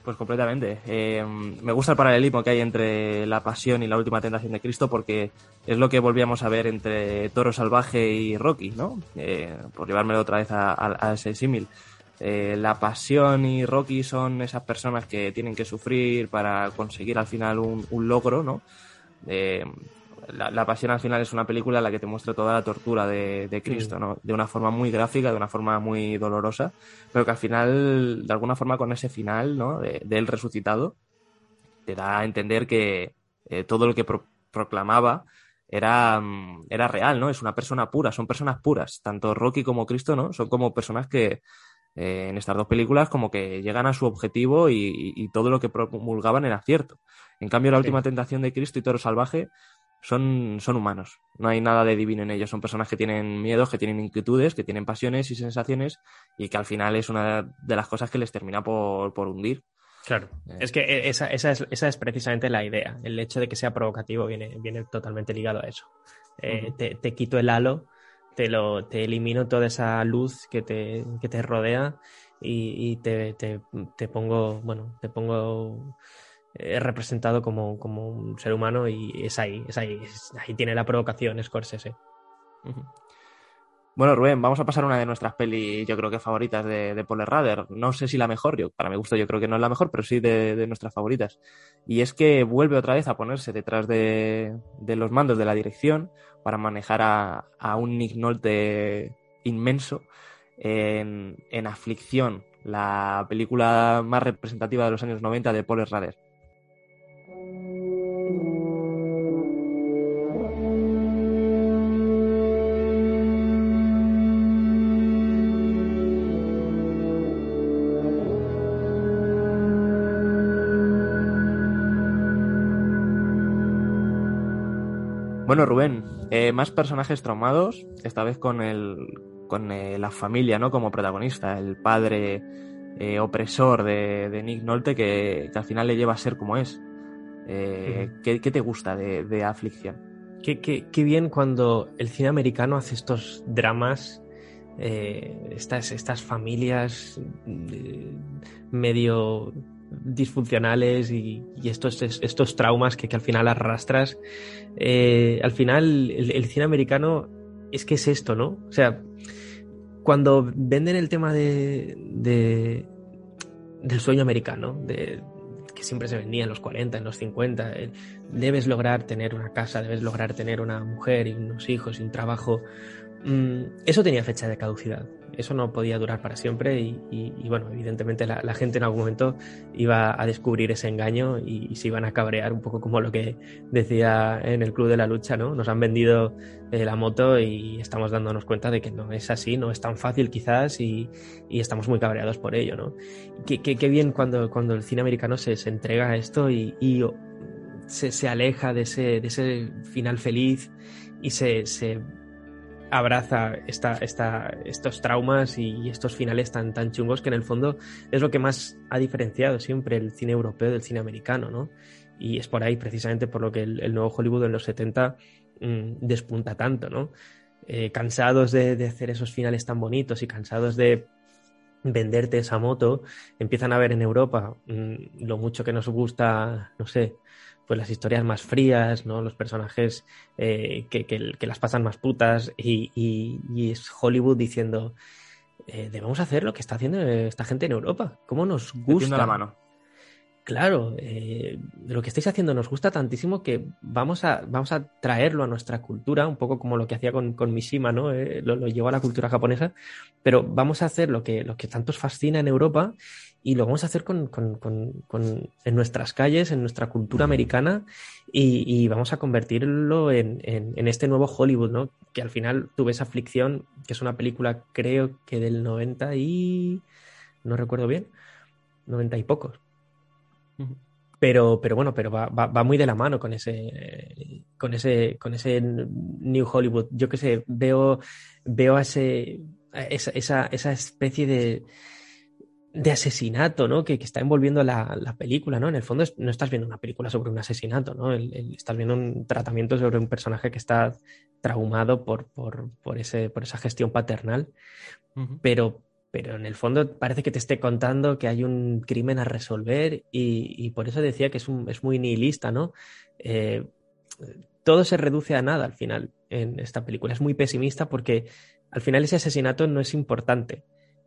Pues completamente. Eh, me gusta el paralelismo que hay entre la pasión y la última tentación de Cristo porque es lo que volvíamos a ver entre Toro Salvaje y Rocky, ¿no? Eh, por llevármelo otra vez a, ese símil. Eh, la pasión y Rocky son esas personas que tienen que sufrir para conseguir al final un, un logro, ¿no? La, Pasión al final es una película en la que te muestra toda la tortura de, Cristo, ¿no? De una forma muy gráfica, de una forma muy dolorosa, pero que al final, de alguna forma, con ese final, ¿no? De, él resucitado, te da a entender que eh, todo lo que proclamaba era, mm, era real, ¿no? Es una persona pura, son personas puras. Tanto Rocky como Cristo, ¿no? Son como personas que, eh, en estas dos películas como que llegan a su objetivo y, todo lo que promulgaban era cierto. En cambio, la última tentación de Cristo y Toro Salvaje son, son humanos. No hay nada de divino en ellos. Son personas que tienen miedos, que tienen inquietudes, que tienen pasiones y sensaciones y que al final es una de las cosas que les termina por, hundir. Claro, eh. es que e, esa, esa, es, esa, es, precisamente la idea. El hecho de que sea provocativo viene, viene totalmente ligado a eso. Eh, te, quito el halo, te, lo, te elimino toda esa luz que te, que te rodea y, y te, te, pongo, bueno, te pongo es representado como, como, un ser humano y es ahí, es ahí, ahí tiene la provocación Scorsese. Bueno, Rubén, vamos a pasar a una de nuestras pelis, yo creo que favoritas de, de Paul Rader. No sé si la mejor, yo, para mi gusto yo creo que no es la mejor, pero sí de, nuestras favoritas. Y es que vuelve otra vez a ponerse detrás de, los mandos de la dirección para manejar a, a un Nick Nolte inmenso en, en, Aflicción, la película más representativa de los años 90 de Paul Rader. Bueno, Rubén, eh, más personajes traumados, esta vez con el con eh, la familia, ¿no? Como protagonista, el padre eh, opresor de, Nick Nolte que, al final le lleva a ser como es. ¿qué, te gusta de, Aflicción? Qué, qué, bien cuando el cine americano hace estos dramas, estas, estas familias medio disfuncionales y, estos, estos traumas que, al final arrastras. Eh, al final, el, cine americano es que es esto, ¿no? O sea, cuando venden el tema de, del sueño americano, de, que siempre se vendía en los 40, en los 50, eh, debes lograr tener una casa, debes lograr tener una mujer y unos hijos y un trabajo. Mm, eso tenía fecha de caducidad eso no podía durar para siempre y, bueno, evidentemente la, gente en algún momento iba a descubrir ese engaño y, se iban a cabrear un poco como lo que decía en el Club de la Lucha, ¿no? Nos han vendido eh, la moto y estamos dándonos cuenta de que no es así, no es tan fácil quizás y, estamos muy cabreados por ello, ¿no? Qué, bien cuando, cuando el cine americano se, entrega a esto y, se, se, aleja de ese, de ese final feliz y se abraza estos traumas y estos finales tan, chungos que en el fondo es lo que más ha diferenciado siempre el cine europeo del cine americano, ¿no? Y es por ahí precisamente por lo que el, nuevo Hollywood en los 70 mm, despunta tanto, ¿no? Eh, cansados de, de, hacer esos finales tan bonitos y cansados de venderte esa moto, empiezan a ver en Europa mm, lo mucho que nos gusta, no sé, pues las historias más frías, ¿no? Los personajes eh, que, que, que, las pasan más putas y, y, y es Hollywood diciendo eh, debemos hacer lo que está haciendo esta gente en Europa. ¿Cómo nos gusta? la mano. Claro, eh, lo que estáis haciendo nos gusta tantísimo que vamos a, vamos a traerlo a nuestra cultura, un poco como lo que hacía con, con Mishima, ¿no? Eh, lo, lo, llevó a la cultura japonesa, pero vamos a hacer lo que, lo que tanto os fascina en Europa y lo vamos a hacer con, con, con, en nuestras calles, en nuestra cultura americana y, y vamos a convertirlo en, en, en, este nuevo Hollywood, ¿no? Que al final tuve esa aflicción, que es una película creo que del 90 y... no recuerdo bien, 90 y pocos. Pero, pero bueno, pero va, va, va, muy de la mano con ese, con ese, con ese New Hollywood. Yo que sé, veo, veo a ese, esa, esa, esa especie de, de asesinato, ¿no? Que, que está envolviendo la, la, película, ¿no? En el fondo es, no estás viendo una película sobre un asesinato, ¿no? El, el, estás viendo un tratamiento sobre un personaje que está traumado por, por, por, ese, por esa gestión paternal, uh -huh. pero, pero en el fondo parece que te esté contando que hay un crimen a resolver y, y por eso decía que es, un, es muy nihilista, ¿no? Eh, todo se reduce a nada al final en esta película. Es muy pesimista porque al final ese asesinato no es importante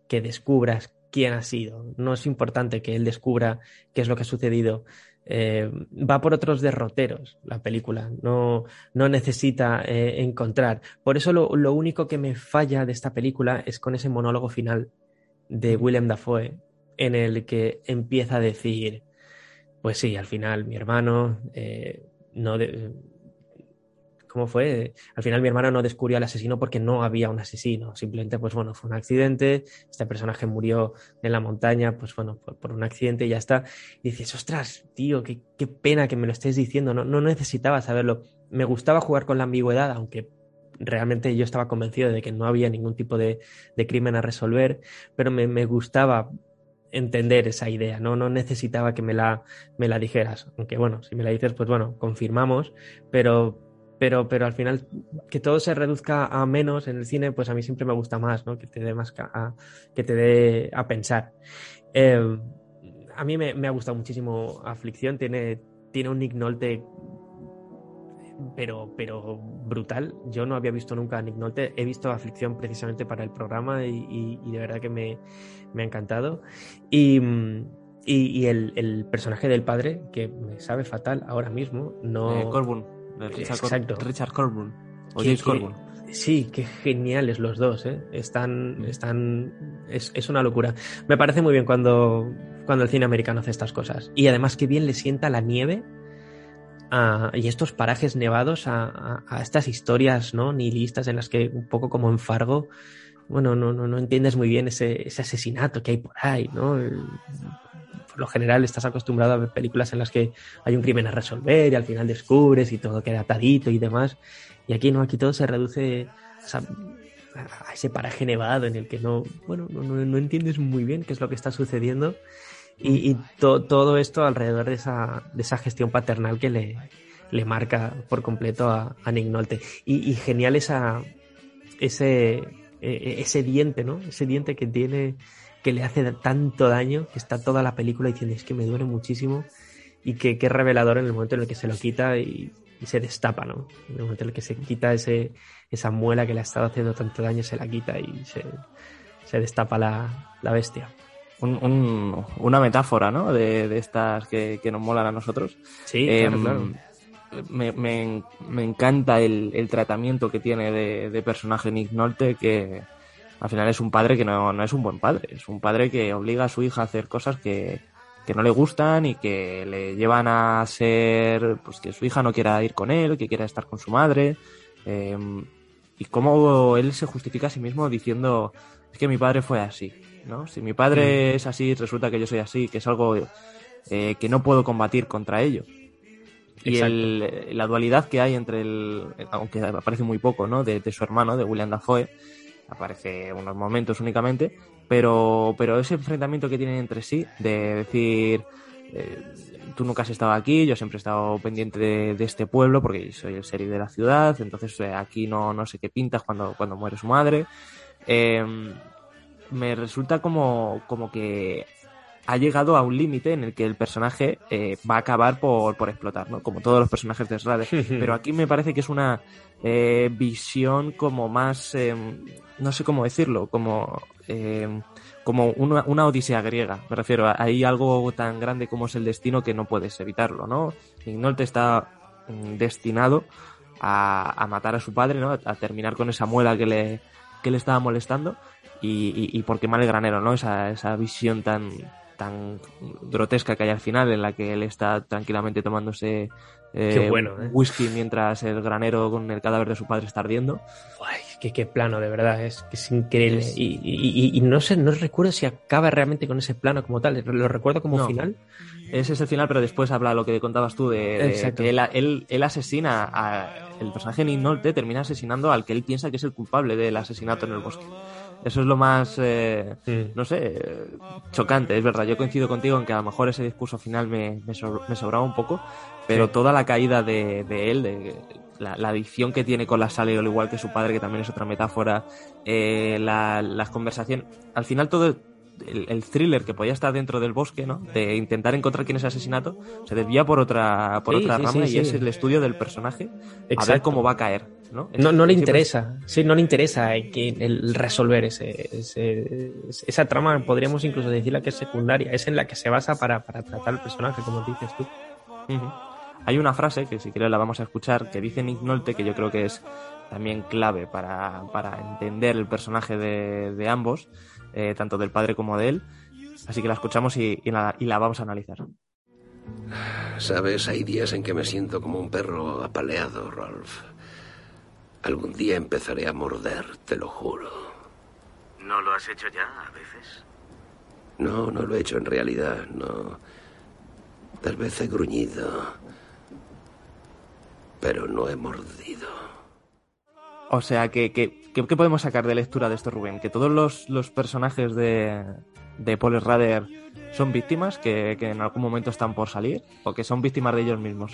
que descubras quién ha sido, no es importante que él descubra qué es lo que ha sucedido. Eh, va por otros derroteros la película, no, no necesita eh, encontrar. Por eso lo, lo, único que me falla de esta película es con ese monólogo final de Willem Dafoe, en el que empieza a decir, pues sí, al final mi hermano eh, no... De, ¿Cómo fue? Al final mi hermano no descubrió al asesino porque no había un asesino. Simplemente, pues bueno, fue un accidente. Este personaje murió en la montaña, pues bueno, por, por un accidente y ya está. Y dices, ostras, tío, qué, qué, pena que me lo estés diciendo. No, no necesitaba saberlo. Me gustaba jugar con la ambigüedad, aunque realmente yo estaba convencido de que no había ningún tipo de, de crimen a resolver, pero me, me gustaba entender esa idea, ¿no? No necesitaba que me la, me la dijeras. Aunque bueno, si me la dices, pues bueno, confirmamos, pero pero, pero al final que todo se reduzca a menos en el cine, pues a mí siempre me gusta más, ¿no? Que te dé más a, que te dé a pensar. Eh, a mí me, me, ha gustado muchísimo Aflicción, tiene, tiene un Nick Nolte pero, pero brutal. Yo no había visto nunca a Nick Nolte. He visto Aflicción precisamente para el programa y, y, y de verdad que me, me ha encantado. Y, y el, el, personaje del padre, que me sabe fatal ahora mismo, no... Eh, Corbun. Richard, Exacto. Cor Richard Corbin o James Corbin. Sí, qué geniales los dos, ¿eh? Están, están, es, es, una locura. Me parece muy bien cuando, cuando el cine americano hace estas cosas. Y además qué bien le sienta la nieve a, y estos parajes nevados a, a, a, estas historias, ¿no? Nihilistas en las que un poco como en Fargo, bueno, no, no, no entiendes muy bien ese, ese asesinato que hay por ahí, ¿no? El, por lo general estás acostumbrado a ver películas en las que hay un crimen a resolver y al final descubres y todo queda atadito y demás. Y aquí no, aquí todo se reduce a, a ese paraje nevado en el que no, bueno, no, no, no, entiendes muy bien qué es lo que está sucediendo. Y, y to, todo esto alrededor de esa, de esa gestión paternal que le, le marca por completo a, a Nick Nolte. Y, y, genial esa, ese, ese diente, ¿no? Ese diente que tiene que le hace tanto daño, que está toda la película diciendo es que me duele muchísimo y que, que es revelador en el momento en el que se lo quita y, y, se destapa, ¿no? En el momento en el que se quita ese, esa muela que le ha estado haciendo tanto daño, se la quita y se, se destapa la, la bestia. Un, un, una metáfora, ¿no? De, de estas que, que, nos molan a nosotros. Sí, eh, claro, claro. Me, me, me, encanta el, el, tratamiento que tiene de, de personaje Nick Nolte, que, al final es un padre que no, no, es un buen padre, es un padre que obliga a su hija a hacer cosas que, que, no le gustan y que le llevan a ser, pues que su hija no quiera ir con él, que quiera estar con su madre. Eh, y cómo él se justifica a sí mismo diciendo, es que mi padre fue así, ¿no? Si mi padre es así, resulta que yo soy así, que es algo eh, que no puedo combatir contra ello. Y el, la dualidad que hay entre el, aunque aparece muy poco, ¿no? De, de su hermano, de William Dafoe, aparece unos momentos únicamente, pero, pero ese enfrentamiento que tienen entre sí, de decir, eh, tú nunca has estado aquí, yo siempre he estado pendiente de, este pueblo porque soy el sheriff de la ciudad, entonces eh, aquí no, no sé qué pintas cuando, cuando muere su madre. Eh, me resulta como, como que ha llegado a un límite en el que el personaje eh, va a acabar por, por, explotar, ¿no? Como todos los personajes de Srade. Pero aquí me parece que es una eh, visión como más, eh, no sé cómo decirlo, como, eh, como una, una, odisea griega. Me refiero, a, hay algo tan grande como es el destino que no puedes evitarlo, ¿no? Ignolte está mm, destinado a, a, matar a su padre, ¿no? A terminar con esa muela que le, que le estaba molestando y, y, y por quemar el granero, ¿no? Esa, esa visión tan, tan grotesca que hay al final en la que él está tranquilamente tomándose eh, bueno, ¿eh? whisky mientras el granero con el cadáver de su padre está ardiendo. Ay, qué, qué plano, de verdad, es, es increíble. Es... Y, y, y, no sé, no recuerdo si acaba realmente con ese plano como tal, lo recuerdo como no. final. Ese es el final, pero después habla lo que contabas tú de, de que él, él, él, asesina a el personaje Nick Nolte termina asesinando al que él piensa que es el culpable del asesinato en el bosque. Eso es lo más, eh, no sé, chocante, es verdad. Yo coincido contigo en que a lo mejor ese discurso final me, me, so, me sobraba un poco, pero Sí. toda la caída de, de él, de la, la, adicción que tiene con la sal, al igual que su padre, que también es otra metáfora, eh, la, las conversaciones, al final todo el, el, thriller que podía estar dentro del bosque, ¿no? De intentar encontrar quién es el asesinato, se desvía por otra, por Sí, otra sí, rama sí, y es el estudio del personaje, a ver Exacto. cómo va a caer, ¿no? No, no le interesa, sí, no le interesa el resolver ese, ese- esa trama, podríamos incluso decirla que es secundaria, es en la que se basa para, para tratar el personaje, como dices tú. Hay una frase que si quieres la vamos a escuchar que dice Nick Nolte que yo creo que es también clave para, para entender el personaje de, de ambos, eh, tanto del padre como de él. Así que la escuchamos y, y, la, y la vamos a analizar. Sabes, hay días en que me siento como un perro apaleado, Rolf. Algún día empezaré a morder, te lo juro. ¿No lo has hecho ya a veces? No, no lo he hecho en realidad, no. Tal vez he gruñido, pero no he mordido. O sea, que, que, ¿qué podemos sacar de lectura de esto, Rubén? Que todos los, los personajes de, de Paul Rader son víctimas que, que en algún momento están por salir o que son víctimas de ellos mismos.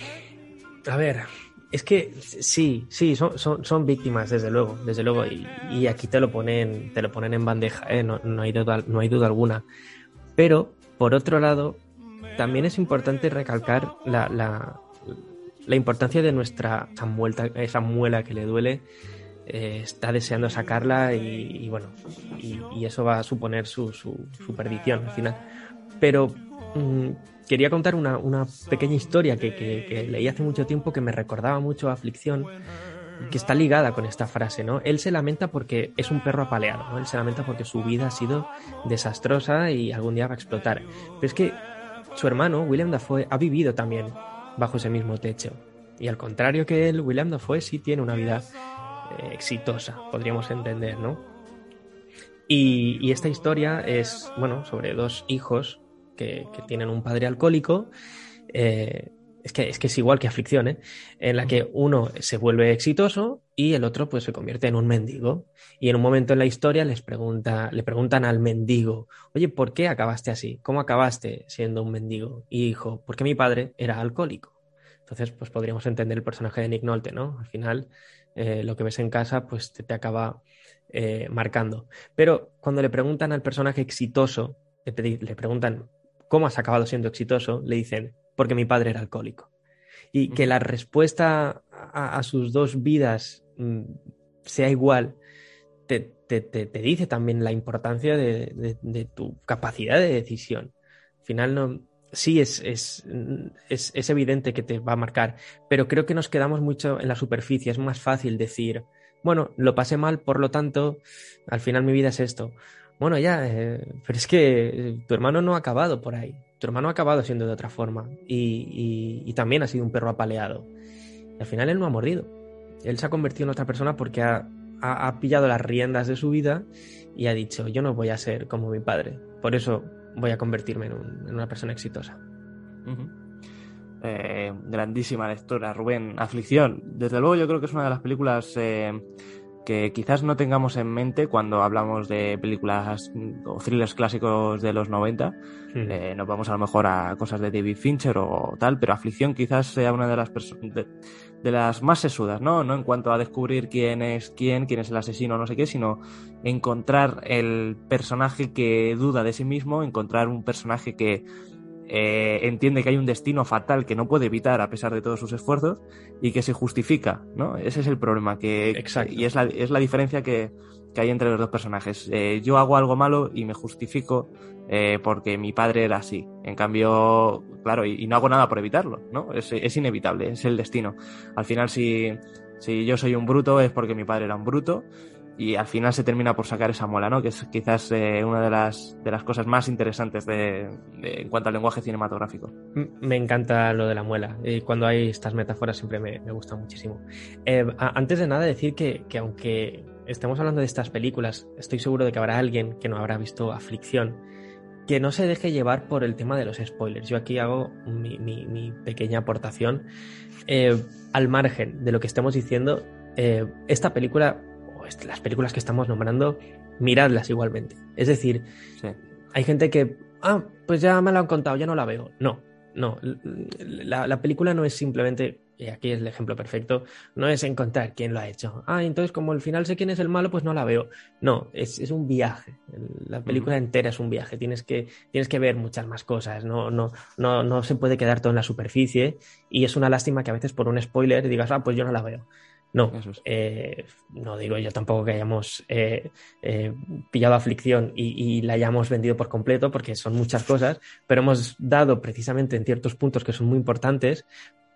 A ver, es que sí, sí, son, son, son víctimas, desde luego, desde luego, y, y, aquí te lo ponen, te lo ponen en bandeja, ¿eh? no, no, hay duda, no hay duda alguna. Pero, por otro lado, también es importante recalcar la, la, la importancia de nuestra esa muela que le duele, eh, está deseando sacarla y, bueno, y, eso va a suponer su, su, perdición al final. Pero mmm, quería contar una, una pequeña historia que, que, que, leí hace mucho tiempo que me recordaba mucho a Aflicción, que está ligada con esta frase, ¿no? Él se lamenta porque es un perro apaleado, ¿no? Él se lamenta porque su vida ha sido desastrosa y algún día va a explotar. Pero es que su hermano, William Dafoe, ha vivido también bajo ese mismo techo. Y al contrario que él, William Dafoe sí tiene una vida exitosa, podríamos entender, ¿no? Y, esta historia es, bueno, sobre dos hijos que, que tienen un padre alcohólico. Eh, es, que, es que es igual que aflicción, ¿eh? En la que uno se vuelve exitoso y el otro pues se convierte en un mendigo. Y en un momento en la historia les pregunta, le preguntan al mendigo, oye, ¿por qué acabaste así? ¿Cómo acabaste siendo un mendigo? Y dijo, porque mi padre era alcohólico. Entonces, pues podríamos entender el personaje de Nick Nolte, ¿no? Al final, eh, lo que ves en casa, pues te, te acaba eh, marcando. Pero cuando le preguntan al personaje exitoso, le, le, preguntan cómo has acabado siendo exitoso, le dicen, porque mi padre era alcohólico. Y que la respuesta a, sus dos vidas mm, sea igual, te, te, te, dice también la importancia de, de, de, tu capacidad de decisión. Al final no, sí es, es, es, es, evidente que te va a marcar, pero creo que nos quedamos mucho en la superficie. Es más fácil decir, bueno, lo pasé mal, por lo tanto, al final mi vida es esto. Bueno, ya, eh, pero es que eh, tu hermano no ha acabado por ahí. Tu hermano ha acabado siendo de otra forma y, también ha sido un perro apaleado. Al final él no ha mordido. Él se ha convertido en otra persona porque ha, ha, ha pillado las riendas de su vida y ha dicho, yo no voy a ser como mi padre. Por eso voy a convertirme en, un, en una persona exitosa. Uh -huh. eh, grandísima lectura, Rubén. Aflicción. Desde luego yo creo que es una de las películas eh, que quizás no tengamos en mente cuando hablamos de películas o thrillers clásicos de los 90. Eh, nos vamos a lo mejor a cosas de David Fincher o tal, pero Aflicción quizás sea una de las de, de, las más sesudas, ¿no? No en cuanto a descubrir quién es quién, quién es el asesino, no sé qué, sino encontrar el personaje que duda de sí mismo, encontrar un personaje que eh, entiende que hay un destino fatal que no puede evitar a pesar de todos sus esfuerzos y que se justifica, ¿no? Ese es el problema, que, Exacto. y es la, es la diferencia que, que hay entre los dos personajes. Eh, yo hago algo malo y me justifico eh, porque mi padre era así. En cambio, claro, y, y no hago nada por evitarlo, ¿no? Es, es, inevitable, es el destino. Al final, si, si yo soy un bruto es porque mi padre era un bruto y al final se termina por sacar esa muela, ¿no? Que es quizás eh, una de las, de las cosas más interesantes de, de, en cuanto al lenguaje cinematográfico. Me encanta lo de la muela. Y cuando hay estas metáforas siempre me, me gusta muchísimo. Eh, antes de nada, decir que, que, aunque estemos hablando de estas películas, estoy seguro de que habrá alguien que no habrá visto Aflicción, que no se deje llevar por el tema de los spoilers. Yo aquí hago mi, mi, mi pequeña aportación. Eh, al margen de lo que estemos diciendo, eh, esta película las películas que estamos nombrando, miradlas igualmente. Es decir, sí. hay gente que, ah, pues ya me lo han contado, ya no la veo. No, no. La, la, película no es simplemente, y aquí es el ejemplo perfecto, no es encontrar quién lo ha hecho. Ah, entonces como al final sé quién es el malo, pues no la veo. No, es, es un viaje. La película entera es un viaje. Tienes que, tienes que ver muchas más cosas. No, no, no, no se puede quedar todo en la superficie. Y es una lástima que a veces por un spoiler digas, ah, pues yo no la veo. No, es. eh, no digo yo tampoco que hayamos eh, eh, pillado aflicción y, y, la hayamos vendido por completo, porque son muchas cosas, pero hemos dado precisamente en ciertos puntos que son muy importantes,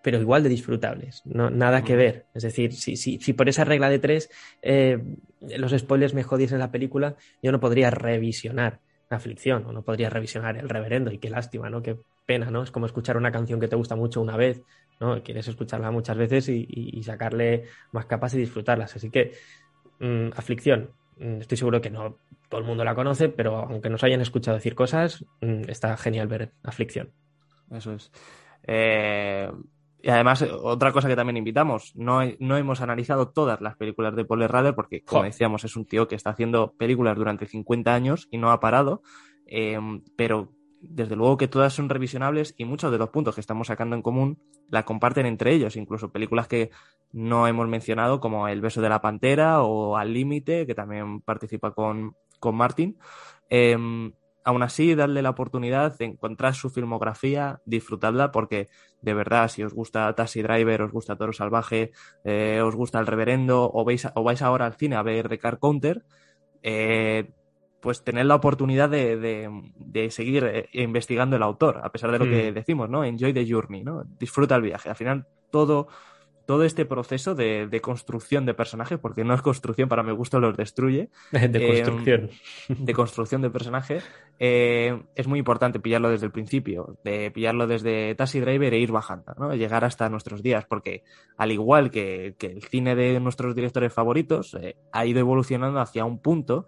pero igual de disfrutables, no, nada que ver. Es decir, si, si, si por esa regla de tres eh, los spoilers me jodiesen la película, yo no podría revisionar aflicción o no podría revisionar el reverendo y qué lástima, ¿no? Qué pena, ¿no? Es como escuchar una canción que te gusta mucho una vez ¿no? Quieres escucharla muchas veces y, y, y sacarle más capas y disfrutarlas. Así que, mmm, aflicción, estoy seguro que no todo el mundo la conoce, pero aunque nos hayan escuchado decir cosas, mmm, está genial ver aflicción. Eso es. Eh, y además, otra cosa que también invitamos, no, no hemos analizado todas las películas de Paul Rader porque, como decíamos, es un tío que está haciendo películas durante 50 años y no ha parado, eh, pero desde luego que todas son revisionables y muchos de los puntos que estamos sacando en común la comparten entre ellos, incluso películas que no hemos mencionado como El beso de la pantera o Al límite, que también participa con, con Martin. Eh, aún así, darle la oportunidad de encontrar su filmografía, disfrutadla, porque de verdad, si os gusta Taxi Driver, os gusta Toro Salvaje, eh, os gusta El Reverendo, o, veis, o vais ahora al cine a ver The Car Counter, eh, pues tener la oportunidad de, de, de, seguir eh, investigando el autor, a pesar de lo mm. que decimos, ¿no? Enjoy the journey, ¿no? Disfruta el viaje. Al final, todo, todo este proceso de, de construcción de personajes, porque no es construcción, para mi gusto los destruye. De eh, construcción. De construcción de personaje. Eh, es muy importante pillarlo desde el principio, de pillarlo desde Taxi Driver e ir bajando, ¿no? Llegar hasta nuestros días, porque al igual que, que el cine de nuestros directores favoritos, eh, ha ido evolucionando hacia un punto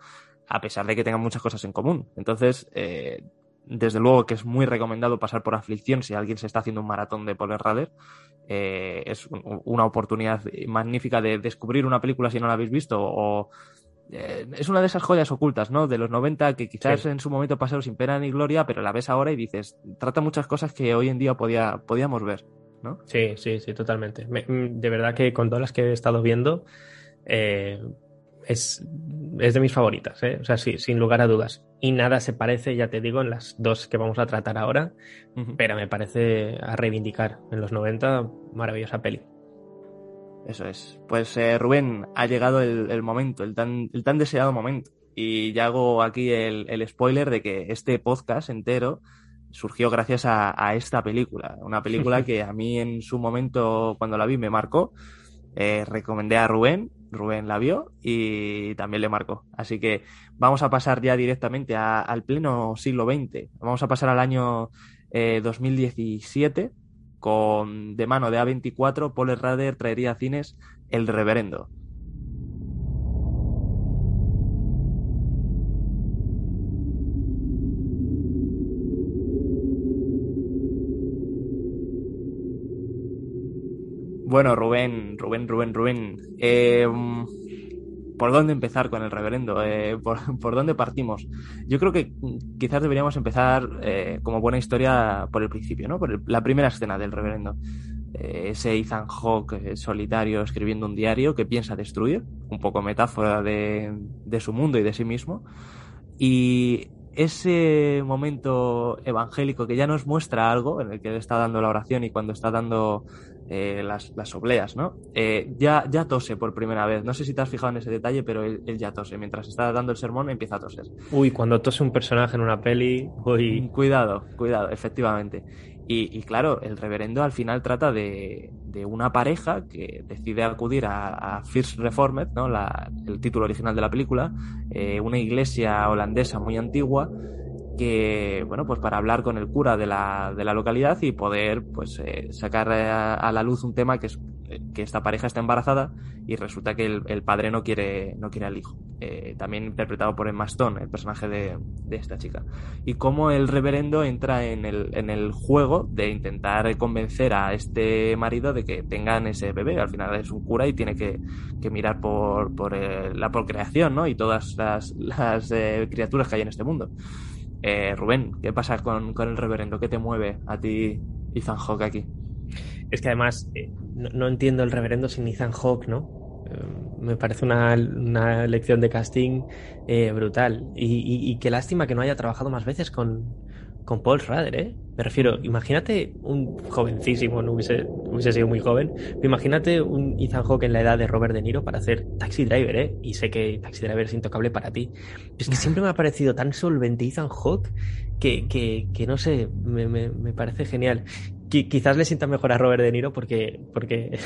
a pesar de que tengan muchas cosas en común. Entonces, eh, desde luego que es muy recomendado pasar por aflicción si alguien se está haciendo un maratón de Paul Rader. Eh, es un, una oportunidad magnífica de descubrir una película si no la habéis visto o eh, es una de esas joyas ocultas, ¿no? De los 90 que quizás sí. en su momento pasaron sin pena ni gloria, pero la ves ahora y dices, trata muchas cosas que hoy en día podía, podíamos ver, ¿no? Sí, sí, sí, totalmente. Me, de verdad que con todas las que he estado viendo, eh, es, es de mis favoritas, ¿eh? o sea, sí, sin lugar a dudas. Y nada se parece, ya te digo, en las dos que vamos a tratar ahora, uh -huh. pero me parece a reivindicar en los 90, maravillosa peli. Eso es. Pues eh, Rubén, ha llegado el, el, momento, el tan, el tan deseado momento. Y ya hago aquí el, el spoiler de que este podcast entero surgió gracias a, a esta película. Una película que a mí en su momento, cuando la vi, me marcó. Eh, recomendé a Rubén Rubén la vio y también le marcó. Así que vamos a pasar ya directamente al pleno siglo XX. Vamos a pasar al año eh, 2017 con de mano de A24 Paul Rader traería a cines El Reverendo. Bueno, Rubén, Rubén, Rubén, Rubén. Eh, ¿por dónde empezar con el reverendo? Eh, ¿por, dónde partimos? Yo creo que quizás deberíamos empezar eh, como buena historia por el principio, ¿no? Por la primera escena del reverendo. Eh, ese Ethan Hawke solitario escribiendo un diario que piensa destruir, un poco metáfora de, su mundo y de sí mismo. Y ese momento evangélico que ya nos muestra algo, en el que está dando la oración y cuando está dando eh, las, las, obleas, ¿no? Eh, ya, ya tose por primera vez. No sé si te has fijado en ese detalle, pero él, ya tose. Mientras está dando el sermón, empieza a toser. Uy, cuando tose un personaje en una peli, uy. Mm, cuidado, cuidado, efectivamente. Y, claro, el reverendo al final trata de, de una pareja que decide acudir a, First Reformed, ¿no? La, el título original de la película, eh, una iglesia holandesa muy antigua que, bueno, pues para hablar con el cura de la, de la localidad y poder, pues, eh, sacar a, la luz un tema que es que esta pareja está embarazada y resulta que el, padre no quiere, no quiere al hijo. Eh, también interpretado por Emma Stone, el personaje de, de, esta chica. Y cómo el reverendo entra en el, en el juego de intentar convencer a este marido de que tengan ese bebé. Al final es un cura y tiene que, que mirar por, por eh, la procreación, ¿no? Y todas las, las criaturas que hay en este mundo. Eh, Rubén, ¿qué pasa con, el reverendo? ¿Qué te mueve a ti, Ethan Hawke, aquí? Es que además eh, no, entiendo el reverendo sin Ethan Hawke, ¿no? Eh, me parece una, una, lección de casting brutal. y, qué lástima que no haya trabajado más veces con, con Paul Schrader, ¿eh? Me refiero, imagínate un jovencísimo, no hubiese, hubiese sido muy joven, pero imagínate un Ethan Hawke en la edad de Robert De Niro para hacer Taxi Driver, ¿eh? Y sé que Taxi Driver es intocable para ti. es que siempre me ha parecido tan solvente Ethan Hawke que, que, que no sé, me, me, me parece genial quizás le sienta mejor a Robert De Niro porque, porque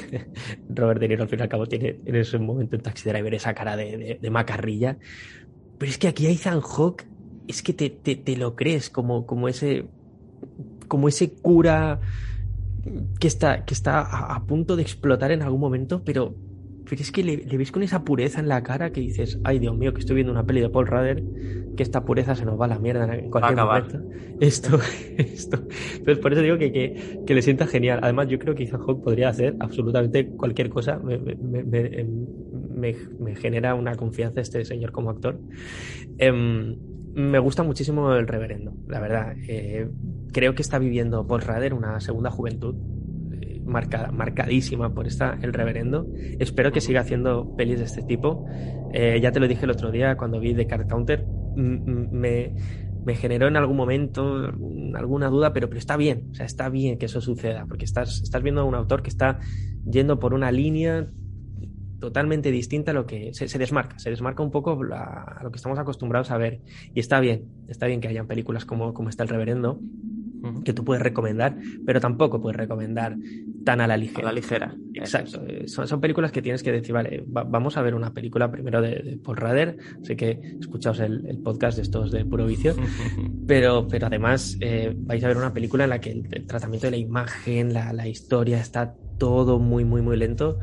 Robert De Niro al fin y al cabo tiene en ese momento en Taxi Driver esa cara de, de, macarrilla. Pero es que aquí a Ethan Hawke es que te, te, te lo crees como, como ese como ese cura que está, que está a, punto de explotar en algún momento, pero, pero es que le, ves con esa pureza en la cara que dices, ay Dios mío, que estoy viendo una peli de Paul Rudd, que esta pureza se nos va a la mierda en cualquier momento. Esto, esto. Pues por eso digo que, que, que, le sienta genial. Además, yo creo que Ethan Hawke podría hacer absolutamente cualquier cosa. Me, me, me, me genera una confianza este señor como actor. Eh, me gusta muchísimo el reverendo, la verdad. Eh, creo que está viviendo Paul Rader una segunda juventud eh, marcadísima por esta el reverendo. Espero que siga haciendo pelis de este tipo. Eh, ya te lo dije el otro día cuando vi The Card Counter. Me, me generó en algún momento alguna duda, pero, pero está bien, o sea, está bien que eso suceda, porque estás, estás viendo a un autor que está yendo por una línea totalmente distinta a lo que se, desmarca, se desmarca un poco a lo que estamos acostumbrados a ver. Y está bien, está bien que hayan películas como, como está El Reverendo, que tú puedes recomendar, pero tampoco puedes recomendar tan a la ligera. A la ligera. Exacto. Eh, son, son, películas que tienes que decir, vale, vamos a ver una película primero de, Paul Rader. Sé que escuchaos el, el, podcast de estos de Puro Vicio, pero, pero además eh, vais a ver una película en la que el, tratamiento de la imagen, la, la historia está todo muy, muy, muy lento.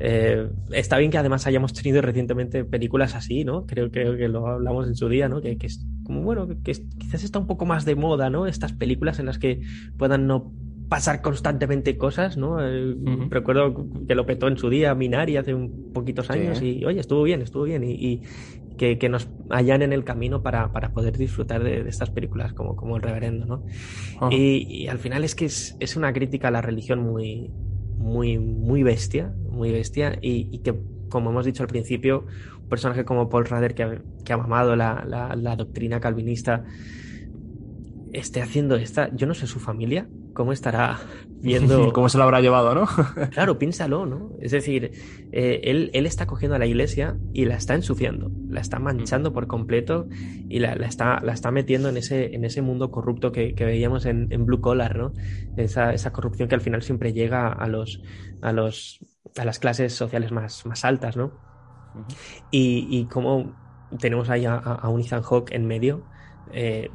Eh, está bien que además hayamos tenido recientemente películas así, ¿no? Creo, que lo hablamos en su día, ¿no? Que, es como, bueno, que, quizás está un poco más de moda, ¿no? Estas películas en las que puedan no pasar constantemente cosas, ¿no? Eh, recuerdo que lo petó en su día Minari hace un poquitos años y, oye, estuvo bien, estuvo bien y, que, que, nos hallan en el camino para, para poder disfrutar de, estas películas como, como El Reverendo, ¿no? y, y, al final es que es, es una crítica a la religión muy, muy, muy bestia, muy bestia, y, que, como hemos dicho al principio, un personaje como Paul Rader, que ha, que ha mamado la, la, doctrina calvinista, esté haciendo esta, yo no sé su familia, cómo estará viendo... ¿Cómo se lo habrá llevado, no? claro, piénsalo, ¿no? Es decir, eh, él, él, está cogiendo a la iglesia y la está ensuciando, la está manchando por completo y la, la, está, la está metiendo en ese, en ese mundo corrupto que, que veíamos en, en, Blue Collar, ¿no? Esa, esa corrupción que al final siempre llega a los, a los, a las clases sociales más, más altas, ¿no? y, y como tenemos ahí a, a un Ethan Hawke en medio, eh,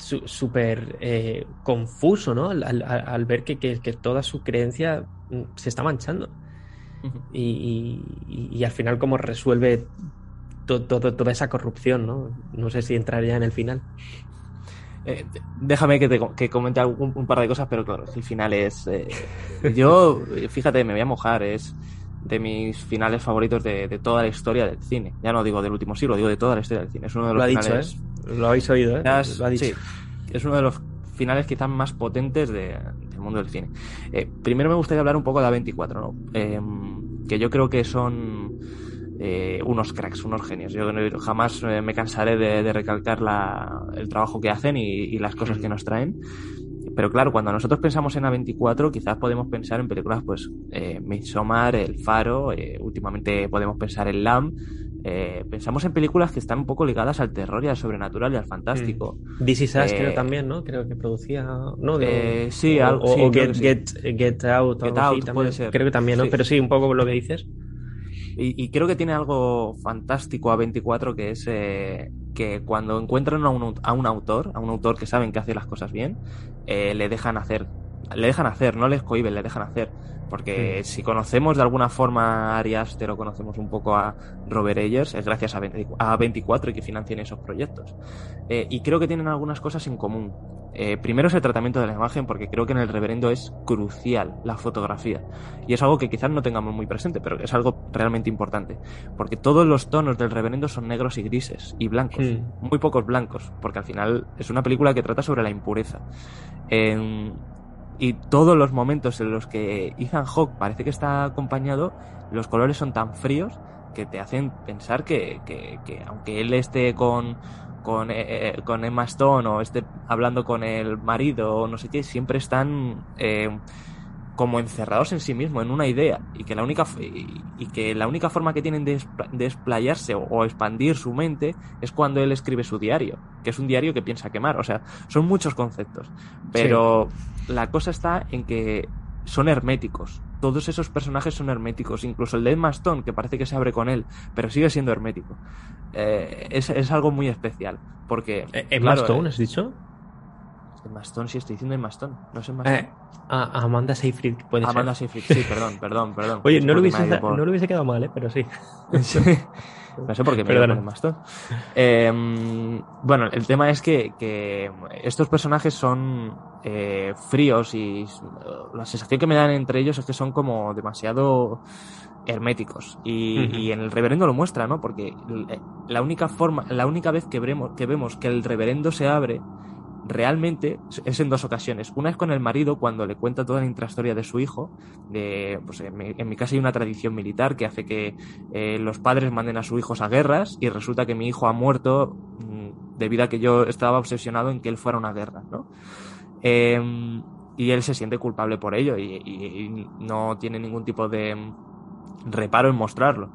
súper eh, confuso, ¿no? Al, ver que, toda su creencia mm, se está manchando. y, al final cómo resuelve toda esa corrupción, ¿no? No sé si entraría en el final. Eh, déjame que, te, comente un, par de cosas, pero claro, el final es... Eh, yo, fíjate, me voy a mojar, es... de mis finales favoritos de, de, toda la historia del cine. Ya no digo del último siglo, digo de toda la historia del cine. Es uno de los lo finales... dicho, ¿eh? Lo habéis oído, ¿eh? Has... Lo ha dicho. Sí, es uno de los finales quizás más potentes de, del mundo del cine. Eh, primero me gustaría hablar un poco de A24, ¿no? Eh, que yo creo que son eh, unos cracks, unos genios. Yo jamás me cansaré de, de recalcar la, el trabajo que hacen y, y las cosas que nos traen. Pero claro, cuando nosotros pensamos en A24, quizás podemos pensar en películas, pues, eh, Midsommar, El Faro, eh, últimamente podemos pensar en Lamb. Eh, pensamos en películas que están un poco ligadas al terror y al sobrenatural y al fantástico. Mm. This Is Us, creo también, ¿no? Creo que producía. ¿no? De, sí, o, algo. O, sí, o get, sí. get, get, Out. Get Out, puede ser. Creo que también, ¿no? Pero sí, un poco lo que dices. Y, y, creo que tiene algo fantástico a 24 que es eh, que cuando encuentran a un, a un, autor, a un autor que saben que hace las cosas bien, eh, le dejan hacer. Le dejan hacer, no les cohiben, le dejan hacer. Porque si conocemos de alguna forma a Ari Aster o conocemos un poco a Robert Eggers, es gracias a, 20, a 24 y que financian esos proyectos. Eh, y creo que tienen algunas cosas en común. Eh, primero es el tratamiento de la imagen, porque creo que en el reverendo es crucial la fotografía. Y es algo que quizás no tengamos muy presente, pero es algo realmente importante. Porque todos los tonos del reverendo son negros y grises y blancos. Muy pocos blancos, porque al final es una película que trata sobre la impureza. Eh, y todos los momentos en los que Ethan Hawke parece que está acompañado, los colores son tan fríos que te hacen pensar que, que, que aunque él esté con, con, eh, con, Emma Stone o esté hablando con el marido o no sé qué, siempre están eh, como encerrados en sí mismo, en una idea, y que la única, y, y que la única forma que tienen de, de explayarse o, o, expandir su mente es cuando él escribe su diario, que es un diario que piensa quemar. O sea, son muchos conceptos. Pero sí. la cosa está en que son herméticos. Todos esos personajes son herméticos, incluso el de Emma Stone, que parece que se abre con él, pero sigue siendo hermético. Eh, es, es, algo muy especial, porque... ¿Emma claro, Stone has dicho? Emma Stone, sí, estoy diciendo Emma Stone. No es Emma Stone. Eh, a Amanda Seyfried, puede Amanda ser. Seyfried, sí, perdón, perdón, perdón. Oye, no, lo hubiese, por... no lo hubiese quedado mal, ¿eh? pero sí. sí. No sé por qué me Emma Stone. Eh, bueno, el tema es que, que estos personajes son eh, fríos y la sensación que me dan entre ellos es que son como demasiado herméticos y, uh -huh. y, en el reverendo lo muestra, ¿no? Porque la única forma, la única vez que vemos, que vemos que el reverendo se abre realmente es en dos ocasiones. Una es con el marido cuando le cuenta toda la intrahistoria de su hijo. De, pues en, mi, casa hay una tradición militar que hace que eh, los padres manden a sus hijos a guerras y resulta que mi hijo ha muerto mmm, debido a que yo estaba obsesionado en que él fuera a una guerra, ¿no? Eh, y él se siente culpable por ello y, no tiene ningún tipo de reparo en mostrarlo.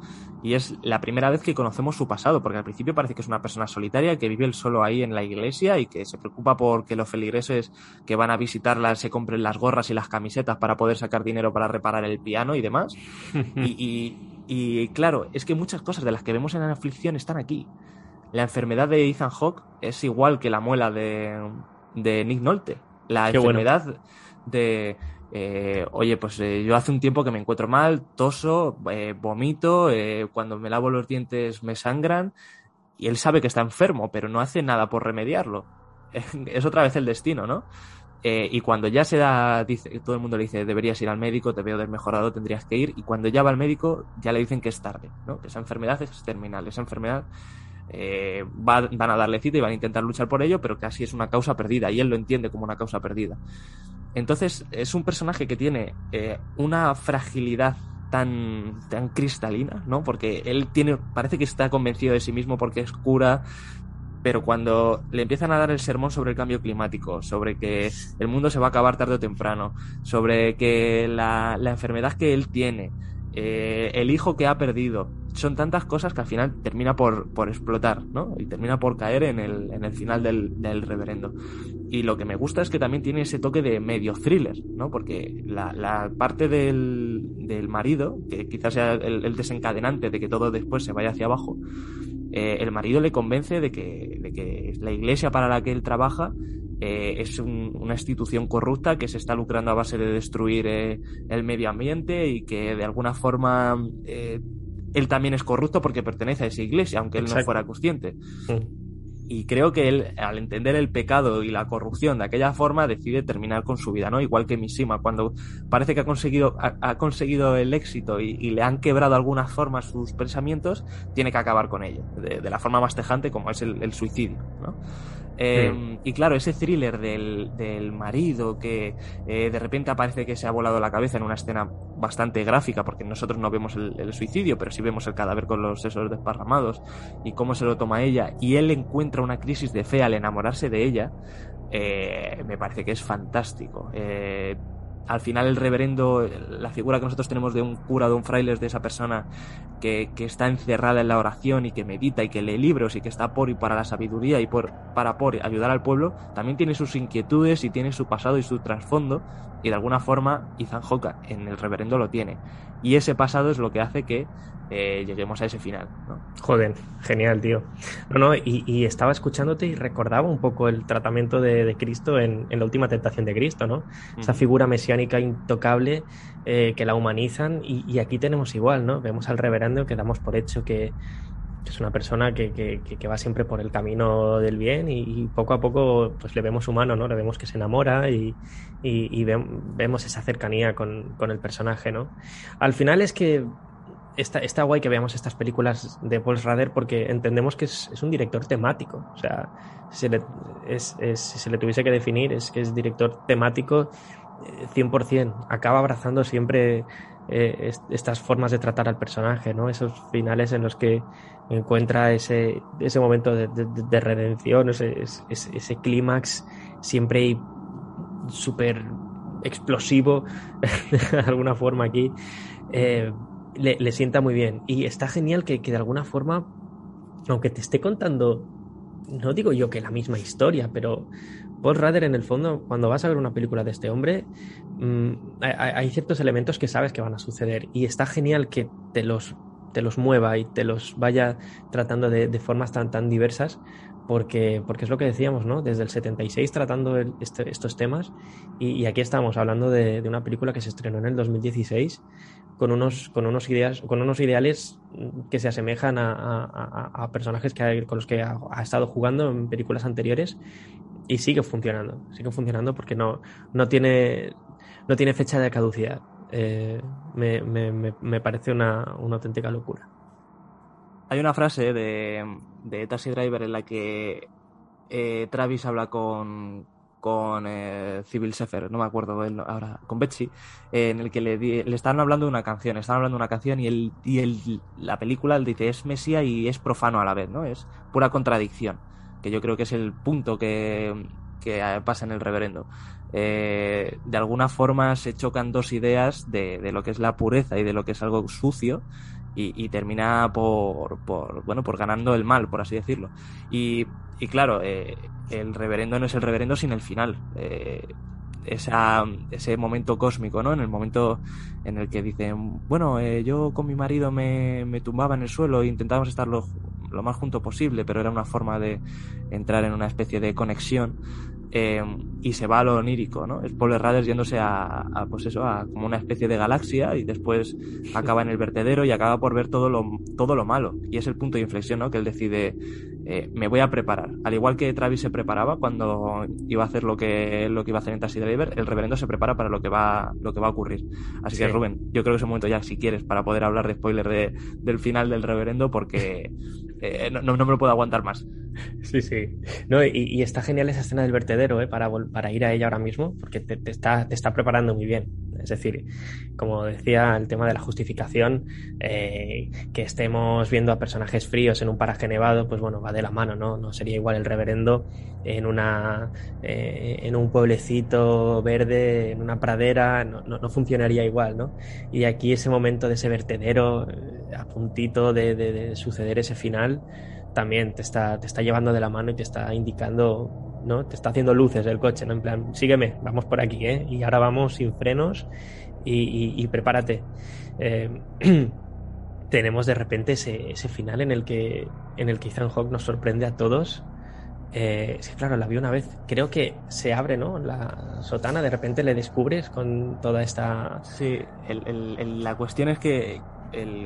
Y es la primera vez que conocemos su pasado, porque al principio parece que es una persona solitaria que vive solo ahí en la iglesia y que se preocupa por que los feligreses que van a visitarla se compren las gorras y las camisetas para poder sacar dinero para reparar el piano y demás. y, y, y, claro, es que muchas cosas de las que vemos en la aflicción están aquí. La enfermedad de Ethan Hawke es igual que la muela de, de Nick Nolte. La Qué enfermedad bueno. de eh, oye, pues eh, yo hace un tiempo que me encuentro mal, toso, eh, vomito, cuando me lavo los dientes me sangran y él sabe que está enfermo, pero no hace nada por remediarlo. es otra vez el destino, ¿no? Eh, y cuando ya se da, dice, todo el mundo le dice, deberías ir al médico, te veo desmejorado, tendrías que ir. Y cuando ya va al médico, ya le dicen que es tarde, ¿no? Que esa enfermedad es terminal, esa enfermedad eh, va, van a darle cita y van a intentar luchar por ello, pero casi es una causa perdida y él lo entiende como una causa perdida. Entonces es un personaje que tiene eh, una fragilidad tan, tan cristalina, ¿no? Porque él tiene, parece que está convencido de sí mismo porque es cura, pero cuando le empiezan a dar el sermón sobre el cambio climático, sobre que el mundo se va a acabar tarde o temprano, sobre que la, la enfermedad que él tiene, eh, el hijo que ha perdido, son tantas cosas que al final termina por, por explotar, ¿no? Y termina por caer en el, en el final del, del, reverendo. Y lo que me gusta es que también tiene ese toque de medio thriller, ¿no? Porque la, parte del, del, marido, que quizás sea el, el, desencadenante de que todo después se vaya hacia abajo, eh, el marido le convence de que, de que la iglesia para la que él trabaja eh, es un, una institución corrupta que se está lucrando a base de destruir eh, el medio ambiente y que de alguna forma eh, él también es corrupto porque pertenece a esa iglesia, aunque él Exacto. no fuera consciente. Mm. y creo que él, al entender el pecado y la corrupción de aquella forma, decide terminar con su vida, ¿no? Igual que Mishima, cuando parece que ha conseguido, ha, conseguido el éxito y, le han quebrado algunas formas sus pensamientos, tiene que acabar con ello, de, la forma más tejante como es el, el suicidio, ¿no? Em, y claro, ese thriller del, marido que eh, de repente aparece que se ha volado la cabeza en una escena bastante gráfica, porque nosotros no vemos el, suicidio, pero sí vemos el cadáver con los sesos desparramados y cómo se lo toma ella, y él encuentra una crisis de fe al enamorarse de ella, eh, me parece que es fantástico. Al final el reverendo, la figura que nosotros tenemos de un cura, de un fraile, de esa persona que, está encerrada en la oración y que medita y que lee libros y que está por y para la sabiduría y por, para por ayudar al pueblo, también tiene sus inquietudes y tiene su pasado y su trasfondo y de alguna forma Ethan Hawke en el reverendo lo tiene. Y ese pasado es lo que hace que eh, lleguemos a ese final. ¿no? Joder, genial, tío. No, no, y, estaba escuchándote y recordaba un poco el tratamiento de, Cristo en, la última tentación de Cristo, ¿no? Esa figura mesiánica intocable eh, que la humanizan y, aquí tenemos igual, ¿no? Vemos al reverendo que damos por hecho que, es una persona que, va siempre por el camino del bien y, poco a poco pues le vemos humano, ¿no? Le vemos que se enamora y, vemos esa cercanía con, con, el personaje, ¿no? Al final es que está, guay que veamos estas películas de Paul Schrader porque entendemos que es, un director temático. O sea, si se, le, tuviese que definir, es que es director temático 100%. Eh, Acaba abrazando siempre eh, estas formas de tratar al personaje, ¿no? Esos finales en los que encuentra ese, ese momento de, redención, ese, ese, clímax siempre súper explosivo de alguna forma aquí. Eh, le, sienta muy bien. Y está genial que, de alguna forma, aunque te esté contando, no digo yo que la misma historia, pero Paul Rader en el fondo, cuando vas a ver una película de este hombre, mm, hay, ciertos elementos que sabes que van a suceder. Y está genial que te los, te los mueva y te los vaya tratando de, formas tan, tan diversas. Porque, porque es lo que decíamos, ¿no? Desde el 76 tratando este, estos temas y, aquí estamos hablando de, de, una película que se estrenó en el 2016 con unos, con unos, ideas, con unos ideales que se asemejan a, personajes que con los que ha, estado jugando en películas anteriores y sigue funcionando, sigue funcionando porque no, no, tiene, no tiene fecha de caducidad. Eh, me, me, parece una, una, auténtica locura. Hay una frase de, de Taxi Driver en la que eh, Travis habla con, con eh, Civil Sefer, no me acuerdo ahora, con Betsy, en el que le, le estaban hablando de una canción, estaban hablando de una canción y, el, y el, la película él dice es mesía y es profano a la vez, ¿no? Es pura contradicción, que yo creo que es el punto que, que pasa en el reverendo. Eh, de alguna forma se chocan dos ideas de, de, lo que es la pureza y de lo que es algo sucio y, termina por, por, bueno, por ganando el mal, por así decirlo. Y, y claro, eh, el reverendo no es el reverendo sin el final. Eh, esa, ese momento cósmico, ¿no? En el momento en el que dicen, bueno, eh, yo con mi marido me, me, tumbaba en el suelo e intentábamos estar lo, lo, más junto posible, pero era una forma de entrar en una especie de conexión eh, y se va a lo onírico, ¿no? Es Paul Raders yéndose a, pues eso, a como una especie de galaxia y después acaba en el vertedero y acaba por ver todo lo, todo lo malo. Y es el punto de inflexión, ¿no? Que él decide, eh, me voy a preparar. Al igual que Travis se preparaba cuando iba a hacer lo que, lo que iba a hacer en Taxi Driver, el reverendo se prepara para lo que va, lo que va a ocurrir. Así que Rubén, yo creo que es el momento ya, si quieres, para poder hablar de spoiler de, del final del reverendo, porque eh, no, no, me lo puedo aguantar más. Sí, sí. No, y, está genial esa escena del vertedero, ¿eh? para, para ir a ella ahora mismo, porque te, está, te está preparando muy bien. Es decir, como decía, el tema de la justificación, eh, que estemos viendo a personajes fríos en un paraje nevado, pues bueno, va de la mano, ¿no? No sería igual el reverendo en una eh, en un pueblecito verde, en una pradera, no, no, funcionaría igual, ¿no? Y aquí ese momento de ese vertedero, a puntito de suceder ese final, también te está, te está llevando de la mano y te está indicando, ¿no? Te está haciendo luces el coche, ¿no? En plan, sígueme, vamos por aquí, ¿eh? Y ahora vamos sin frenos y, prepárate. Eh, tenemos de repente ese, ese, final en el que en el que Ethan Hawke nos sorprende a todos. Eh, sí, claro, la vi una vez. Creo que se abre, ¿no? La sotana, de repente le descubres con toda esta. Sí, la cuestión es que,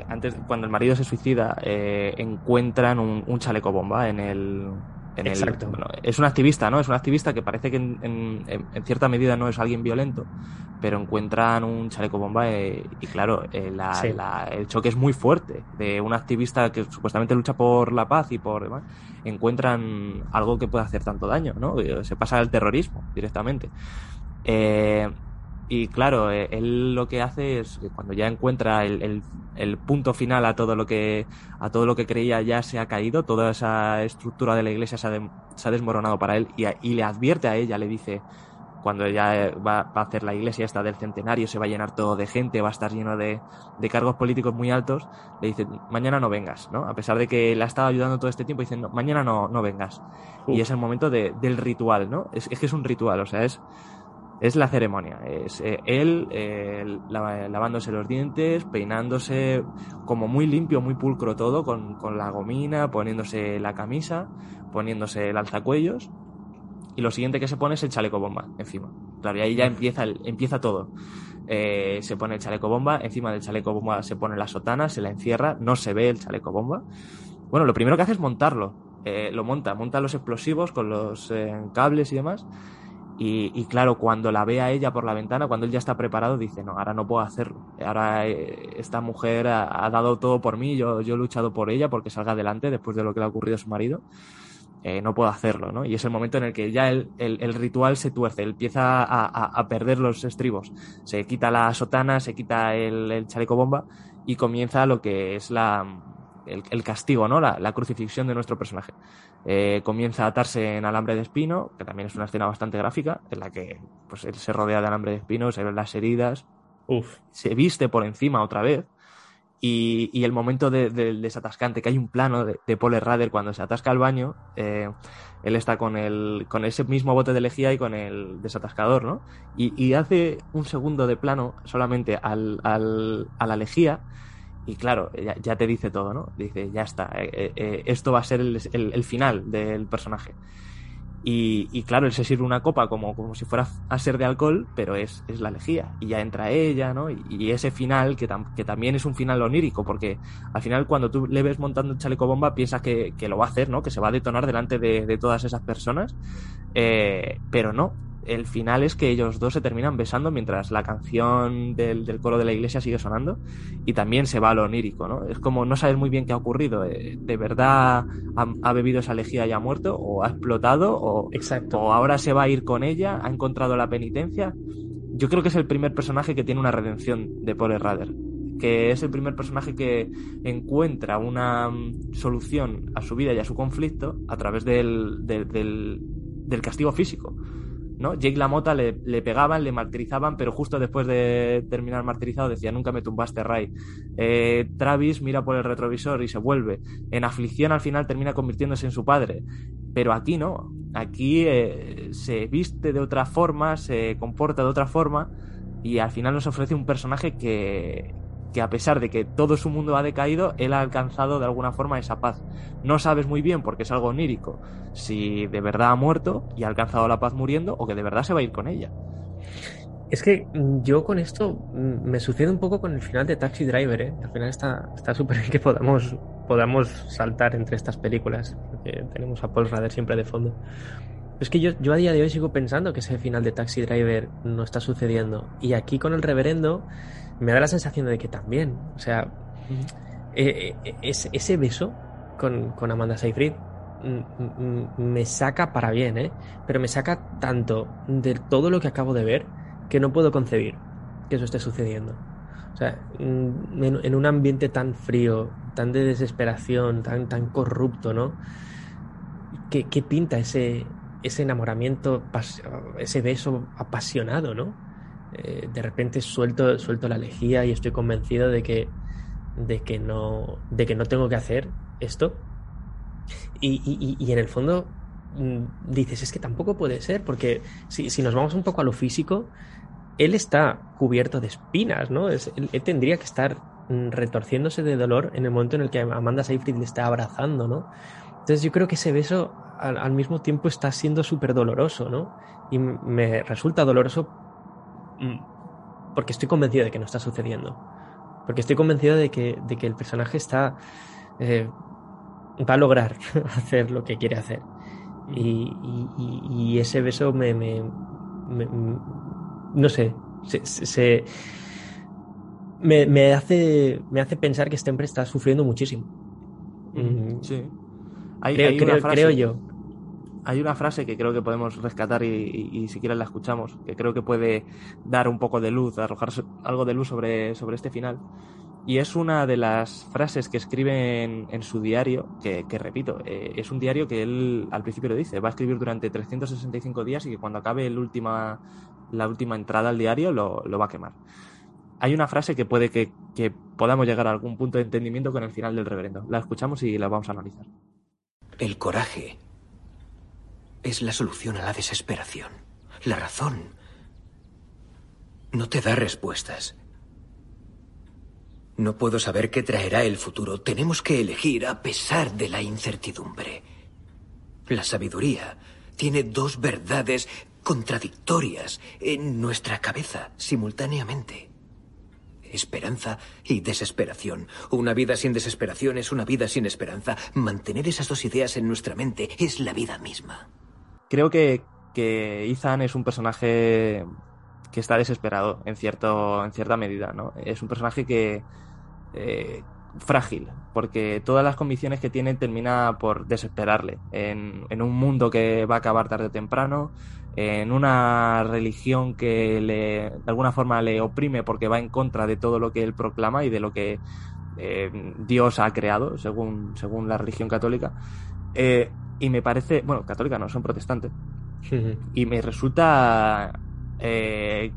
antes, cuando el marido se suicida, eh, encuentran un, chaleco bomba en el, En el- Exacto. bueno, es un activista, ¿no? Es un activista que parece que en, en- en- en cierta medida no es alguien violento, pero encuentran un chaleco bomba eh, y claro, eh, la- Sí. la- el choque es muy fuerte de un activista que supuestamente lucha por la paz y por demás, encuentran algo que puede hacer tanto daño, ¿no? Se pasa al terrorismo directamente. Eh, y claro, eh, él lo que hace es que cuando ya encuentra el, el- el punto final a todo lo que a todo lo que creía ya se ha caído, toda esa estructura de la iglesia se ha, de- se ha desmoronado para él y, a- y le advierte a ella, le dice cuando ya eh, va, va a hacer la iglesia esta del centenario, se va a llenar todo de gente, va a estar lleno de, de cargos políticos muy altos, le dice, mañana no vengas, ¿no? A pesar de que la ha estado ayudando todo este tiempo, diciendo, mañana no, no vengas. Y es el momento de- del ritual, ¿no? Es, es que es un ritual, o sea, es, es la ceremonia. Es eh, él eh, lavándose los dientes, peinándose como muy limpio, muy pulcro todo, con, con la gomina, poniéndose la camisa, poniéndose el alzacuellos. Y lo siguiente que se pone es el chaleco bomba encima. Claro, y ahí ya empieza, el- empieza todo. Eh, se pone el chaleco bomba, encima del chaleco bomba se pone la sotana, se la encierra, no se ve el chaleco bomba. Bueno, lo primero que hace es montarlo. Lo monta, monta los explosivos con los cables y demás. Y, y claro, cuando la ve a ella por la ventana, cuando él ya está preparado, dice, no, ahora no puedo hacerlo. Ahora eh, esta mujer ha, dado todo por mí, yo, yo he luchado por ella porque salga adelante después de lo que le ha ocurrido a su marido. Eh, no puedo hacerlo, ¿no? Y es el momento en el que ya el, el- ritual se tuerce, él empieza a, a- perder los estribos. Se quita la sotana, se quita el, el chaleco bomba y comienza lo que es la, el, el castigo, ¿no? La, la crucifixión de nuestro personaje. Eh, comienza a atarse en alambre de espino, que también es una escena bastante gráfica, en la que pues, él se rodea de alambre de espino, se ven las heridas, Uf. se viste por encima otra vez. Y, y el momento de- del desatascante, que hay un plano de, de Paul Rader cuando se atasca al baño, eh, él está con, el, con ese mismo bote de lejía y con el desatascador, ¿no? Y, y hace un segundo de plano solamente al, al- a la lejía y claro, ya, te dice todo, ¿no? Dice, ya está, eh, eh, eh, esto va a ser el, final del personaje. Y, claro, él se sirve una copa como, como si fuera a ser de alcohol, pero es, es la lejía. Y ya entra ella, ¿no? Y, ese final, que, tam- que también es un final onírico, porque al final cuando tú le ves montando el chaleco bomba, piensas que, que lo va a hacer, ¿no? Que se va a detonar delante de, todas esas personas. Pero no. El final es que ellos dos se terminan besando mientras la canción del, del coro de la iglesia sigue sonando y también se va a lo onírico, ¿no? Es como no sabes muy bien qué ha ocurrido. eh, ¿De verdad ha, ha bebido esa lejía y ha muerto? ¿O ha explotado? ¿O, Exacto. o ahora se va a ir con ella? ¿Ha encontrado la penitencia? Yo creo que es el primer personaje que tiene una redención de Paul Rader. Que es el primer personaje que encuentra una mm, solución a su vida y a su conflicto a través del, del, del- del castigo físico. ¿No? Jake LaMotta le, le pegaban, le martirizaban, pero justo después de terminar martirizado decía, nunca me tumbaste, Ray. Eh, Travis mira por el retrovisor y se vuelve. En aflicción al final termina convirtiéndose en su padre. Pero aquí no. Aquí eh, se viste de otra forma, se comporta de otra forma y al final nos ofrece un personaje que, que a pesar de que todo su mundo ha decaído, él ha alcanzado de alguna forma esa paz. No sabes muy bien, porque es algo onírico, si de verdad ha muerto y ha alcanzado la paz muriendo o que de verdad se va a ir con ella. Es que mm, yo con esto mm, me sucede un poco con el final de Taxi Driver, ¿eh? Al final está está súper bien que podamos, podamos saltar entre estas películas, porque tenemos a Paul Rader siempre de fondo. Es que yo, yo a día de hoy sigo pensando que ese final de Taxi Driver no está sucediendo. Y aquí con el reverendo me da la sensación de que también. O sea, eh, eh, ese, ese beso con, con Amanda Seyfried me saca para bien, ¿eh? Pero me saca tanto de todo lo que acabo de ver que no puedo concebir que eso esté sucediendo. O sea, mm, en, en un ambiente tan frío, tan de desesperación, tan, tan corrupto, ¿no? ¿Qué, qué pinta ese, ese enamoramiento, ese beso apasionado, ¿no? Eh, de repente suelto, suelto la lejía y estoy convencido de que, de que, no, de que no tengo que hacer esto. Y, y- y- en el fondo mm, dices, es que tampoco puede ser, porque si, si nos vamos un poco a lo físico, él está cubierto de espinas, ¿no? Él, tendría que estar mm, retorciéndose de dolor en el momento en el que Amanda Seyfried le está abrazando, ¿no? Entonces yo creo que ese beso al, al mismo tiempo está siendo súper doloroso, ¿no? Y me resulta doloroso porque estoy convencido de que no está sucediendo. Porque estoy convencido de que, de que el personaje está... eh, va a lograr hacer lo que quiere hacer. Y, y, ese beso me, me, no sé, se, me, me, hace, me hace pensar que este hombre está sufriendo muchísimo. Mm, sí. Hay, creo, creo, yo. Hay una frase que creo que podemos rescatar y, si quieres la escuchamos, que creo que puede dar un poco de luz, arrojar algo de luz sobre, sobre este final. Y es una de las frases que escribe en, su diario, que, repito, eh, es un diario que él al principio lo dice, va a escribir durante 365 días y que cuando acabe la última entrada al diario lo, va a quemar. Hay una frase que puede que podamos llegar a algún punto de entendimiento con el final del reverendo. La escuchamos y la vamos a analizar. El coraje es la solución a la desesperación. La razón no te da respuestas. No puedo saber qué traerá el futuro. Tenemos que elegir a pesar de la incertidumbre. La sabiduría tiene dos verdades contradictorias en nuestra cabeza simultáneamente. Esperanza y desesperación. Una vida sin desesperación es una vida sin esperanza. Mantener esas dos ideas en nuestra mente es la vida misma. Creo que, que Ethan es un personaje que está desesperado en, cierto, en cierta medida, ¿no? Es un personaje que, eh, frágil, porque todas las convicciones que tiene termina por desesperarle en, un mundo que va a acabar tarde o temprano, en una religión que le, de alguna forma le oprime porque va en contra de todo lo que él proclama y de lo que eh, Dios ha creado, según, según la religión católica. Eh, y me parece, bueno, católica no, son protestantes. y me resulta que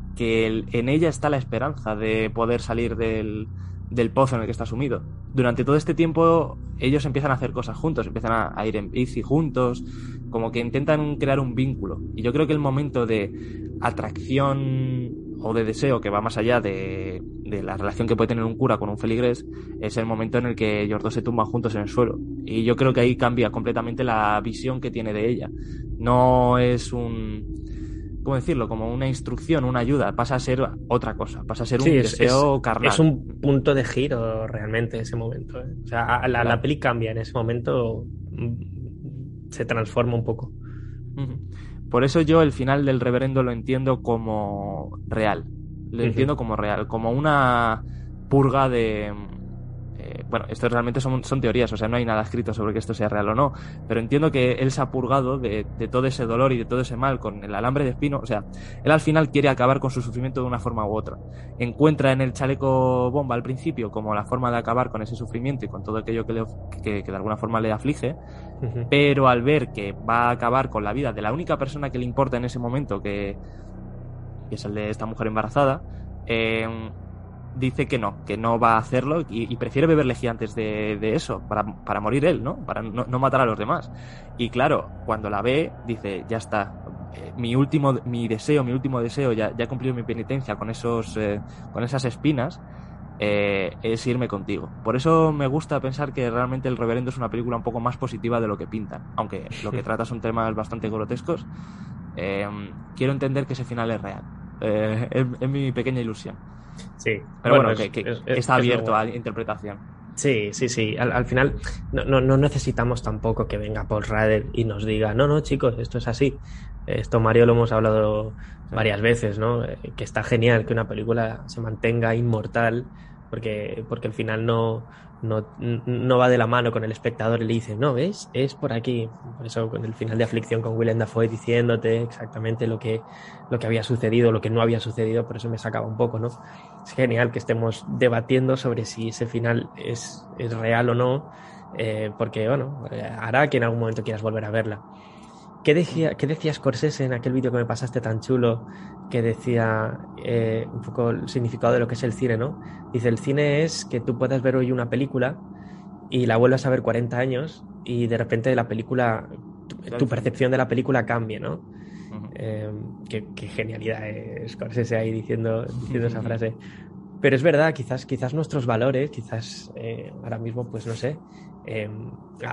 en ella está la esperanza de poder salir del, del pozo en el que está sumido. Durante todo este tiempo ellos empiezan a hacer cosas juntos, empiezan a, ir en bici juntos, como que intentan crear un vínculo. Y yo creo que el momento de atracción o de deseo que va más allá de, de, la relación que puede tener un cura con un feligrés es el momento en el que ellos dos se tumban juntos en el suelo. Y yo creo que ahí cambia completamente la visión que tiene de ella. No es un ¿cómo decirlo? Como una instrucción, una ayuda, pasa a ser otra cosa, pasa a ser un deseo carnal. Es un punto de giro realmente ese momento. ¿eh? O sea, la, peli cambia en ese momento, mm, se transforma un poco. Por eso yo el final del reverendo lo entiendo como real. Lo entiendo como real, como una purga de bueno, esto realmente son, son, teorías, o sea, no hay nada escrito sobre que esto sea real o no, pero entiendo que él se ha purgado de, todo ese dolor y de todo ese mal con el alambre de espino, o sea, él al final quiere acabar con su sufrimiento de una forma u otra. Encuentra en el chaleco bomba al principio como la forma de acabar con ese sufrimiento y con todo aquello que, que, de alguna forma le aflige, pero al ver que va a acabar con la vida de la única persona que le importa en ese momento, que, que es el de esta mujer embarazada, eh, dice que no, que no va a hacerlo y, prefiere beber lejía antes de, eso, para, morir él, ¿no? Para no, matar a los demás. Y claro, cuando la ve, dice, ya está, eh, mi último, mi deseo, mi último deseo, ya, ya he cumplido mi penitencia con, esos, eh, con esas espinas, eh, es irme contigo. Por eso me gusta pensar que realmente El Reverendo es una película un poco más positiva de lo que pintan, aunque lo que trata son temas bastante grotescos. quiero entender que ese final es real. es mi pequeña ilusión. Sí. Pero bueno, que, está abierto a interpretación. Sí, sí, sí. Al, final no, no, necesitamos tampoco que venga Paul Rader y nos diga, no, no, chicos, esto es así. Esto Mario lo hemos hablado varias veces, ¿no? Eh, que está genial que una película se mantenga inmortal porque, porque al final no, no, no, va de la mano con el espectador y le dice, no, ¿ves? Es por aquí. Por eso con el final de Aflicción con Willem Dafoe diciéndote exactamente lo que, lo que había sucedido, lo que no había sucedido, por eso me sacaba un poco, ¿no? Es genial que estemos debatiendo sobre si ese final es, es real o no, eh, porque, bueno, hará que en algún momento quieras volver a verla. ¿Qué decía, ¿Qué decía Scorsese en aquel vídeo que me pasaste tan chulo? Que decía eh, un poco el significado de lo que es el cine, ¿no? Dice, el cine es que tú puedas ver hoy una película y la vuelvas a ver 40 años y de repente la película, tu, percepción de la película cambie, ¿no? Em, qué, genialidad es Scorsese ahí diciendo, diciendo esa frase. Pero es verdad, quizás, quizás nuestros valores, quizás eh, ahora mismo, pues no sé,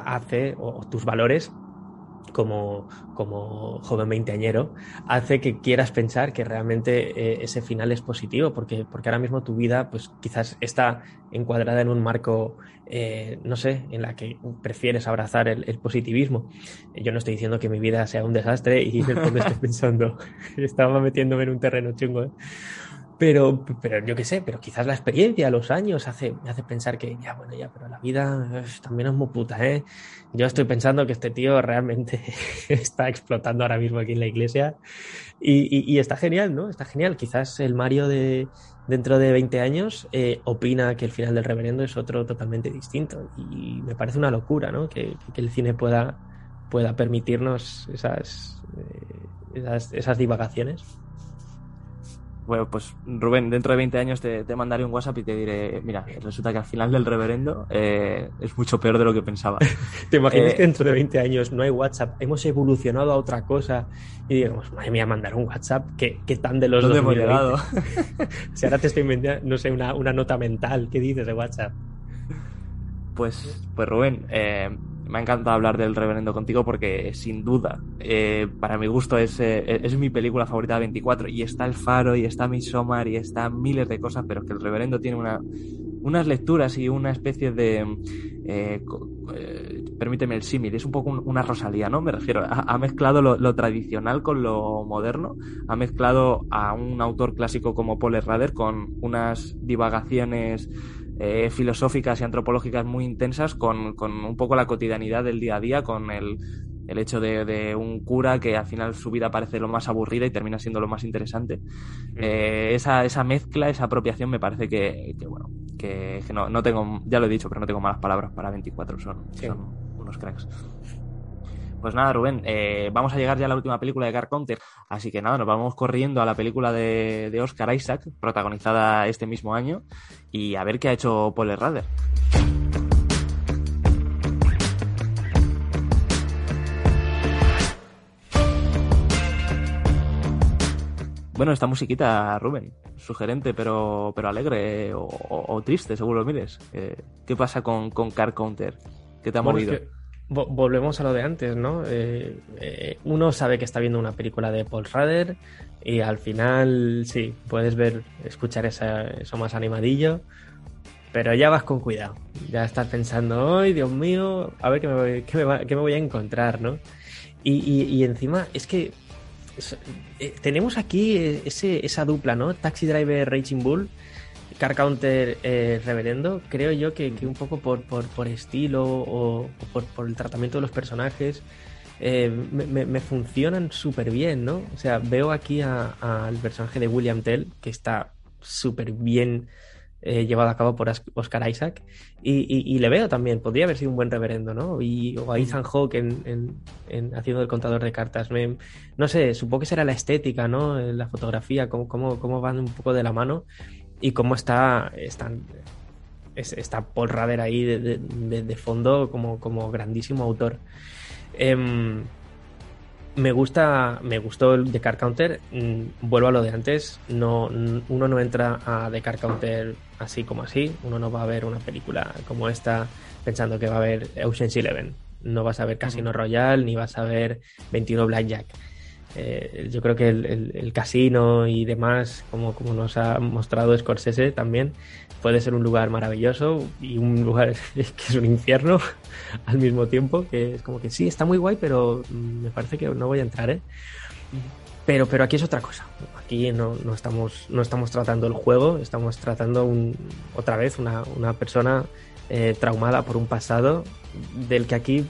hace, o tus valores como, como joven veinteañero, hace que quieras pensar que realmente eh, ese final es positivo, porque, porque ahora mismo tu vida, pues quizás está encuadrada en un marco, eh, no sé, en la que prefieres abrazar el, el, positivismo. Yo no estoy diciendo que mi vida sea un desastre y fondo estoy pensando, estaba metiéndome en un terreno chungo, ¿eh? Pero, pero yo qué sé, pero quizás la experiencia, los años, hace, me hace pensar que, ya, bueno, ya, pero la vida también es muy puta, ¿eh? Yo estoy pensando que este tío realmente está explotando ahora mismo aquí en la iglesia y, está genial, ¿no? Está genial. Quizás el Mario de dentro de 20 años eh, opina que el final del reverendo es otro totalmente distinto y me parece una locura, ¿no? Que, que el cine pueda, pueda permitirnos esas, eh, esas, esas divagaciones. Bueno, pues Rubén, dentro de 20 años te, te, mandaré un WhatsApp y te diré, mira, resulta que al final del reverendo eh, es mucho peor de lo que pensaba. ¿Te imaginas eh, que dentro de 20 años no hay WhatsApp? Hemos evolucionado a otra cosa y digamos, madre mía, mandar un WhatsApp, ¿qué, qué tan de los ¿Dónde hemos llegado? si ahora te estoy inventando, no sé, una, una, nota mental, ¿qué dices de WhatsApp? Pues, pues Rubén, eh, me ha encantado hablar del Reverendo contigo porque sin duda, eh, para mi gusto es, eh, es mi película favorita de 24 y está El Faro y está Midsommar y está miles de cosas, pero es que el Reverendo tiene una, unas lecturas y una especie de... Eh, permíteme el símil, es un poco un, una Rosalía, ¿no? Me refiero, ha, mezclado lo, lo, tradicional con lo moderno, ha mezclado a un autor clásico como Paul Rader con unas divagaciones eh, filosóficas y antropológicas muy intensas con, con, un poco la cotidianidad del día a día, con el, el hecho de, de, un cura que al final su vida parece lo más aburrida y termina siendo lo más interesante. Eh, esa, esa mezcla, esa apropiación me parece que, que bueno, que, que, no, no tengo, ya lo he dicho, pero no tengo malas palabras para 24, son, sí. son unos cracks. Pues nada, Rubén, eh, vamos a llegar ya a la última película de Car Counter, así que nada, nos vamos corriendo a la película de, de Oscar Isaac, protagonizada este mismo año, y a ver qué ha hecho Paul Rader. Bueno, esta musiquita, Rubén, sugerente pero, pero alegre o, o, o triste, según lo mires. Eh, ¿Qué pasa con, con Car Counter? ¿Qué te ha bueno, movido? Es que volvemos a lo de antes, ¿no? Eh, eh, uno sabe que está viendo una película de Paul Rader y al final, sí, puedes ver, escuchar esa, eso más animadillo, pero ya vas con cuidado. Ya estás pensando, ¡ay, Dios mío! A ver qué me voy, qué me qué me voy a encontrar, ¿no? Y, y, y encima, es que eh, tenemos aquí ese, esa dupla, ¿no? Taxi Driver Raging Bull Car Counter eh, Reverendo, creo yo que, que un poco por, por, por estilo o, o por, por, el tratamiento de los personajes eh, me, me, funcionan súper bien, ¿no? O sea, veo aquí al personaje de William Tell que está súper bien eh, llevado a cabo por Oscar Isaac y, y, y, le veo también, podría haber sido un buen reverendo, ¿no? Y, o a Ethan Hawke en, en, en, haciendo el contador de cartas. Me, no sé, supongo que será la estética, ¿no? La fotografía, cómo, cómo, cómo van un poco de la mano y cómo está, están, está Paul Rader ahí de, de, de, fondo como, como grandísimo autor. Eh, me gusta, me gustó el de Car Counter. Mm, vuelvo a lo de antes. No, uno no entra a The Car Counter así como así. Uno no va a ver una película como esta pensando que va a ver Ocean's Eleven. No vas a ver Casino Royale ni vas a ver 21 Blackjack. Eh, yo creo que el, el, el, casino y demás, como, como nos ha mostrado Scorsese también, puede ser un lugar maravilloso y un lugar que es un infierno al mismo tiempo, que es como que sí, está muy guay, pero me parece que no voy a entrar, ¿eh? Pero, pero aquí es otra cosa. Aquí no, no, estamos, no estamos tratando el juego, estamos tratando un, otra vez una, una persona eh, traumada por un pasado del que aquí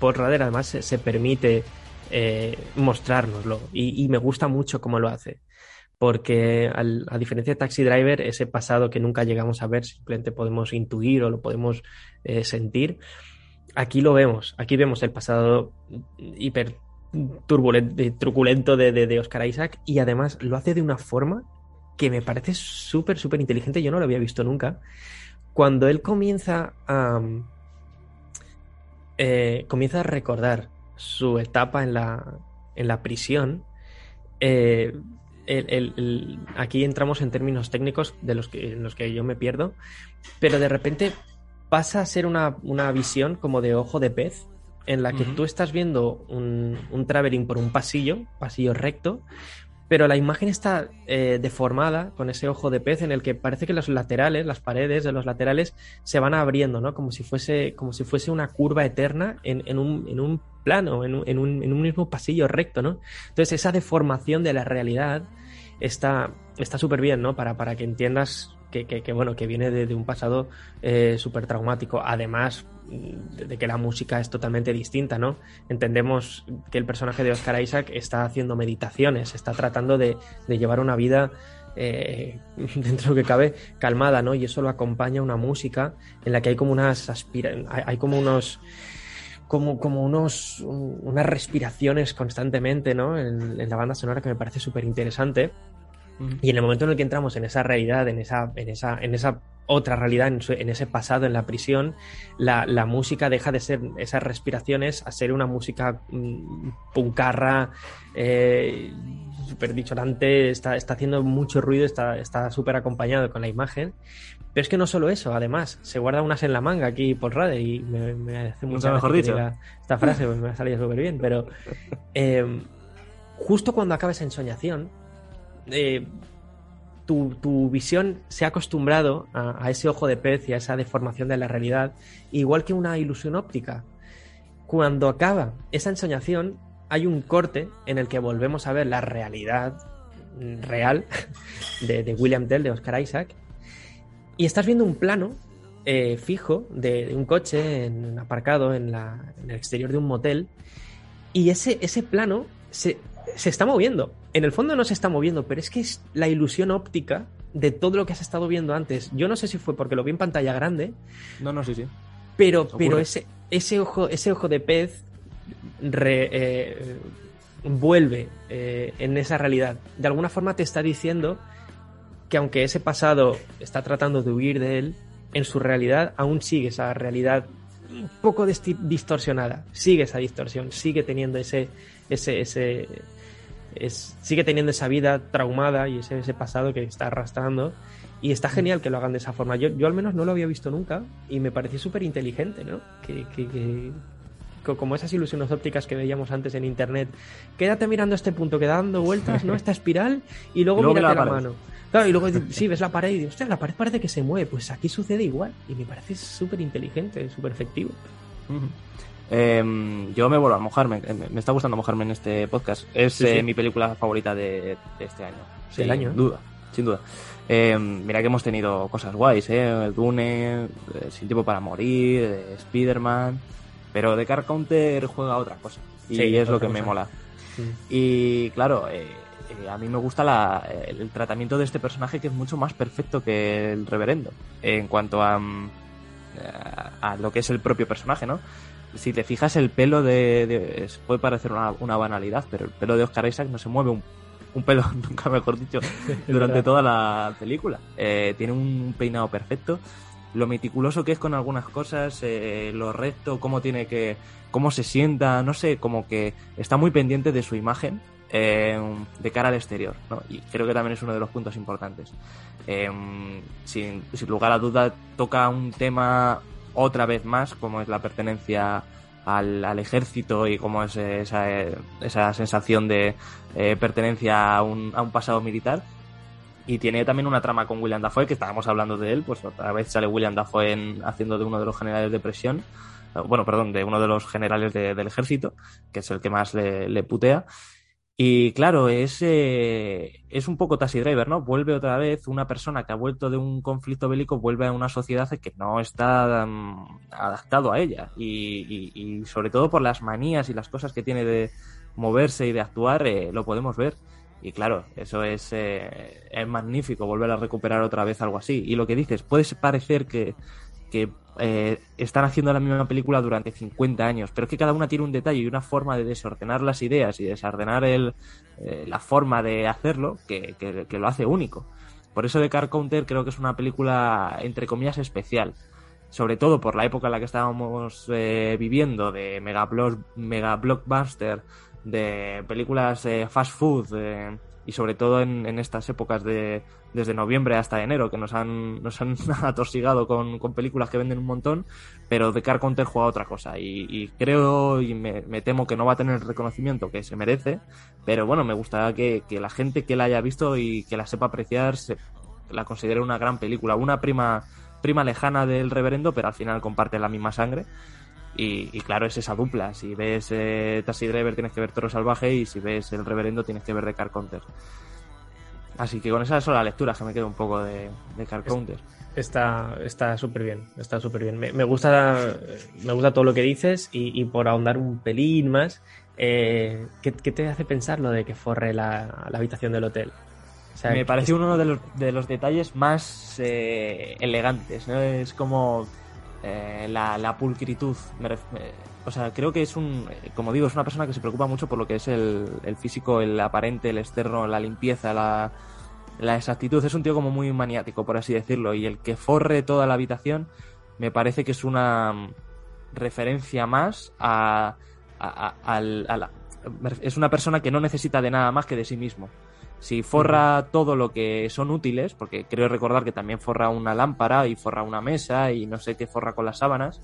Paul Rader además se, se permite eh, mostrárnoslo y, me gusta mucho cómo lo hace. Porque a diferencia de Taxi Driver, ese pasado que nunca llegamos a ver, simplemente podemos intuir o lo podemos eh, sentir, aquí lo vemos. Aquí vemos el pasado hiper truculento de, de, de Oscar Isaac y además lo hace de una forma que me parece súper, súper inteligente. Yo no lo había visto nunca. Cuando él comienza. Eh, comienza a recordar su etapa en la, en la prisión, eh, el, el, el, aquí entramos en términos técnicos de los que, en los que yo me pierdo, pero de repente pasa a ser una, una visión como de ojo de pez en la que tú estás viendo un, un traveling por un pasillo, pasillo recto, pero la imagen está eh, deformada con ese ojo de pez en el que parece que los laterales, las paredes de los laterales se van abriendo, ¿no? Como si fuese, como si fuese una curva eterna en, en, un, en un, plano, en un, en, un, mismo pasillo recto, ¿no? Entonces esa deformación de la realidad está súper bien, ¿no? Para, para que entiendas que, que, que, bueno, que viene de, un pasado eh, súper traumático. Además de, de, que la música es totalmente distinta, ¿no? Entendemos que el personaje de Oscar Isaac está haciendo meditaciones, está tratando de, de llevar una vida eh, dentro de lo que cabe calmada, ¿no? Y eso lo acompaña una música en la que hay como unas aspira hay, hay como unos como, como unos, unas respiraciones constantemente, ¿no? En, en la banda sonora que me parece súper interesante. Y en el momento en el que entramos en esa realidad, en esa, en esa, en esa otra realidad, en, su, en ese pasado, en la prisión, la, la, música deja de ser esas respiraciones a ser una música mmm, puncarra, eh, súper dichorante, está, está haciendo mucho ruido, está súper acompañado con la imagen. Pero es que no solo eso, además, se guarda unas en la manga aquí por Rader y me, me hace mucha mejor dicho. esta frase, pues me ha salido súper bien, pero eh, justo cuando acaba esa ensoñación, eh, tu, tu, visión se ha acostumbrado a, ese ojo de pez y a esa deformación de la realidad, igual que una ilusión óptica. Cuando acaba esa ensoñación, hay un corte en el que volvemos a ver la realidad real de, William Tell, de Oscar Isaac, y estás viendo un plano eh, fijo de, un coche en, aparcado en, el exterior de un motel, y ese, ese plano se, se está moviendo. En el fondo no se está moviendo, pero es que es la ilusión óptica de todo lo que has estado viendo antes. Yo no sé si fue porque lo vi en pantalla grande. No, no, sí, sí. Pero, pero ese, ese, ojo, ese ojo de pez re, eh, vuelve eh, en esa realidad. De alguna forma te está diciendo que aunque ese pasado está tratando de huir de él, en su realidad aún sigue esa realidad un poco distorsionada. Sigue esa distorsión, sigue teniendo ese, ese, ese es, sigue teniendo esa vida traumada y ese, ese, pasado que está arrastrando. Y está genial que lo hagan de esa forma. Yo, yo al menos no lo había visto nunca y me pareció súper inteligente, ¿no? Que, que, que, como esas ilusiones ópticas que veíamos antes en internet. Quédate mirando este punto, que da dando vueltas, ¿no? Esta espiral y luego, luego mírate la, la mano. Claro, y luego sí, ves la pared y dices, hostia, la pared parece que se mueve. Pues aquí sucede igual. Y me parece súper inteligente, súper efectivo. Uh -huh. Eh, yo me vuelvo a mojarme, me está gustando mojarme en este podcast. Es sí, sí. Eh, mi película favorita de, de este año. Sí, año. Sin duda, sin duda. Eh, mira que hemos tenido cosas guays, ¿eh? Dune, eh, Sin Tiempo para Morir, eh, Spider-Man. Pero de Car Counter juega otra cosa. Y sí, es lo que cosa. me mola. Mm. Y claro, eh, a mí me gusta la, el tratamiento de este personaje que es mucho más perfecto que el reverendo. En cuanto a, a, a lo que es el propio personaje, ¿no? Si te fijas, el pelo de. de puede parecer una, una, banalidad, pero el pelo de Oscar Isaac no se mueve un, un pelo, nunca mejor dicho, durante toda la película. Eh, tiene un peinado perfecto. Lo meticuloso que es con algunas cosas, eh, lo recto, cómo tiene que. cómo se sienta, no sé, como que está muy pendiente de su imagen eh, de cara al exterior, ¿no? Y creo que también es uno de los puntos importantes. Eh, sin, sin lugar a duda, toca un tema otra vez más, como es la pertenencia al, ejército y como es esa, esa sensación de eh, pertenencia a un, a un, pasado militar. Y tiene también una trama con William Dafoe, que estábamos hablando de él, pues otra vez sale William Dafoe en, haciendo de uno de los generales de presión, bueno, perdón, de uno de los generales de, del ejército, que es el que más le putea. Y claro, es, eh, es un poco Taxi Driver, ¿no? Vuelve otra vez una persona que ha vuelto de un conflicto bélico, vuelve a una sociedad que no está um, adaptado a ella. Y, y, sobre todo por las manías y las cosas que tiene de moverse y de actuar, eh, lo podemos ver. Y claro, eso es, eh, es magnífico, volver a recuperar otra vez algo así. Y lo que dices, puede parecer que, que eh, están haciendo la misma película durante 50 años, pero es que cada una tiene un detalle y una forma de desordenar las ideas y desordenar el, eh, la forma de hacerlo que, que, lo hace único. Por eso The Car Counter creo que es una película, entre comillas, especial. Sobre todo por la época en la que estábamos eh, viviendo, de mega, mega blockbuster, de películas fast food, y sobre todo en, estas épocas de desde noviembre hasta enero que nos han, nos han atosigado con, películas que venden un montón, pero The Car Counter juega otra cosa y, y creo y me, me, temo que no va a tener el reconocimiento que se merece, pero bueno, me gustaría que, que la gente que la haya visto y que la sepa apreciar se, la considere una gran película, una prima, prima lejana del reverendo, pero al final comparte la misma sangre. Y, y, claro, es esa dupla. Si ves eh, Taxi Driver tienes que ver Toro Salvaje y si ves El Reverendo tienes que ver The Car Counter. Así que con esas son las lecturas que me quedo un poco de, de Car Counter. Está está súper bien, está súper bien. Me, me, gusta me gusta todo lo que dices y, y por ahondar un pelín más, eh, ¿qué, ¿qué, te hace pensar lo de que forre la, la habitación del hotel? O sea, me parece uno de los, de los detalles más eh, elegantes, ¿no? Es como eh, la, la, pulcritud. Me, o sea, creo que es un, como digo, es una persona que se preocupa mucho por lo que es el, físico, el aparente, el externo, la limpieza, la, la, exactitud. Es un tío como muy maniático, por así decirlo. Y el que forre toda la habitación me parece que es una referencia más a, es una persona que no necesita de nada más que de sí mismo. Si forra todo lo que son útiles, porque creo recordar que también forra una lámpara y forra una mesa y no sé qué forra con las sábanas,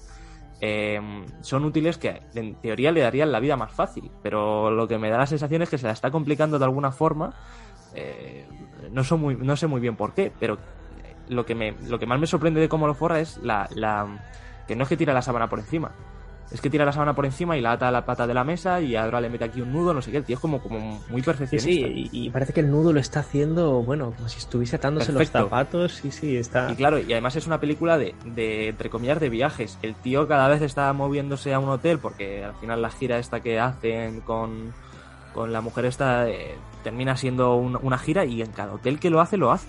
eh, son útiles que en teoría le darían la vida más fácil, pero lo que me da la sensación es que se la está complicando de alguna forma. Eh, no, muy, no sé muy bien por qué, pero lo que, me, lo que más me sorprende de cómo lo forra es la, la que no es que tira la sábana por encima, es que tira la sábana por encima y la ata a la pata de la mesa y ahora le mete aquí un nudo, no sé qué. El tío es como, como muy perfeccionista. Sí, sí y, y, parece que el nudo lo está haciendo, bueno, como si estuviese atándose Perfecto. los zapatos. Sí, sí, está. Y claro, y además es una película de, de, entre comillas, de viajes. El tío cada vez está moviéndose a un hotel porque al final la gira esta que hacen con, con la mujer esta eh, termina siendo un, una gira y en cada hotel que lo hace, lo hace.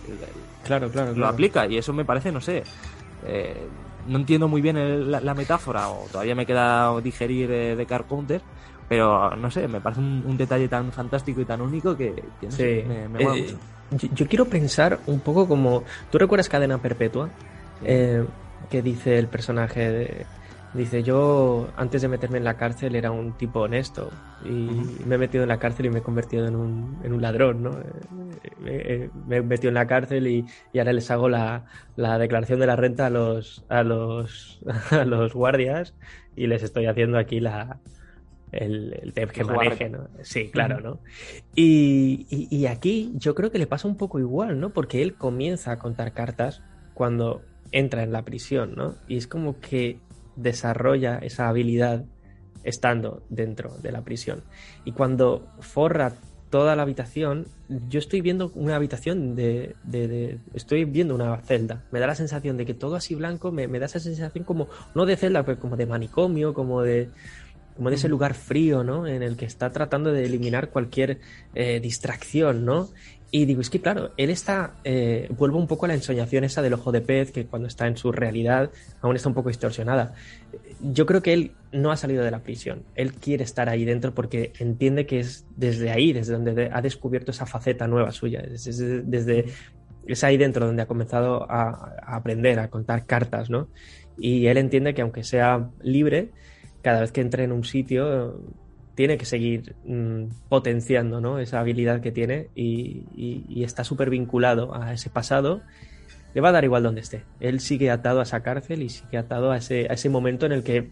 Claro, claro. Lo claro. aplica y eso me parece, no sé. Eh, no entiendo muy bien el, la, la, metáfora o todavía me queda digerir eh, de Car Counter, pero no sé, me parece un, un, detalle tan fantástico y tan único que, que no sí. sé, me, me eh, mucho. Yo, yo, quiero pensar un poco como. ¿Tú recuerdas Cadena Perpetua? Eh, que dice el personaje de, Dice, yo antes de meterme en la cárcel era un tipo honesto y uh -huh. me he metido en la cárcel y me he convertido en un, en un ladrón, ¿no? Me, me, he metido en la cárcel y, y ahora les hago la, la, declaración de la renta a los, a los, a los guardias y les estoy haciendo aquí la, el, el TEP que maneje, ¿no? Sí, claro. ¿no? Y, y, y aquí yo creo que le pasa un poco igual, ¿no? Porque él comienza a contar cartas cuando entra en la prisión, ¿no? Y es como que desarrolla esa habilidad estando dentro de la prisión. Y cuando forra toda la habitación, yo estoy viendo una habitación de, de, de, estoy viendo una celda. Me da la sensación de que todo así blanco me, me da esa sensación como, no de celda, pero como de manicomio, como de, como de ese lugar frío, ¿no? En el que está tratando de eliminar cualquier eh, distracción, ¿no? Y digo, es que claro, él está, eh, vuelvo un poco a la ensoñación esa del ojo de pez, que cuando está en su realidad aún está un poco distorsionada. Yo creo que él no ha salido de la prisión, él quiere estar ahí dentro porque entiende que es desde ahí, desde donde ha descubierto esa faceta nueva suya, desde, desde es ahí dentro donde ha comenzado a, a aprender, a contar cartas, ¿no? Y él entiende que aunque sea libre, cada vez que entre en un sitio tiene que seguir mmm, potenciando ¿no? esa habilidad que tiene y, y, y está súper vinculado a ese pasado. Le va a dar igual donde esté. Él sigue atado a esa cárcel y sigue atado a ese, a ese momento en el que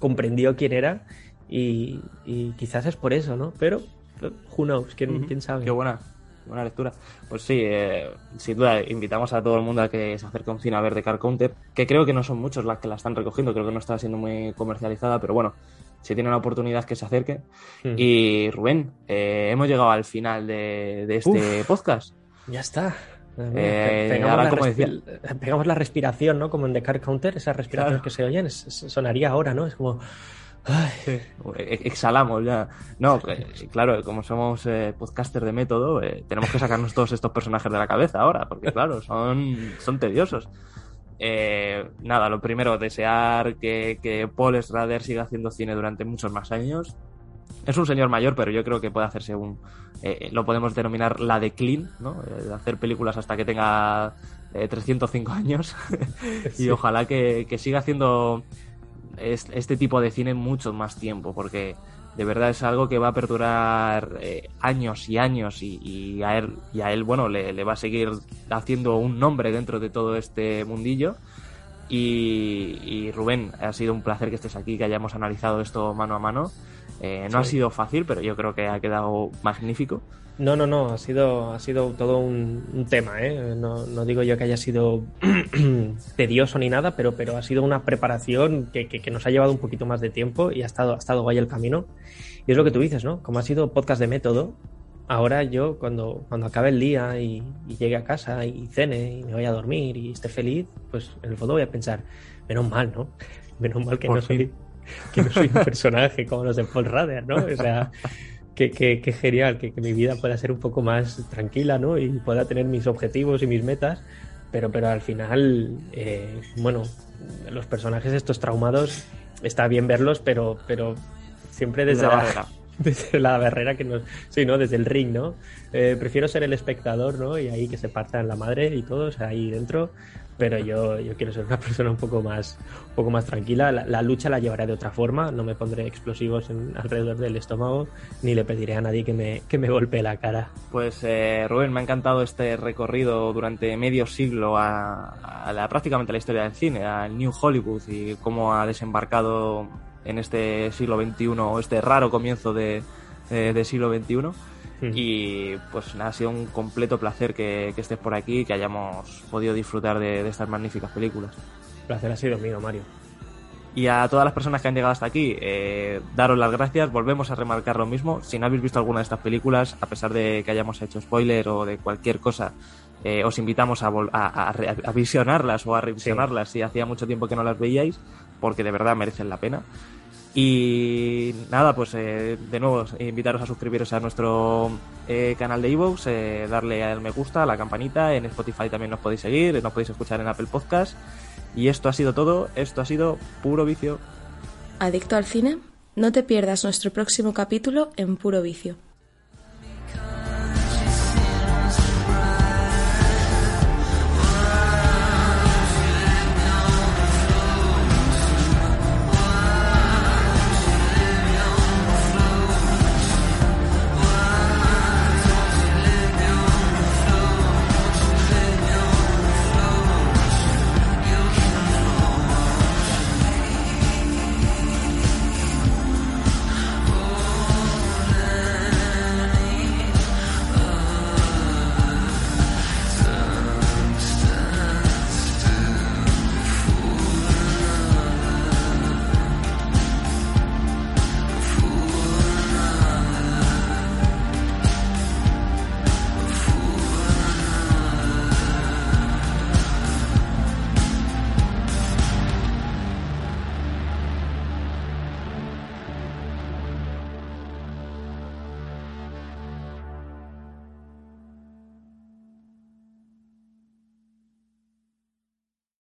comprendió quién era y, y quizás es por eso, ¿no? Pero, who knows, ¿quién, uh -huh. ¿quién sabe? Qué buena, buena lectura. Pues sí, eh, sin duda, invitamos a todo el mundo a que se acerque a un cine a ver de Car Counter, que creo que no son muchos las que la están recogiendo, creo que no está siendo muy comercializada, pero bueno, si tiene una oportunidad que se acerque. Mm. Y Rubén, eh, hemos llegado al final de, de este Uf, podcast. Ya está. Eh, pegamos, ahora, la como decía... pegamos la respiración, ¿no? Como en The Car Counter, esas respiraciones claro. que se oyen, es, es, sonaría ahora, ¿no? Es como... Ay. Exhalamos ya. No, claro, como somos eh, podcaster de método, eh, tenemos que sacarnos todos estos personajes de la cabeza ahora, porque claro, son, son tediosos. Eh, nada, lo primero, desear que, que Paul Schrader siga haciendo cine durante muchos más años. Es un señor mayor, pero yo creo que puede hacerse un. Eh, lo podemos denominar la de clean, ¿no? Eh, hacer películas hasta que tenga 305 años. y ojalá que, que, siga haciendo este tipo de cine mucho más tiempo, porque de verdad es algo que va a perdurar eh, años y años y, a él, y a él bueno, le, va a seguir haciendo un nombre dentro de todo este mundillo. Y, Rubén, ha sido un placer que estés aquí, que hayamos analizado esto mano a mano. Eh, no ha sido fácil, pero yo creo que ha quedado magnífico. No, no, no, ha sido, ha sido todo un, tema, ¿eh? No, no, digo yo que haya sido tedioso ni nada, pero, pero ha sido una preparación que, que, nos ha llevado un poquito más de tiempo y ha estado, ha estado guay el camino. Y es lo que tú dices, ¿no? Como ha sido podcast de método, ahora yo cuando, cuando acabe el día y, llegue a casa y cene y me vaya a dormir y esté feliz, pues en el fondo voy a pensar, menos mal, ¿no? Menos mal que, no soy, que no soy un personaje como los de Paul Rader, ¿no? O sea qué, genial, que, mi vida pueda ser un poco más tranquila, ¿no? Y pueda tener mis objetivos y mis metas, pero, pero al final, eh, bueno, los personajes estos traumados, está bien verlos, pero, pero siempre desde la, barrera. Desde la barrera que nos... Sí, ¿no? Desde el ring, ¿no? Eh, prefiero ser el espectador, ¿no? Y ahí que se partan la madre y todos ahí dentro, pero yo, yo quiero ser una persona un poco más, un poco más tranquila. La, lucha la llevaré de otra forma, no me pondré explosivos en, alrededor del estómago, ni le pediré a nadie que me, que me golpee la cara. Pues eh, Rubén, me ha encantado este recorrido durante medio siglo a, la, prácticamente la historia del cine, al New Hollywood y cómo ha desembarcado en este siglo XXI, este raro comienzo de, eh, de siglo XXI y pues ha sido un completo placer que, estés por aquí y que hayamos podido disfrutar de, estas magníficas películas. El placer ha sido mío, Mario. Y a todas las personas que han llegado hasta aquí, eh, daros las gracias. Volvemos a remarcar lo mismo. Si no habéis visto alguna de estas películas, a pesar de que hayamos hecho spoiler o de cualquier cosa, eh, os invitamos a, a, visionarlas o a revisionarlas si hacía mucho tiempo que no las veíais, porque de verdad merecen la pena. Y nada, pues eh, de nuevo, invitaros a suscribiros a nuestro eh, canal de Evox, eh, darle al me gusta, a la campanita, en Spotify también nos podéis seguir, nos podéis escuchar en Apple Podcast. Y esto ha sido todo, esto ha sido puro vicio. ¿Adicto al cine? No te pierdas nuestro próximo capítulo en Puro Vicio.